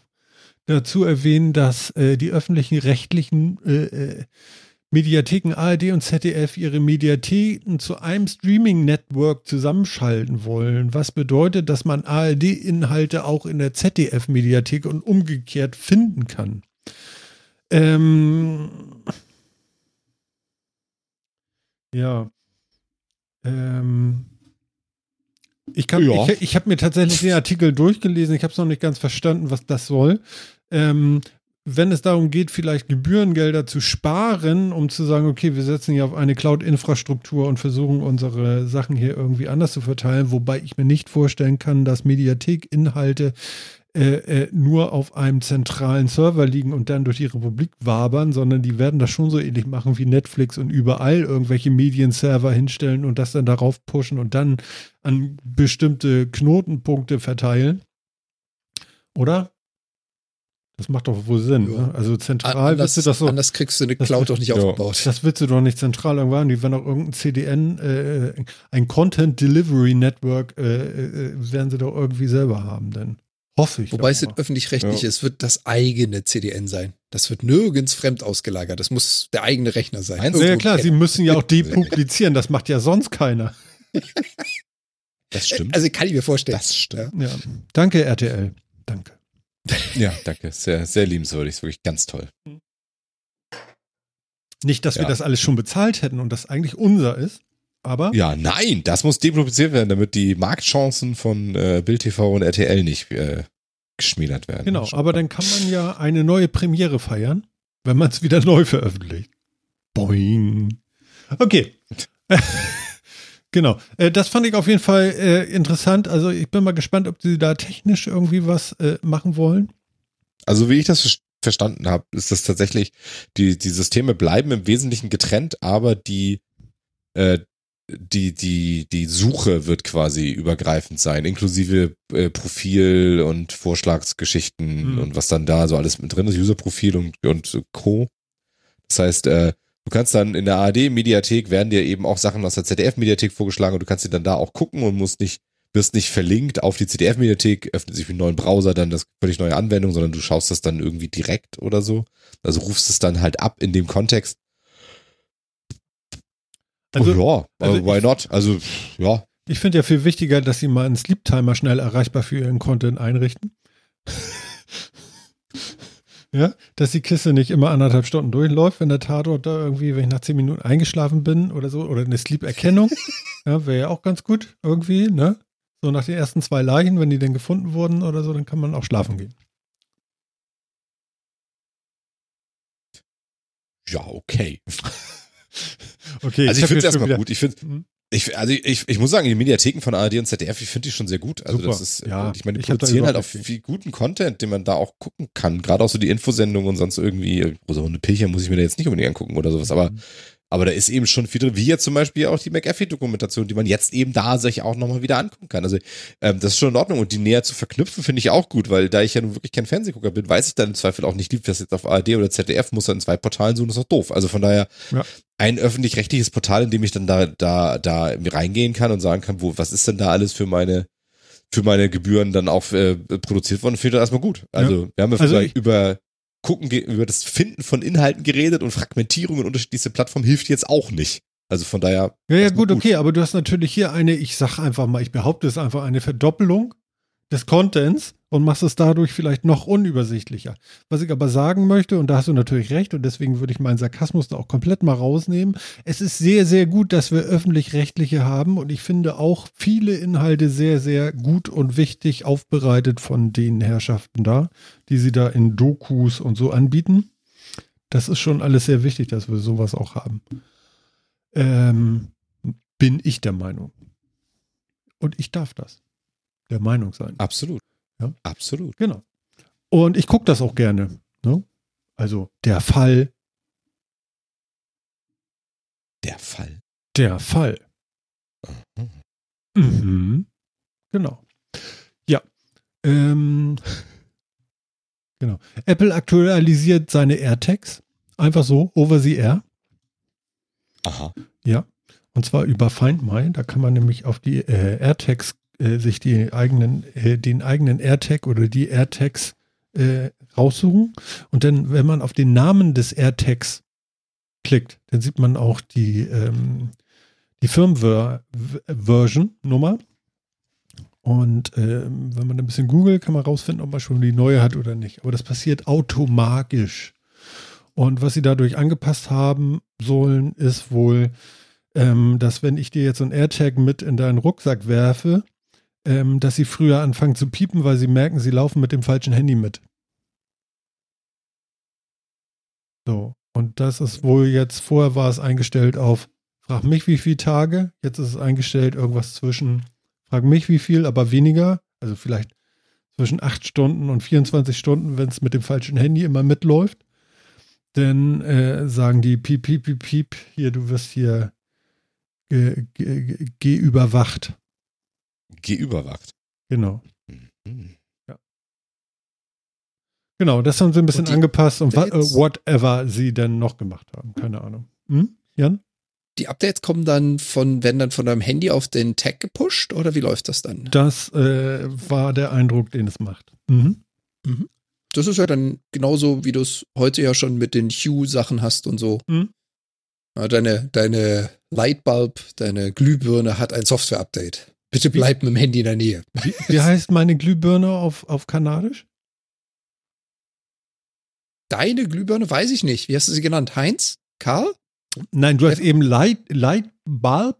dazu erwähnen, dass äh, die öffentlichen rechtlichen äh, äh, Mediatheken ARD und ZDF ihre Mediatheken zu einem Streaming-Network zusammenschalten wollen, was bedeutet, dass man ARD-Inhalte auch in der ZDF-Mediathek und umgekehrt finden kann. Ähm, ja. Ähm, ich, kann- Ja. ich, ich habe mir tatsächlich den Artikel durchgelesen. Ich habe es noch nicht ganz verstanden, was das soll. Ähm, wenn es darum geht, vielleicht Gebührengelder zu sparen, um zu sagen, okay, wir setzen hier auf eine Cloud-Infrastruktur und versuchen unsere Sachen hier irgendwie anders zu verteilen, wobei ich mir nicht vorstellen kann, dass Mediathek-Inhalte äh, äh, nur auf einem zentralen Server liegen und dann durch die Republik wabern, sondern die werden das schon so ähnlich machen wie Netflix und überall irgendwelche Medienserver hinstellen und das dann darauf pushen und dann an bestimmte Knotenpunkte verteilen. Oder? Das macht doch wohl Sinn. Ja. Ne? Also zentral Anders, willst du das so. anders kriegst du eine Cloud doch nicht ja. aufgebaut. Das willst du doch nicht zentral irgendwo haben. Die werden auch irgendein CDN, äh, ein Content Delivery Network, äh, äh, werden sie doch irgendwie selber haben, denn hoffe ich. Wobei es öffentlich-rechtlich Ja. ist, wird das eigene CDN sein. Das wird nirgends fremd ausgelagert. Das muss der eigene Rechner sein. Ja, klar, sie müssen ja auch depublizieren. [laughs] Das macht ja sonst keiner. Das stimmt. Also kann ich mir vorstellen. das stimmt. Ja. Danke, RTL. Danke. [laughs] Ja, danke. Sehr, sehr liebenswürdig. Ist wirklich ganz toll. Nicht, dass wir Ja. das alles schon bezahlt hätten und das eigentlich unser ist, aber Ja, nein, das muss depubliziert werden, damit die Marktchancen von äh, Bild TV und RTL nicht äh, geschmälert werden. genau. Aber dann kann man ja eine neue Premiere feiern, wenn man es wieder neu veröffentlicht. Boing. Okay. [laughs] genau. Äh, das fand ich auf jeden Fall äh, interessant. Also ich bin mal gespannt, ob sie da technisch irgendwie was äh, machen wollen. Also wie ich das ver- verstanden habe, ist das tatsächlich, die, die Systeme bleiben im Wesentlichen getrennt, aber die, äh, die, die, die Suche wird quasi übergreifend sein, inklusive äh, Profil und Vorschlagsgeschichten Hm. und was dann da so alles mit drin ist, Userprofil und, und Co. Das heißt, äh, du kannst dann in der ARD-Mediathek werden dir eben auch Sachen aus der ZDF-Mediathek vorgeschlagen und du kannst sie dann da auch gucken und musst nicht, wirst nicht verlinkt auf die ZDF-Mediathek, öffnet sich mit einem neuen Browser dann das völlig neue Anwendung, sondern du schaust das dann irgendwie direkt oder so. Also rufst es dann halt ab in dem Kontext. Also, oh, ja, also also why ich- not? Also, ja. Ich finde ja viel wichtiger, dass sie mal einen Sleep-Timer schnell erreichbar für ihren Content einrichten. Ja, dass die Kiste nicht immer anderthalb Stunden durchläuft, wenn der Tatort da irgendwie, wenn ich nach zehn Minuten eingeschlafen bin oder so, oder eine Sleep-Erkennung. [laughs] ja, wäre ja auch ganz gut irgendwie, ne? So nach den ersten zwei Leichen, wenn die denn gefunden wurden oder so, dann kann man auch schlafen gehen. Ja, okay. [laughs] Okay, Also ich hab finde es erstmal wieder- gut. Ich finde, Mhm. Ich, also ich, ich muss sagen, die Mediatheken von ARD und ZDF, ich finde die schon sehr gut. Also Super. das ist, Ja, ich meine, die ich produzieren halt auch viel guten Content, den man da auch gucken kann. Gerade auch so die Infosendungen und sonst irgendwie, Rosa Hunde Pilcher muss ich mir da jetzt nicht unbedingt angucken oder sowas, aber Mhm. Aber da ist eben schon viel drin, wie jetzt zum Beispiel auch die McAfee-Dokumentation, die man jetzt eben da sich auch nochmal wieder angucken kann. Also ähm, das ist schon in Ordnung und die näher zu verknüpfen, finde ich auch gut, weil da ich ja nun wirklich kein Fernsehgucker bin, weiß ich dann im Zweifel auch nicht, lief das jetzt auf ARD oder ZDF, muss dann in zwei Portalen suchen, ist doch doof. Also von daher Ja. ein öffentlich-rechtliches Portal, in dem ich dann da, da, da reingehen kann und sagen kann, wo, was ist denn da alles für meine für meine Gebühren dann auch äh, produziert worden, finde ich das erstmal gut. Also wir haben ja Also ich- über gucken, ge- über das Finden von Inhalten geredet und Fragmentierung in unterschiedlichste Plattformen hilft jetzt auch nicht. Also von daher. Ja, ja, erstmal gut, okay, aber du hast natürlich hier eine, ich sag einfach mal, ich behaupte es einfach, eine Verdoppelung des Contents und machst es dadurch vielleicht noch unübersichtlicher. Was ich aber sagen möchte, und da hast du natürlich recht, und deswegen würde ich meinen Sarkasmus da auch komplett mal rausnehmen, es ist sehr, sehr gut, dass wir öffentlich-rechtliche haben und ich finde auch viele Inhalte sehr, sehr gut und wichtig aufbereitet von den Herrschaften da, die sie da in Dokus und so anbieten. Das ist schon alles sehr wichtig, dass wir sowas auch haben. Ähm, bin ich der Meinung. Und ich darf das. Der Meinung sein. Absolut. Ja. Absolut. Genau. Und ich gucke das auch gerne. Ne? Also der Fall. Der Fall. Der Fall. Mhm. Mhm. Genau. Ja. Ähm, genau. Apple aktualisiert seine AirTags. Einfach so, over the air. Aha. Ja. Und zwar über Find My. Da kann man nämlich auf die äh, AirTags äh, sich die eigenen, äh, den eigenen AirTag oder die AirTags äh, raussuchen. Und dann, wenn man auf den Namen des AirTags klickt, dann sieht man auch die, ähm, die Firmware-Version-Nummer. Und ähm, wenn man ein bisschen googelt, kann man rausfinden, ob man schon die neue hat oder nicht. Aber das passiert automatisch. Und was sie dadurch angepasst haben sollen, ist wohl, ähm, dass wenn ich dir jetzt so ein AirTag mit in deinen Rucksack werfe, ähm, dass sie früher anfangen zu piepen, weil sie merken, sie laufen mit dem falschen Handy mit. So. Und das ist wohl jetzt, vorher war es eingestellt auf, frag mich wie viele Tage, jetzt ist es eingestellt irgendwas zwischen, frag mich wie viel, aber weniger, also vielleicht zwischen 8 Stunden und 24 Stunden, wenn es mit dem falschen Handy immer mitläuft. Dann äh, sagen die piep, piep, piep, piep, hier, du wirst hier ge, ge, ge überwacht. Geüberwacht. Genau. Mhm. Genau, das haben sie ein bisschen Und die angepasst und äh, whatever sie denn noch gemacht haben. Keine Ahnung. Hm? Jan? Die Updates kommen dann von, werden dann von deinem Handy auf den Tag gepusht oder wie läuft das dann? Das äh, war der Eindruck, den es macht. Mhm. Das ist ja dann genauso, wie du es heute ja schon mit den Hue-Sachen hast und so. Mhm. Ja, deine, deine Lightbulb, deine Glühbirne hat ein Software-Update. Bitte bleib mit dem Handy in der Nähe. Wie, wie heißt meine Glühbirne auf, auf Kanadisch? Deine Glühbirne weiß ich nicht. Wie hast du sie genannt? Heinz? Karl? Nein, du hast eben Light, Light Bulb.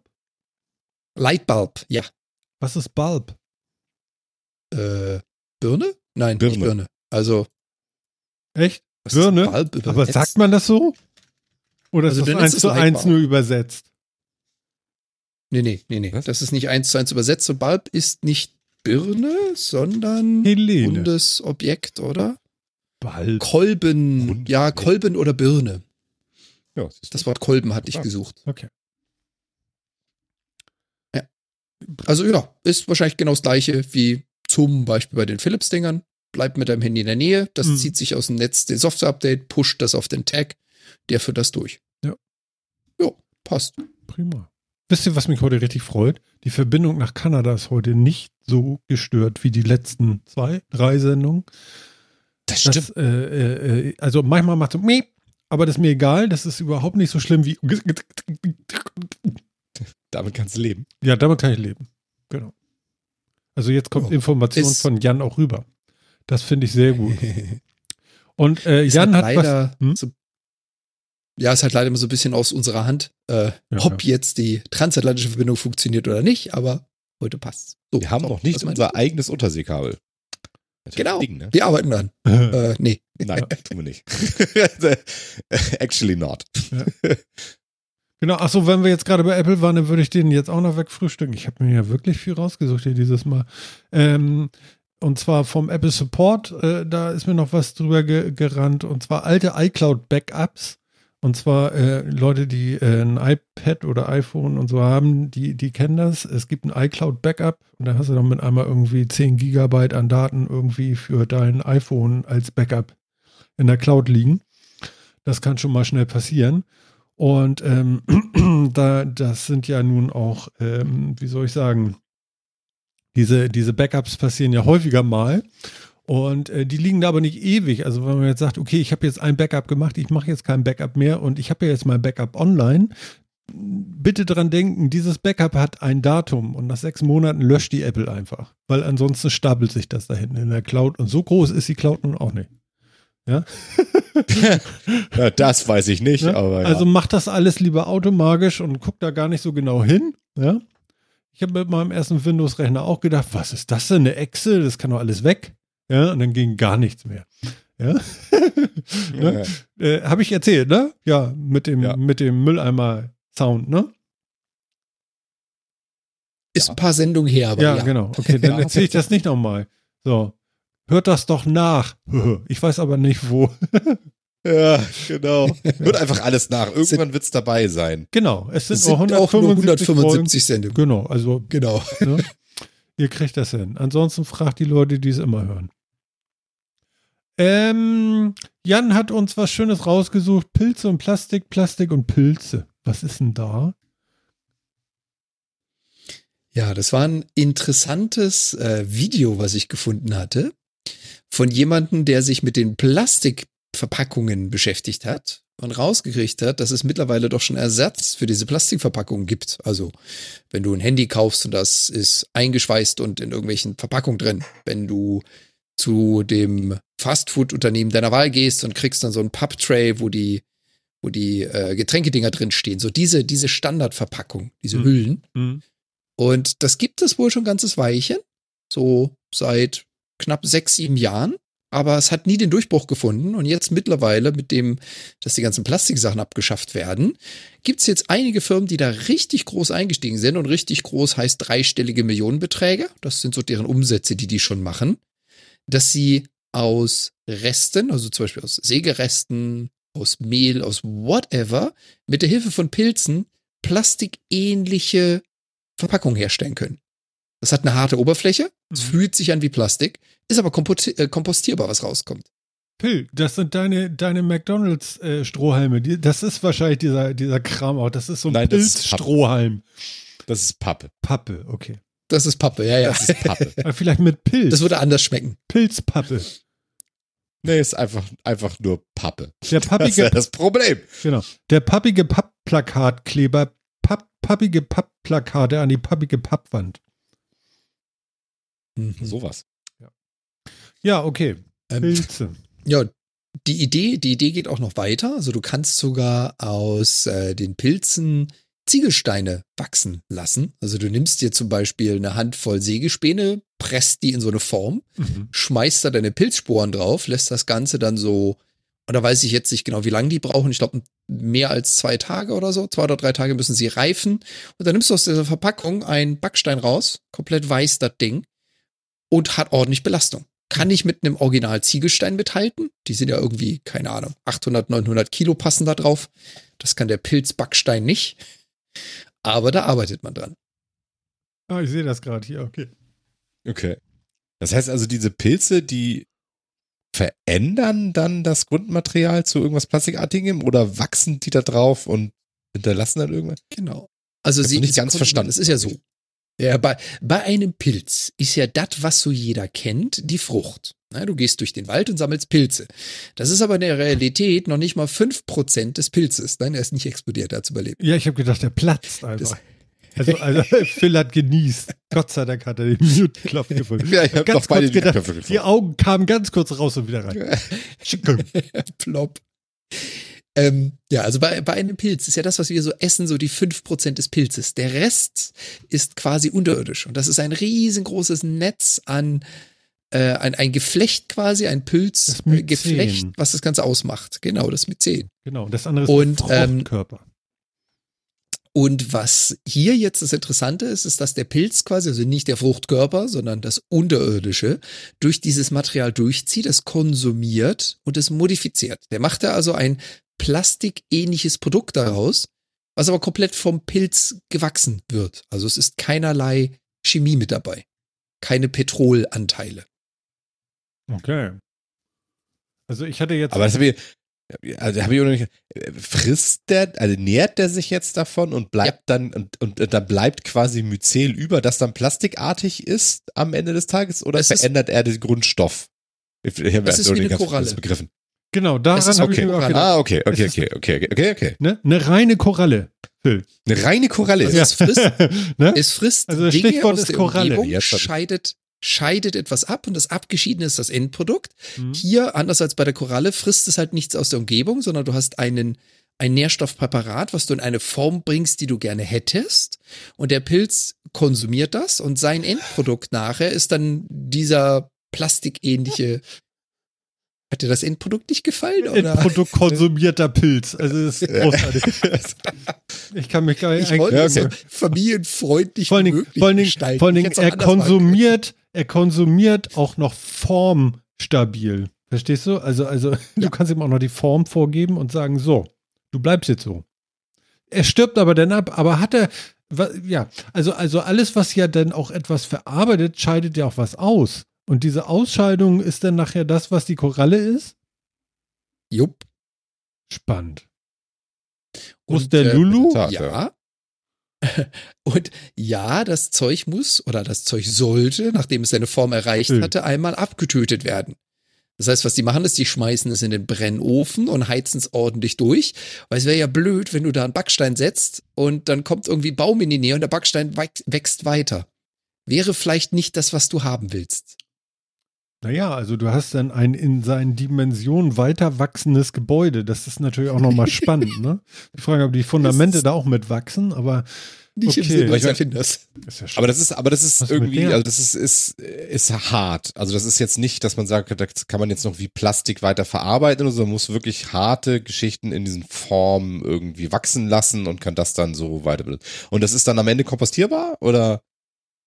Lightbulb, ja. Was ist Bulb? Äh, Birne? Nein, Birne. nicht Birne. Also, Echt? was Birne? ist Bulb Aber sagt man das so? Oder Also ist das eins zu eins nur übersetzt? Nee, nee, nee, nee. Was? Das ist nicht eins zu eins übersetzt. Bulb ist nicht Birne, sondern Helene. rundes Objekt, oder? Bulb. Kolben. Rund- Ja, Kolben oder Birne. Ja, du. Das Wort Kolben hatte ich Ah. gesucht. Okay. Also ja, ist wahrscheinlich genau das gleiche wie zum Beispiel bei den Philips-Dingern. Bleibt mit deinem Handy in der Nähe, das Mhm. zieht sich aus dem Netz, den Software-Update, pusht das auf den Tag, der führt das durch. Ja. Jo, passt. Prima. Wisst ihr, was mich heute richtig freut? Die Verbindung nach Kanada ist heute nicht so gestört wie die letzten zwei, drei Sendungen. Das Das, stimmt. äh, äh, also manchmal macht so miep, aber das ist mir egal. Das ist überhaupt nicht so schlimm wie. Damit kannst du leben. Ja, damit kann ich leben. Genau. Also jetzt kommt Ja. Information von Jan auch rüber. Das finde ich sehr gut. [laughs] Und äh, Jan hat was. Hm? so, ja, ist halt leider immer so ein bisschen aus unserer Hand, äh, Ja, ob jetzt die transatlantische Verbindung funktioniert oder nicht, aber heute passt's. So, Wir haben so, noch nicht unser eigenes Unterseekabel. Genau. Ding, ne? Wir arbeiten dran. [laughs] Äh, nee. Nein, [laughs] tun wir nicht. [laughs] Actually not. Genau, achso, wenn wir jetzt gerade bei Apple waren, dann würde ich den jetzt auch noch wegfrühstücken. Ich habe mir ja wirklich viel rausgesucht hier dieses Mal. Ähm, und zwar vom Apple Support, äh, da ist mir noch was drüber ge gerannt. Und zwar alte iCloud-Backups. Und zwar äh, Leute, die äh, ein iPad oder iPhone und so haben, die, die kennen das. Es gibt ein iCloud-Backup und da hast du dann mit einmal irgendwie 10 Gigabyte an Daten irgendwie für dein iPhone als Backup in der Cloud liegen. Das kann schon mal schnell passieren. Und ähm, [clears throat] da, das sind ja nun auch, ähm, wie soll ich sagen, diese, diese Backups passieren ja häufiger mal. Und äh, die liegen da aber nicht ewig. Also wenn man jetzt sagt, okay, ich habe jetzt ein Backup gemacht, ich mache jetzt kein Backup mehr und ich habe ja jetzt mein Backup online, bitte dran denken, dieses Backup hat ein Datum und nach sechs Monaten löscht die Apple einfach. Weil ansonsten stapelt sich das da hinten in der Cloud und so groß ist die Cloud nun auch nicht. Ja. [laughs] ja das weiß ich nicht, Ja? aber ja. Also macht das alles lieber automatisch und guckt da gar nicht so genau hin. Ja. Ich habe mit meinem ersten Windows-Rechner auch gedacht, was ist das denn? Eine Excel? Das kann doch alles weg. Ja, und dann ging gar nichts mehr. Ja. [laughs] ne? äh, habe ich erzählt, ne? Ja, mit dem, Ja. mit dem Mülleimer-Sound, ne? Ist ein paar Sendungen her, aber Ja, ja. genau. Okay, dann Ja. erzähle ich das nicht nochmal. So. Hört das doch nach. [laughs] Ich weiß aber nicht wo. [laughs] ja, genau. Hört einfach alles nach. Irgendwann wird's dabei sein. Genau. Es sind, Es sind auch nur 175 Folgen. 175 Sendungen. Genau, also Genau. ne? ihr kriegt das hin. Ansonsten fragt die Leute, die es immer hören. Ähm, Jan hat uns was Schönes rausgesucht. Pilze und Plastik, Plastik und Pilze. Was ist denn da? Ja, das war ein interessantes äh, Video, was ich gefunden hatte, von jemandem, der sich mit den Plastikverpackungen beschäftigt hat und rausgekriegt hat, dass es mittlerweile doch schon Ersatz für diese Plastikverpackungen gibt. Also, wenn du ein Handy kaufst und das ist eingeschweißt und in irgendwelchen Verpackungen drin, wenn du zu dem Fastfood-Unternehmen deiner Wahl gehst und kriegst dann so ein Papptray, wo die, wo die äh, Getränkedinger drin stehen, so diese, diese Standardverpackung, diese Hm. Hüllen. Hm. Und das gibt es wohl schon ein ganzes Weilchen, so seit knapp sechs, sieben Jahren. Aber es hat nie den Durchbruch gefunden. Und jetzt mittlerweile, mit dem, dass die ganzen Plastiksachen abgeschafft werden, gibt es jetzt einige Firmen, die da richtig groß eingestiegen sind. Und richtig groß heißt dreistellige Millionenbeträge. Das sind so deren Umsätze, die die schon machen. Dass sie aus Resten, also zum Beispiel aus Sägeresten, aus Mehl, aus whatever, mit der Hilfe von Pilzen plastikähnliche Verpackung herstellen können. Das hat eine harte Oberfläche, es Mhm. fühlt sich an wie Plastik, ist aber äh, kompostierbar, was rauskommt. Pill, das sind deine, deine McDonalds-Strohhalme. Die, das ist wahrscheinlich dieser, dieser Kram auch. Das ist so ein Pilzstrohhalm. Das ist Pappe. Pappe, okay. Das ist Pappe, ja, ja. Das ist Pappe. [laughs] Aber vielleicht mit Pilz. Das würde anders schmecken. Pilzpappe. Nee, ist einfach, einfach nur Pappe. Der [laughs] Das ist pappige, ja das Problem. genau. Der pappige Pappplakatkleber, papp, pappige Pappplakate an die pappige Pappwand. Mhm. Sowas. Ja, okay. Ähm, Pilze. Ja, die Idee, die Idee geht auch noch weiter. Also du kannst sogar aus äh, den Pilzen Ziegelsteine wachsen lassen. Also du nimmst dir zum Beispiel eine Handvoll Sägespäne, presst die in so eine Form, Mhm. schmeißt da deine Pilzsporen drauf, lässt das Ganze dann so, und da weiß ich jetzt nicht genau, wie lange die brauchen. Ich glaube, mehr als zwei Tage oder so, zwei oder drei Tage müssen sie reifen. Und dann nimmst du aus dieser Verpackung einen Backstein raus, komplett weiß das Ding, und hat ordentlich Belastung. Kann ich mit einem Original Ziegelstein mithalten? Die sind ja irgendwie, keine Ahnung, 800, 900 Kilo passen da drauf. Das kann der Pilzbackstein nicht. Aber da arbeitet man dran. Ah, ich sehe das gerade hier, okay. Okay. Das heißt also, diese Pilze, die verändern dann das Grundmaterial zu irgendwas Plastikartigem oder wachsen die da drauf und hinterlassen dann irgendwas? Genau. Also Ich sie nicht ganz konnten- verstanden. Es ist ja so. Ja, bei, bei einem Pilz ist ja das, was so jeder kennt, die Frucht. Na, du gehst durch den Wald und sammelst Pilze. Das ist aber in der Realität noch nicht mal 5% des Pilzes. Nein, er ist nicht explodiert, er hat überlebt. Ja, ich habe gedacht, der platzt einfach. Also, also [laughs] Phil hat genießt. Gott sei Dank hat er den Mute-Knopf gefunden. Ja, ich hab ganz kurz gedacht, gefunden. die Augen kamen ganz kurz raus und wieder rein. [laughs] Plopp. Ähm, ja, also bei, bei einem Pilz ist ja das, was wir so essen, so die 5% des Pilzes. Der Rest ist quasi unterirdisch. Und das ist ein riesengroßes Netz an äh, ein, ein Geflecht quasi, ein Pilzgeflecht, äh, Geflecht, was das Ganze ausmacht. Genau, das mit 10. Genau, das andere ist Und, der ähm, Fruchtkörper. Und was hier jetzt das Interessante ist, ist, dass der Pilz quasi, also nicht der Fruchtkörper, sondern das Unterirdische, durch dieses Material durchzieht, es konsumiert und es modifiziert. Der macht da also ein plastikähnliches Produkt daraus, was aber komplett vom Pilz gewachsen wird. Also es ist keinerlei Chemie mit dabei. Keine Petrolanteile. Okay. Also ich hatte jetzt. Aber das habe ich, also habe ich auch noch nicht, frisst der, also nährt der sich jetzt davon und bleibt dann, und, und, und dann bleibt quasi Myzel über, das dann plastikartig ist am Ende des Tages oder Es ist- verändert er den Grundstoff? Ich, ich habe Es ist wie nicht eine ganz Koralle. begriffen. genau, Es daran ist habe ich okay. mir auch Koralle. gedacht. Ah, okay, okay, Es ist- okay, okay, okay, okay. Ne? Eine reine Koralle. Eine reine Koralle. Also es frisst, [laughs] ne? es frisst Also das Dinge Stichwort aus ist der Koralle. Umgebung, ich- scheidet, scheidet etwas ab und das Abgeschiedene ist das Endprodukt. Hm. Hier, anders als bei der Koralle, frisst es halt nichts aus der Umgebung, sondern du hast einen, ein Nährstoffpräparat, was du in eine Form bringst, die du gerne hättest. Und der Pilz konsumiert das und sein Endprodukt nachher ist dann dieser plastikähnliche. Hat dir das Endprodukt nicht gefallen? Oder? Endprodukt konsumierter Pilz. Also das ist großartig. Ich kann mich gar nicht Ich wollte Ja, okay. so familienfreundlich vor allen Dingen, vor allen Dingen, vor allen Dingen er konsumiert, er konsumiert auch noch formstabil. Verstehst du? Also, also [laughs] du kannst ihm auch noch die Form vorgeben und sagen, so, du bleibst jetzt so. Er stirbt aber dann ab, aber hat er, ja, also, also alles, was ja dann auch etwas verarbeitet, scheidet ja auch was aus. Und diese Ausscheidung ist dann nachher das, was die Koralle ist? Jupp. Spannend. Und, der äh, Lulu? Tat, Ja. [laughs] Und ja, das Zeug muss oder das Zeug sollte, nachdem es seine Form erreicht hatte, einmal abgetötet werden. Das heißt, was die machen, ist, die schmeißen es in den Brennofen und heizen es ordentlich durch. Weil es wäre ja blöd, wenn du da einen Backstein setzt und dann kommt irgendwie Baum in die Nähe und der Backstein wächst weiter. Wäre vielleicht nicht das, was du haben willst. Naja, also du hast dann ein in seinen Dimensionen weiter wachsendes Gebäude. Das ist natürlich auch nochmal [laughs] spannend, ne? Die Frage, ob die Fundamente da auch mitwachsen, aber Nicht im Okay. Sinne Aber ich mein- Erfinders. ist ja Aber das ist, aber das ist Was mit irgendwie, also das ist, ist, ist hart. Also das ist jetzt nicht, dass man sagt, da kann man jetzt noch wie Plastik weiter verarbeiten oder so. Man muss wirklich harte Geschichten in diesen Formen irgendwie wachsen lassen und kann das dann so weiter benutzen. Und das ist dann am Ende kompostierbar oder?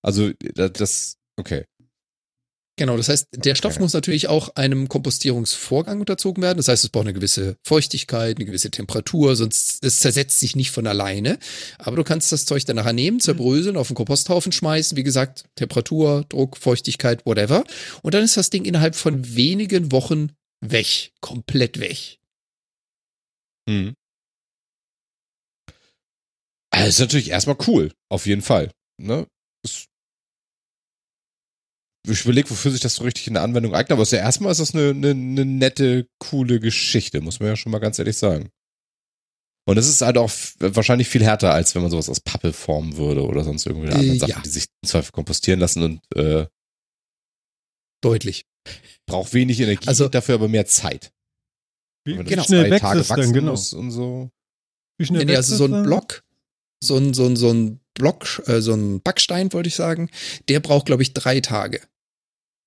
Also da- das, okay. Genau, das heißt, der Stoff Okay. muss natürlich auch einem Kompostierungsvorgang unterzogen werden. Das heißt, es braucht eine gewisse Feuchtigkeit, eine gewisse Temperatur, sonst es zersetzt sich nicht von alleine. Aber du kannst das Zeug dann nachher nehmen, zerbröseln, auf den Komposthaufen schmeißen. Wie gesagt, Temperatur, Druck, Feuchtigkeit, whatever. Und dann ist das Ding innerhalb von wenigen Wochen weg, komplett weg. Mhm. Also ist natürlich erstmal cool, auf jeden Fall. Ne? Das ich überlege, wofür sich das so richtig in der Anwendung eignet, aber es ist ja erstmal ist das eine, eine, eine nette, coole Geschichte, muss man ja schon mal ganz ehrlich sagen. Und es ist halt auch wahrscheinlich viel härter, als wenn man sowas aus Pappe formen würde oder sonst irgendwelche Äh, anderen Sachen, ja. die sich im Zweifel kompostieren lassen und äh, Deutlich. braucht wenig Energie, Also- dafür aber mehr Zeit. wie, Wenn schnell zwei wächst Tage es wachsen denn, genau? muss und so. Wie schnell Nee, wächst also so ein dann? Block, so ein, so ein, so ein Block, äh, so ein Backstein, wollte ich sagen, der braucht, glaube ich, drei Tage.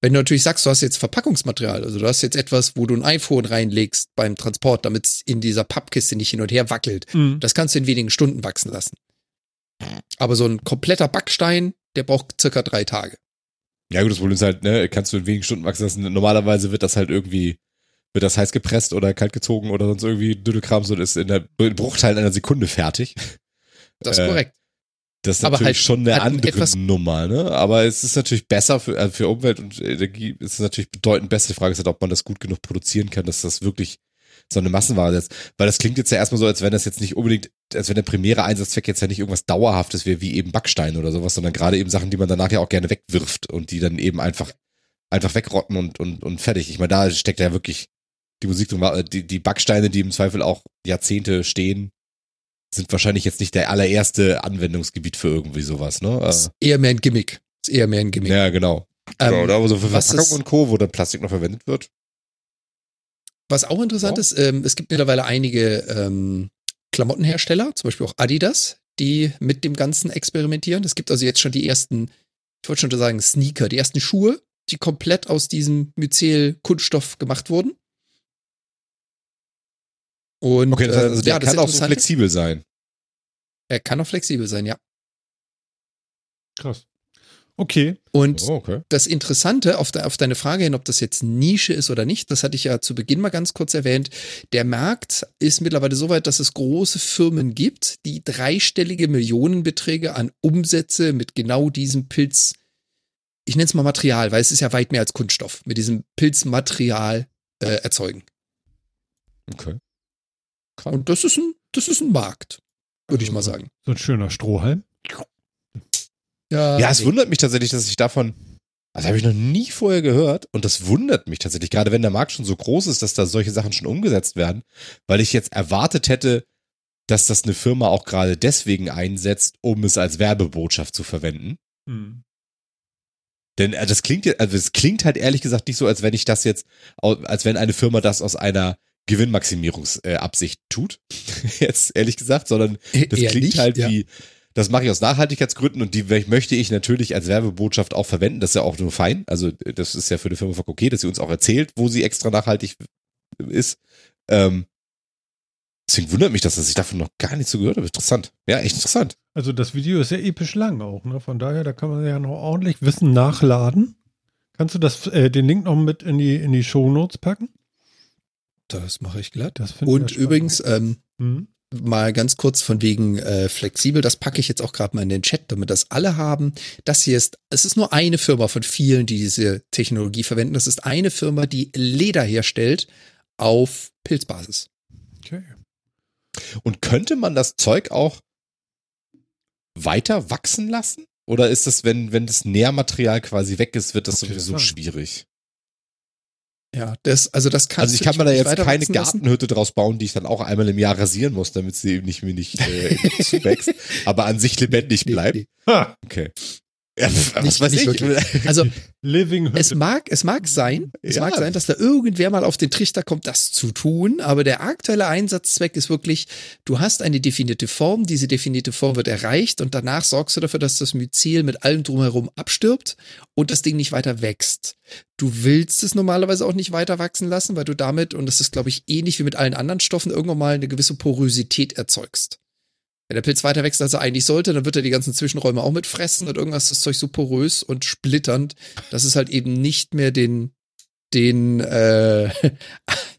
Wenn du natürlich sagst, du hast jetzt Verpackungsmaterial, also du hast jetzt etwas, wo du ein iPhone reinlegst beim Transport, damit es in dieser Pappkiste nicht hin und her wackelt, Mhm. das kannst du in wenigen Stunden wachsen lassen. Aber so ein kompletter Backstein, der braucht circa drei Tage. Ja, gut, das Problem ist halt, ne, kannst du in wenigen Stunden wachsen lassen. Normalerweise wird das halt irgendwie, wird das heiß gepresst oder kalt gezogen oder sonst irgendwie Dödelkram so, ist in der in Bruchteilen einer Sekunde fertig. Das ist Äh, korrekt. Das ist Aber natürlich halt- schon eine halt andere etwas- Nummer, ne? Aber es ist natürlich besser für, also für Umwelt und Energie, ist es natürlich bedeutend besser. Die Frage ist halt, ob man das gut genug produzieren kann, dass das wirklich so eine Massenware ist. Weil das klingt jetzt ja erstmal so, als wenn das jetzt nicht unbedingt, als wenn der primäre Einsatzzweck jetzt ja nicht irgendwas Dauerhaftes wäre, wie eben Backstein oder sowas, sondern gerade eben Sachen, die man danach ja auch gerne wegwirft und die dann eben einfach, einfach wegrotten und, und, und fertig. Ich meine, da steckt ja wirklich die Musik. Äh, Die, die Backsteine, die im Zweifel auch Jahrzehnte stehen, sind wahrscheinlich jetzt nicht der allererste Anwendungsgebiet für irgendwie sowas, ne? Das ist eher mehr ein Gimmick. Das ist eher mehr ein Gimmick. ja, genau. Ähm, genau, da wo so für Verpackung ist- und Co., wo dann Plastik noch verwendet wird. Was auch interessant Ja. ist, ähm, es gibt mittlerweile einige ähm, Klamottenhersteller, zum Beispiel auch Adidas, die mit dem Ganzen experimentieren. Es gibt also jetzt schon die ersten, ich wollte schon sagen, Sneaker, die ersten Schuhe, die komplett aus diesem Myzel-Kunststoff gemacht wurden. Und Okay, das heißt, also der ja, das kann auch so flexibel sein. Er kann auch flexibel sein, ja. Krass. Okay. Und Oh, okay. das Interessante auf, de, auf deine Frage hin, ob das jetzt Nische ist oder nicht, das hatte ich ja zu Beginn mal ganz kurz erwähnt. Der Markt ist mittlerweile so weit, dass es große Firmen gibt, die dreistellige Millionenbeträge an Umsätze mit genau diesem Pilz, ich nenne es mal Material, weil es ist ja weit mehr als Kunststoff, mit diesem Pilzmaterial äh, erzeugen. okay. Und das ist ein, das ist ein Markt, würde ich Also mal so- sagen. So ein schöner Strohhalm. Ja, es nee. wundert mich tatsächlich, dass ich davon, also habe ich noch nie vorher gehört und das wundert mich tatsächlich, gerade wenn der Markt schon so groß ist, dass da solche Sachen schon umgesetzt werden, weil ich jetzt erwartet hätte, dass das eine Firma auch gerade deswegen einsetzt, um es als Werbebotschaft zu verwenden. Hm. Denn äh, das klingt ja, also es klingt halt ehrlich gesagt nicht so, als wenn ich das jetzt, als wenn eine Firma das aus einer Gewinnmaximierungsabsicht tut. [laughs] jetzt ehrlich gesagt, sondern das Eher klingt nicht, halt ja. wie, das mache ich aus Nachhaltigkeitsgründen und die möchte ich natürlich als Werbebotschaft auch verwenden. Das ist ja auch nur fein. Also das ist ja für die Firma Fock okay, dass sie uns auch erzählt, wo sie extra nachhaltig ist. Ähm, deswegen wundert mich, das, dass ich davon noch gar nicht so gehört habe. Interessant. Ja, echt interessant. Also das Video ist ja episch lang auch, ne? Von daher, da kann man ja noch ordentlich Wissen nachladen. Kannst du das, äh, den Link noch mit in die, in die Shownotes packen? Das mache ich glatt. Das finde ich Und übrigens, ähm, Hm? mal ganz kurz von wegen äh, flexibel, das packe ich jetzt auch gerade mal in den Chat, damit das alle haben. Das hier ist, es ist nur eine Firma von vielen, die diese Technologie verwenden. Das ist eine Firma, die Leder herstellt auf Pilzbasis. Okay. Und könnte man das Zeug auch weiter wachsen lassen? Oder ist das, wenn, wenn das Nährmaterial quasi weg ist, wird das Okay, sowieso das- schwierig? Ja, das, also das kann also ich kann mir da jetzt keine Gartenhütte draus bauen, die ich dann auch einmal im Jahr rasieren muss, damit sie eben nicht mir nicht äh, [laughs] zuwächst, aber an sich lebendig bleibt. Ha! Okay. Ja, was Nicht- weiß nicht ich. Also Living Hütte. es mag, es mag sein, es Ja. mag sein, dass da irgendwer mal auf den Trichter kommt, das zu tun, aber der aktuelle Einsatzzweck ist wirklich, du hast eine definierte Form, diese definierte Form wird erreicht und danach sorgst du dafür, dass das Myzel mit allem drumherum abstirbt und das Ding nicht weiter wächst. Du willst es normalerweise auch nicht weiter wachsen lassen, weil du damit, und das ist glaube ich ähnlich wie mit allen anderen Stoffen, irgendwann mal eine gewisse Porosität erzeugst. Wenn der Pilz weiter wächst, als er eigentlich sollte, dann wird er die ganzen Zwischenräume auch mitfressen und irgendwas ist das Zeug so porös und splitternd, dass es halt eben nicht mehr den, den, äh,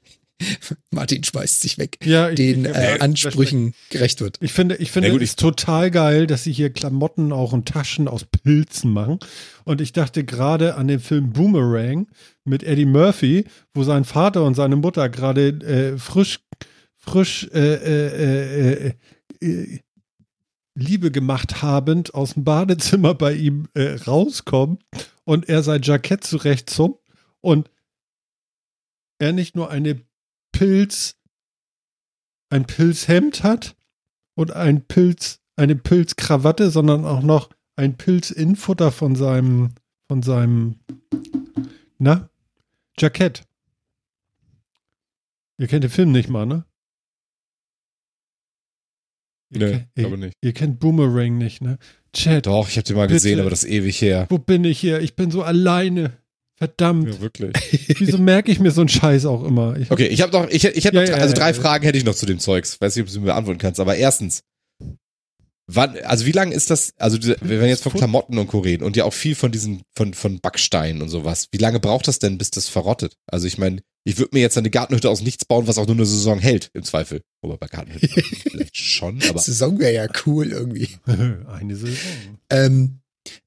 [laughs] Martin schmeißt sich weg, ja, ich, den ich, äh, Ansprüchen gerecht wird. Ich finde, ich finde Ja, gut, es total geil, dass sie hier Klamotten auch und Taschen aus Pilzen machen. Und ich dachte gerade an den Film Boomerang mit Eddie Murphy, wo sein Vater und seine Mutter gerade äh, frisch, frisch äh, äh, Liebe gemacht habend aus dem Badezimmer bei ihm äh, rauskommen und er sein Jackett zurechtzupft und er nicht nur eine Pilz, ein Pilzhemd hat, und ein Pilz, eine Pilzkrawatte, sondern auch noch ein Pilzinfutter von seinem, von seinem, na, Jackett. Ihr kennt den Film nicht mal, ne? Ihr, Nee, ihr, nicht. ihr kennt Boomerang nicht, ne? Chat, Doch, ich habe den mal Bitte. gesehen, aber das ist ewig her. wo bin ich hier? Ich bin so alleine. Verdammt. Ja, wirklich. [laughs] Wieso merke ich mir so einen Scheiß auch immer? Ich, Okay, ich habe noch, ich, ich hätte Ja, noch, also ja, drei ja. Fragen hätte ich noch zu dem Zeugs. Weiß nicht, ob du mir beantworten kannst, aber erstens, wann, also wie lange ist das, also diese- wenn wir jetzt von Klamotten und Co. reden und ja auch viel von diesen, von, von Backsteinen und sowas, wie lange braucht das denn, bis das verrottet? Also ich meine, ich würde mir jetzt eine Gartenhütte aus nichts bauen, was auch nur eine Saison hält, im Zweifel. Wobei bei Gartenhütten [laughs] vielleicht schon, aber Saison wäre ja cool irgendwie. [laughs] eine Saison. Ähm,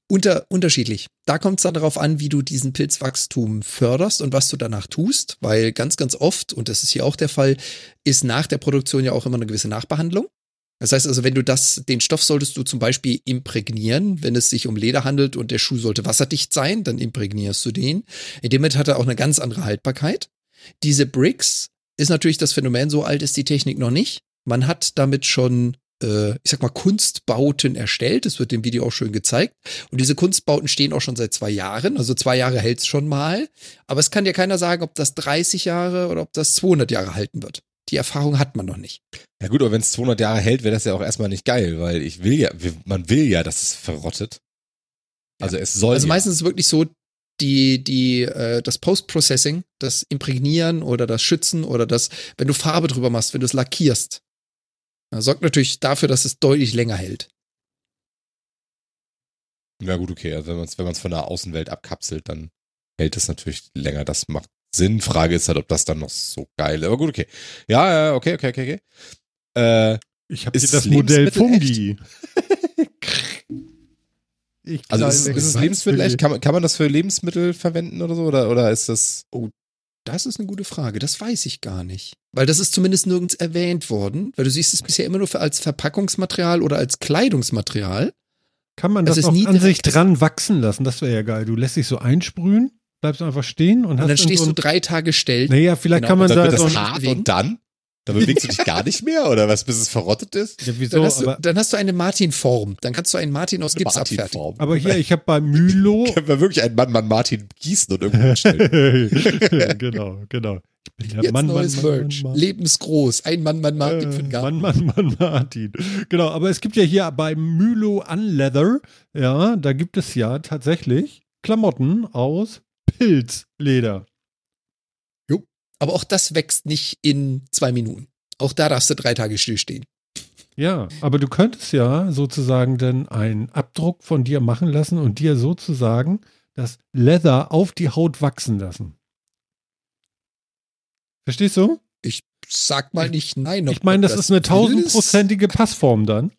unter, unterschiedlich. Da kommt es dann darauf an, wie du diesen Pilzwachstum förderst und was du danach tust, weil ganz, ganz oft, und das ist hier auch der Fall, ist nach der Produktion ja auch immer eine gewisse Nachbehandlung. Das heißt also, wenn du das, den Stoff solltest du zum Beispiel imprägnieren, wenn es sich um Leder handelt und der Schuh sollte wasserdicht sein, dann imprägnierst du den. In dem Moment hat er auch eine ganz andere Haltbarkeit. Diese Bricks ist natürlich das Phänomen, so alt ist die Technik noch nicht. Man hat damit schon, äh, ich sag mal, Kunstbauten erstellt. Das wird im Video auch schön gezeigt. Und diese Kunstbauten stehen auch schon seit zwei Jahren. Also zwei Jahre hält's schon mal. Aber es kann dir keiner sagen, ob das 30 Jahre oder ob das 200 Jahre halten wird. Die Erfahrung hat man noch nicht. ja gut, aber wenn es 200 Jahre hält, wäre das ja auch erstmal nicht geil, weil ich will ja, man will ja, dass es verrottet. Also es soll Also ja. meistens ist es wirklich so, die, die, äh, das Post-Processing, das Imprägnieren oder das Schützen oder das, wenn du Farbe drüber machst, wenn du es lackierst, sorgt natürlich dafür, dass es deutlich länger hält. Ja gut, okay. Also wenn man es wenn man's von der Außenwelt abkapselt, dann hält es natürlich länger. Das macht Sinn. Frage ist halt, ob das dann noch so geil ist. Aber gut, okay. Ja, ja, okay, okay, okay, okay. Äh, Ich habe hier das Modell Fungi. [laughs] ich also ist, ist es. Lebensmittel echt? Kann man, kann man das für Lebensmittel verwenden oder so? Oder, oder ist das. Das ist eine gute Frage. Das weiß ich gar nicht. Weil das ist zumindest nirgends erwähnt worden. Weil du siehst es bisher immer nur für als Verpackungsmaterial oder als Kleidungsmaterial. Kann man Das das, ist auch nie an sich dran wachsen lassen? Das wäre ja geil. Du lässt dich so einsprühen, bleibst einfach stehen und, Und hast dann stehst so du drei Tage still. Naja, vielleicht Genau, kann man Dann da wird so das ein, hart und dann? Da bewegst du dich gar nicht mehr oder was, bis es verrottet ist? Ja, wieso? Dann hast, du, aber, dann hast du eine Martin-Form. Dann kannst du einen Martin aus Gips abfertigen. Martin-Form. aber hier, ich habe bei Mülo. Können wir wirklich einen Mann, Mann Martin gießen und irgendwo hinstellen? [laughs] genau, genau. Ich bin der Jetzt Mann, neues Mann, Merch. Mann, Mann. Lebensgroß. Ein Mann, Mann, Martin für den Äh, Garten. Mann, Mann, Mann, Martin. Genau, aber es gibt ja hier bei Mülo Unleather, ja, da gibt es ja tatsächlich Klamotten aus Pilzleder. Aber auch das wächst nicht in zwei Minuten. Auch da darfst du drei Tage stillstehen. Ja, aber du könntest ja sozusagen dann einen Abdruck von dir machen lassen und dir sozusagen das Leather auf die Haut wachsen lassen. Verstehst du? Sag mal nicht nein. Ich meine, das, du ist eine tausendprozentige Passform dann.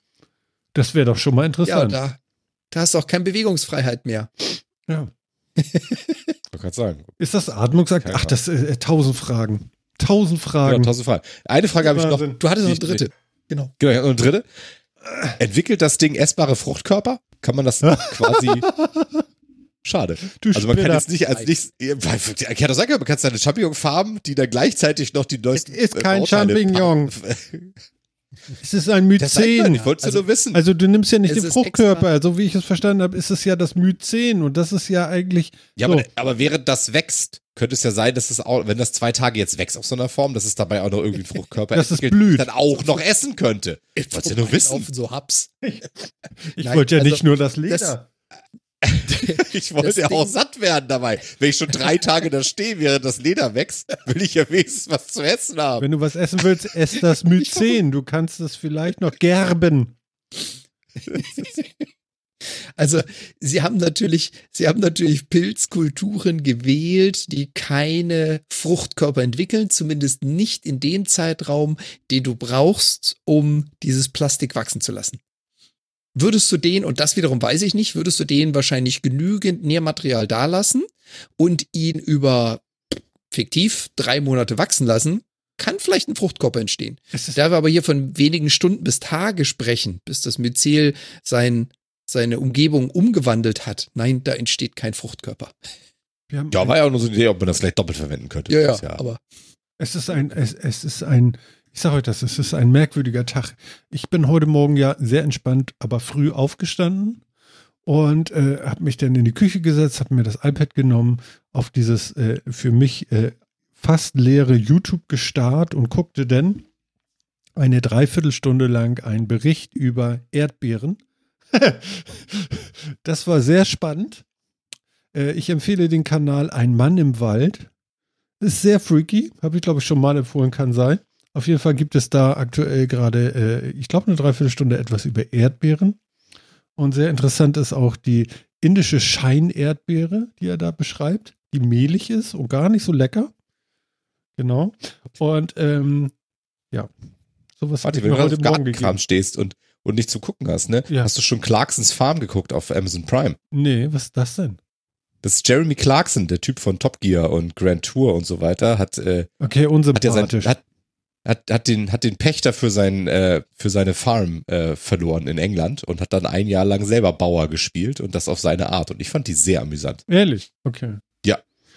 Das wäre doch schon mal Ja, interessant. da, da hast du auch keine Bewegungsfreiheit mehr. Ja. [laughs] Wollte gerade sagen. Ist das Atmungsakt? Ach, das äh, tausend Fragen. Tausend Ja, Fragen. tausend Fragen. Eine Frage habe ich noch. Du hattest noch eine dritte. Genau. Genau, ich hab noch eine dritte. Entwickelt das Ding essbare Fruchtkörper? Kann man das [laughs] quasi. Schade. Du Also man kann Spinner. jetzt nicht als nichts. Ich kann doch sagen, man kann seine Champignon farben, die dann gleichzeitig noch die neuesten. ist äh, kein Bauteile Champignon. [laughs] Es ist ein Das Myzen. nicht, wolltest Also- du nur wissen. Also du nimmst ja nicht Es den ist Fruchtkörper. So wie ich es verstanden habe, ist es ja das Myzen. Und das ist ja eigentlich. ja, so. aber, aber während das wächst, könnte es ja sein, dass es auch, wenn das zwei Tage jetzt wächst auf so einer Form, dass es dabei auch noch irgendwie einen Fruchtkörper [laughs] Dass es entwickelt, blüht. dann auch noch essen könnte. Ich wollte ja nur wissen. So Haps. [laughs] Ich Nein, wollte ja also nicht nur das Leder. [laughs] Ich wollte ja auch satt werden dabei. Wenn ich schon drei Tage da stehe, während das Leder wächst, will ich ja wenigstens was zu essen haben. Wenn du was essen willst, ess das [laughs] Myzen. Du kannst es vielleicht noch gerben. [laughs] Also, sie haben natürlich, sie haben natürlich Pilzkulturen gewählt, die keine Fruchtkörper entwickeln, zumindest nicht in dem Zeitraum, den du brauchst, um dieses Plastik wachsen zu lassen. Würdest du den, und das wiederum weiß ich nicht, würdest du den wahrscheinlich genügend Nährmaterial dalassen und ihn über fiktiv drei Monate wachsen lassen, kann vielleicht ein Fruchtkörper entstehen. Da wir aber hier von wenigen Stunden bis Tage sprechen, bis das Myzel sein, seine Umgebung umgewandelt hat, nein, da entsteht kein Fruchtkörper. wir haben Ja, war ja auch nur so eine Idee, ob man das vielleicht doppelt verwenden könnte. Ja, ja, aber Es ist ein, es, es ist ein, ich sage euch das, es ist ein merkwürdiger Tag. Ich bin heute Morgen ja sehr entspannt, aber früh aufgestanden und äh, habe mich dann in die Küche gesetzt, habe mir das iPad genommen, auf dieses äh, für mich äh, fast leere YouTube gestarrt und guckte dann eine Dreiviertelstunde lang einen Bericht über Erdbeeren. [laughs] das war sehr spannend. Äh, ich empfehle den Kanal Ein Mann im Wald. Ist sehr freaky, habe ich glaube ich schon mal empfohlen, kann sein. Auf jeden Fall gibt es da aktuell gerade, äh, ich glaube, eine Dreiviertelstunde etwas über Erdbeeren. Und sehr interessant ist auch die indische Scheinerdbeere, die er da beschreibt, die mehlig ist und gar nicht so lecker. Genau. Und ähm, ja, sowas Warte, wenn du heute auf Morgen gegeben. stehst und, und nicht zu gucken hast, ne? Ja. Hast du schon Clarksons Farm geguckt auf Amazon Prime? Nee, was ist das denn? Das ist Jeremy Clarkson, der Typ von Top Gear und Grand Tour und so weiter, hat, äh, Okay, hat ja sein, unsympathisch. hat, hat, hat den, hat den Pächter für sein, äh, für seine Farm äh, verloren in England und hat dann ein Jahr lang selber Bauer gespielt und das auf seine Art. Und ich fand die sehr amüsant. Ehrlich, okay.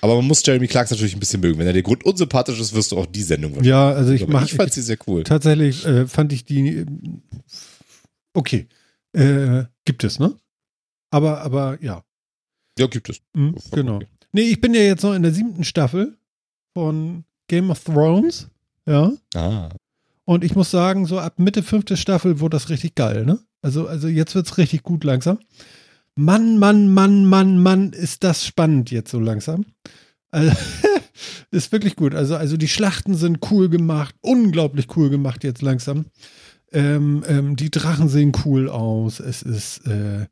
Aber man muss Jeremy Clarkson natürlich ein bisschen mögen. Wenn er der Grund unsympathisch ist, wirst du auch die Sendung wahrscheinlich. Ja, also ich mache ich fand sie sehr cool. Tatsächlich äh, fand ich die. äh, Okay. Äh, gibt es, ne? Aber, aber ja. Ja, gibt es. Mhm, genau. okay. Nee, ich bin ja jetzt noch in der siebten Staffel von Game of Thrones. Ja. Ah. Und ich muss sagen, so ab Mitte fünfte Staffel wurde das richtig geil, ne? Also, also jetzt wird's richtig gut langsam. Mann, Mann, Mann, Mann, Mann, ist das spannend jetzt so langsam. Also, [laughs] ist wirklich gut. Also, also die Schlachten sind cool gemacht, unglaublich cool gemacht jetzt langsam. Ähm, ähm, die Drachen sehen cool aus. Es ist, äh,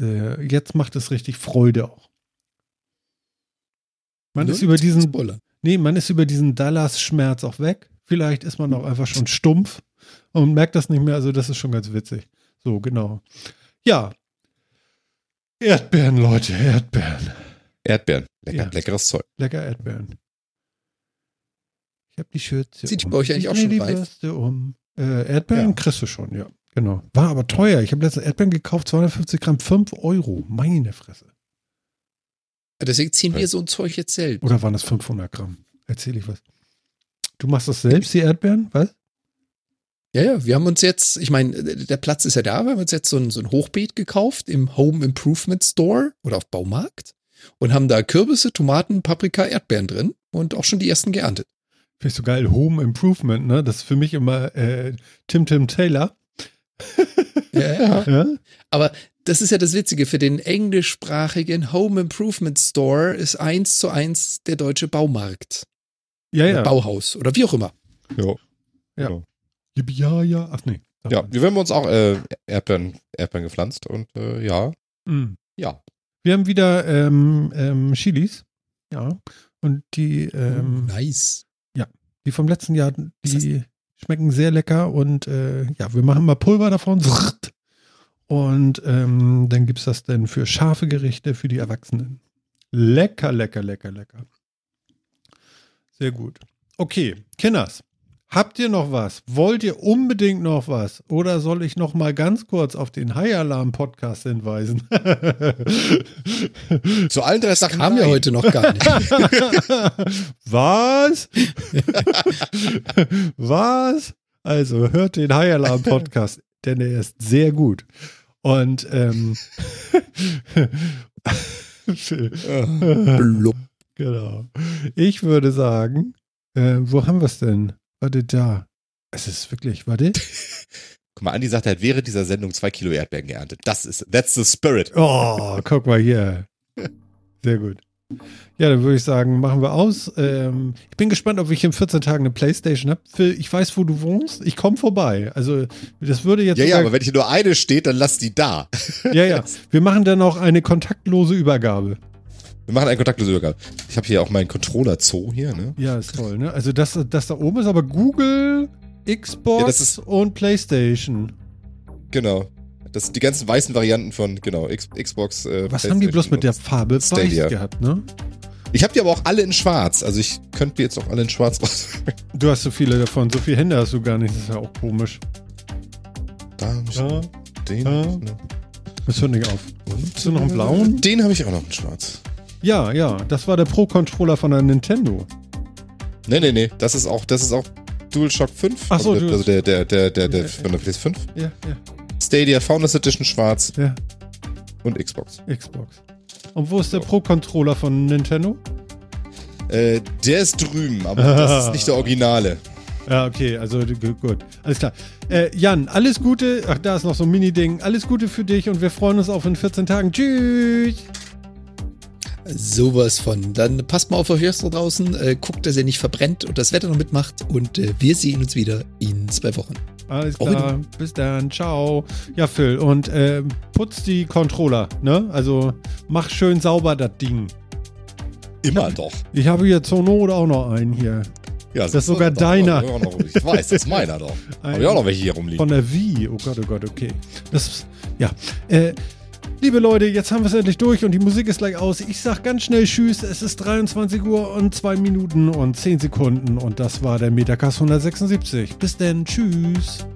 äh, jetzt macht es richtig Freude auch. Man ist über diesen, Spoiler. Nee, man ist über diesen Dallas-Schmerz auch weg. Vielleicht ist man auch einfach schon stumpf und merkt das nicht mehr. Also, das ist schon ganz witzig. So, genau. Ja. Erdbeeren, Leute, Erdbeeren. Erdbeeren. Lecker, Ja. Leckeres Zeug. Lecker Erdbeeren. Ich habe die Schürze. Die um. bei euch eigentlich Ich auch schon die reif? Um. Äh, Erdbeeren Ja. kriegst du schon, ja. Genau. War aber teuer. Ich habe letztens Erdbeeren gekauft, 250 Gramm, 5 Euro. Meine Fresse. Deswegen ziehen wir so ein Zeug jetzt selten. Oder waren das 500 Gramm? Erzähle ich was. Du machst das selbst, die Erdbeeren? Was? Ja, ja, wir haben uns jetzt, ich meine, der Platz ist ja da, wir haben uns jetzt so ein, so ein Hochbeet gekauft im Home Improvement Store oder auf Baumarkt und haben da Kürbisse, Tomaten, Paprika, Erdbeeren drin und auch schon die ersten geerntet. Finde ich so geil. Home Improvement, ne? Das ist für mich immer äh, Tim Tim Taylor. Ja, ja. Ja? Aber das ist ja das Witzige, für den englischsprachigen Home Improvement Store ist eins zu eins der deutsche Baumarkt. Ja, Oder ja. Bauhaus oder wie auch immer. Ja. Ja. Yippie, Ja, ja. Ach nee. Ja, wir haben uns auch äh, Erdbeeren, Erdbeeren gepflanzt und äh, ja, Mhm. ja. Wir haben wieder ähm, ähm, Chilis. Ja. Und die, ähm, nice. die vom letzten Jahr, die schmecken sehr lecker und äh, ja, wir machen mal Pulver davon. [laughs] Und ähm, dann gibt es das dann für scharfe Gerichte für die Erwachsenen. Lecker, lecker, lecker, lecker. Sehr gut. Okay, Kinders, habt ihr noch was? Wollt ihr unbedingt noch was? Oder soll ich noch mal ganz kurz auf den High Alarm Podcast hinweisen? Zu allen drei Sachen. Ja nein. heute noch gar nicht. [laughs] Was? [laughs] Was? Also hört den High Alarm Podcast, [laughs] denn er ist sehr gut. Und ähm, genau. Ich würde sagen, äh, wo haben wir es denn? Warte, da. Es ist wirklich, warte. [laughs] Guck mal, Andi sagt, er hat während dieser Sendung zwei Kilo Erdbeeren geerntet. Das ist, that's the spirit. Oh, guck mal hier. Sehr gut. Ja, dann würde ich sagen, machen wir aus. Ähm, ich bin gespannt, ob ich in 14 Tagen eine Playstation habe. Phil, ich weiß, wo du wohnst. Ich komme vorbei. Also, das würde jetzt. Ja, ja, aber wenn hier nur eine steht, dann lass die da. ja, ja. [laughs] Wir machen dann auch eine kontaktlose Übergabe. Wir machen einen kontaktlose Übergabe. Ich habe hier auch meinen Controller-Zoo hier, ne? Ja, ist toll, ne? Also, das, das da oben ist aber Google, Xbox Ja, ist- und Playstation. Genau. Das sind die ganzen weißen Varianten von, genau, X, Xbox. Äh, Was haben die bloß mit der Farbe weiß Stadia. gehabt, ne? und- Ich habe die aber auch alle in schwarz. Also ich könnte die jetzt auch alle in schwarz raus. [laughs] Du hast so viele davon. So viele Hände hast du gar nicht. Das ist ja auch komisch. da ich Ja, den. ja. das hört nicht auf. Hast du noch einen blauen? Den habe ich auch noch in schwarz. Ja, ja. Das war der Pro-Controller von der Nintendo. Nee, nee, nee. Das ist auch, das ist auch DualShock 5. Ach so, also, also der, der, der, der, der Ja, von der PS5. Ja, ja, Stadia Founders Edition schwarz ja. und Xbox. Xbox. Und wo ist der Pro-Controller von Nintendo? Äh, der ist drüben, aber das ist nicht der Originale. [laughs] Ja, okay, also gut. Alles klar. Äh, Jan, alles Gute. Ach, da ist noch so ein Mini-Ding. Alles Gute für dich und wir freuen uns auf in 14 Tagen. Tschüss. Sowas von. Dann passt mal auf euch da draußen, äh, guckt, dass ihr nicht verbrennt und das Wetter noch mitmacht und äh, wir sehen uns wieder in zwei Wochen. Alles klar. Bis dann. Ciao. Ja, Phil. Und äh, putz die Controller, ne? Also mach schön sauber das Ding. Immer doch. Ich habe hier zur Not auch noch einen hier. Ja, Das ist sogar deiner. Ich weiß, das ist meiner doch. [laughs] Habe ich auch noch welche hier rumliegen. Von der Wii. Oh Gott, oh Gott, okay. Das ist, ja. Äh, liebe Leute, jetzt haben wir es endlich durch und die Musik ist gleich aus. Ich sag ganz schnell Tschüss. Es ist 23 Uhr und 2 Minuten und 10 Sekunden und das war der Metacast 176. Bis denn. Tschüss.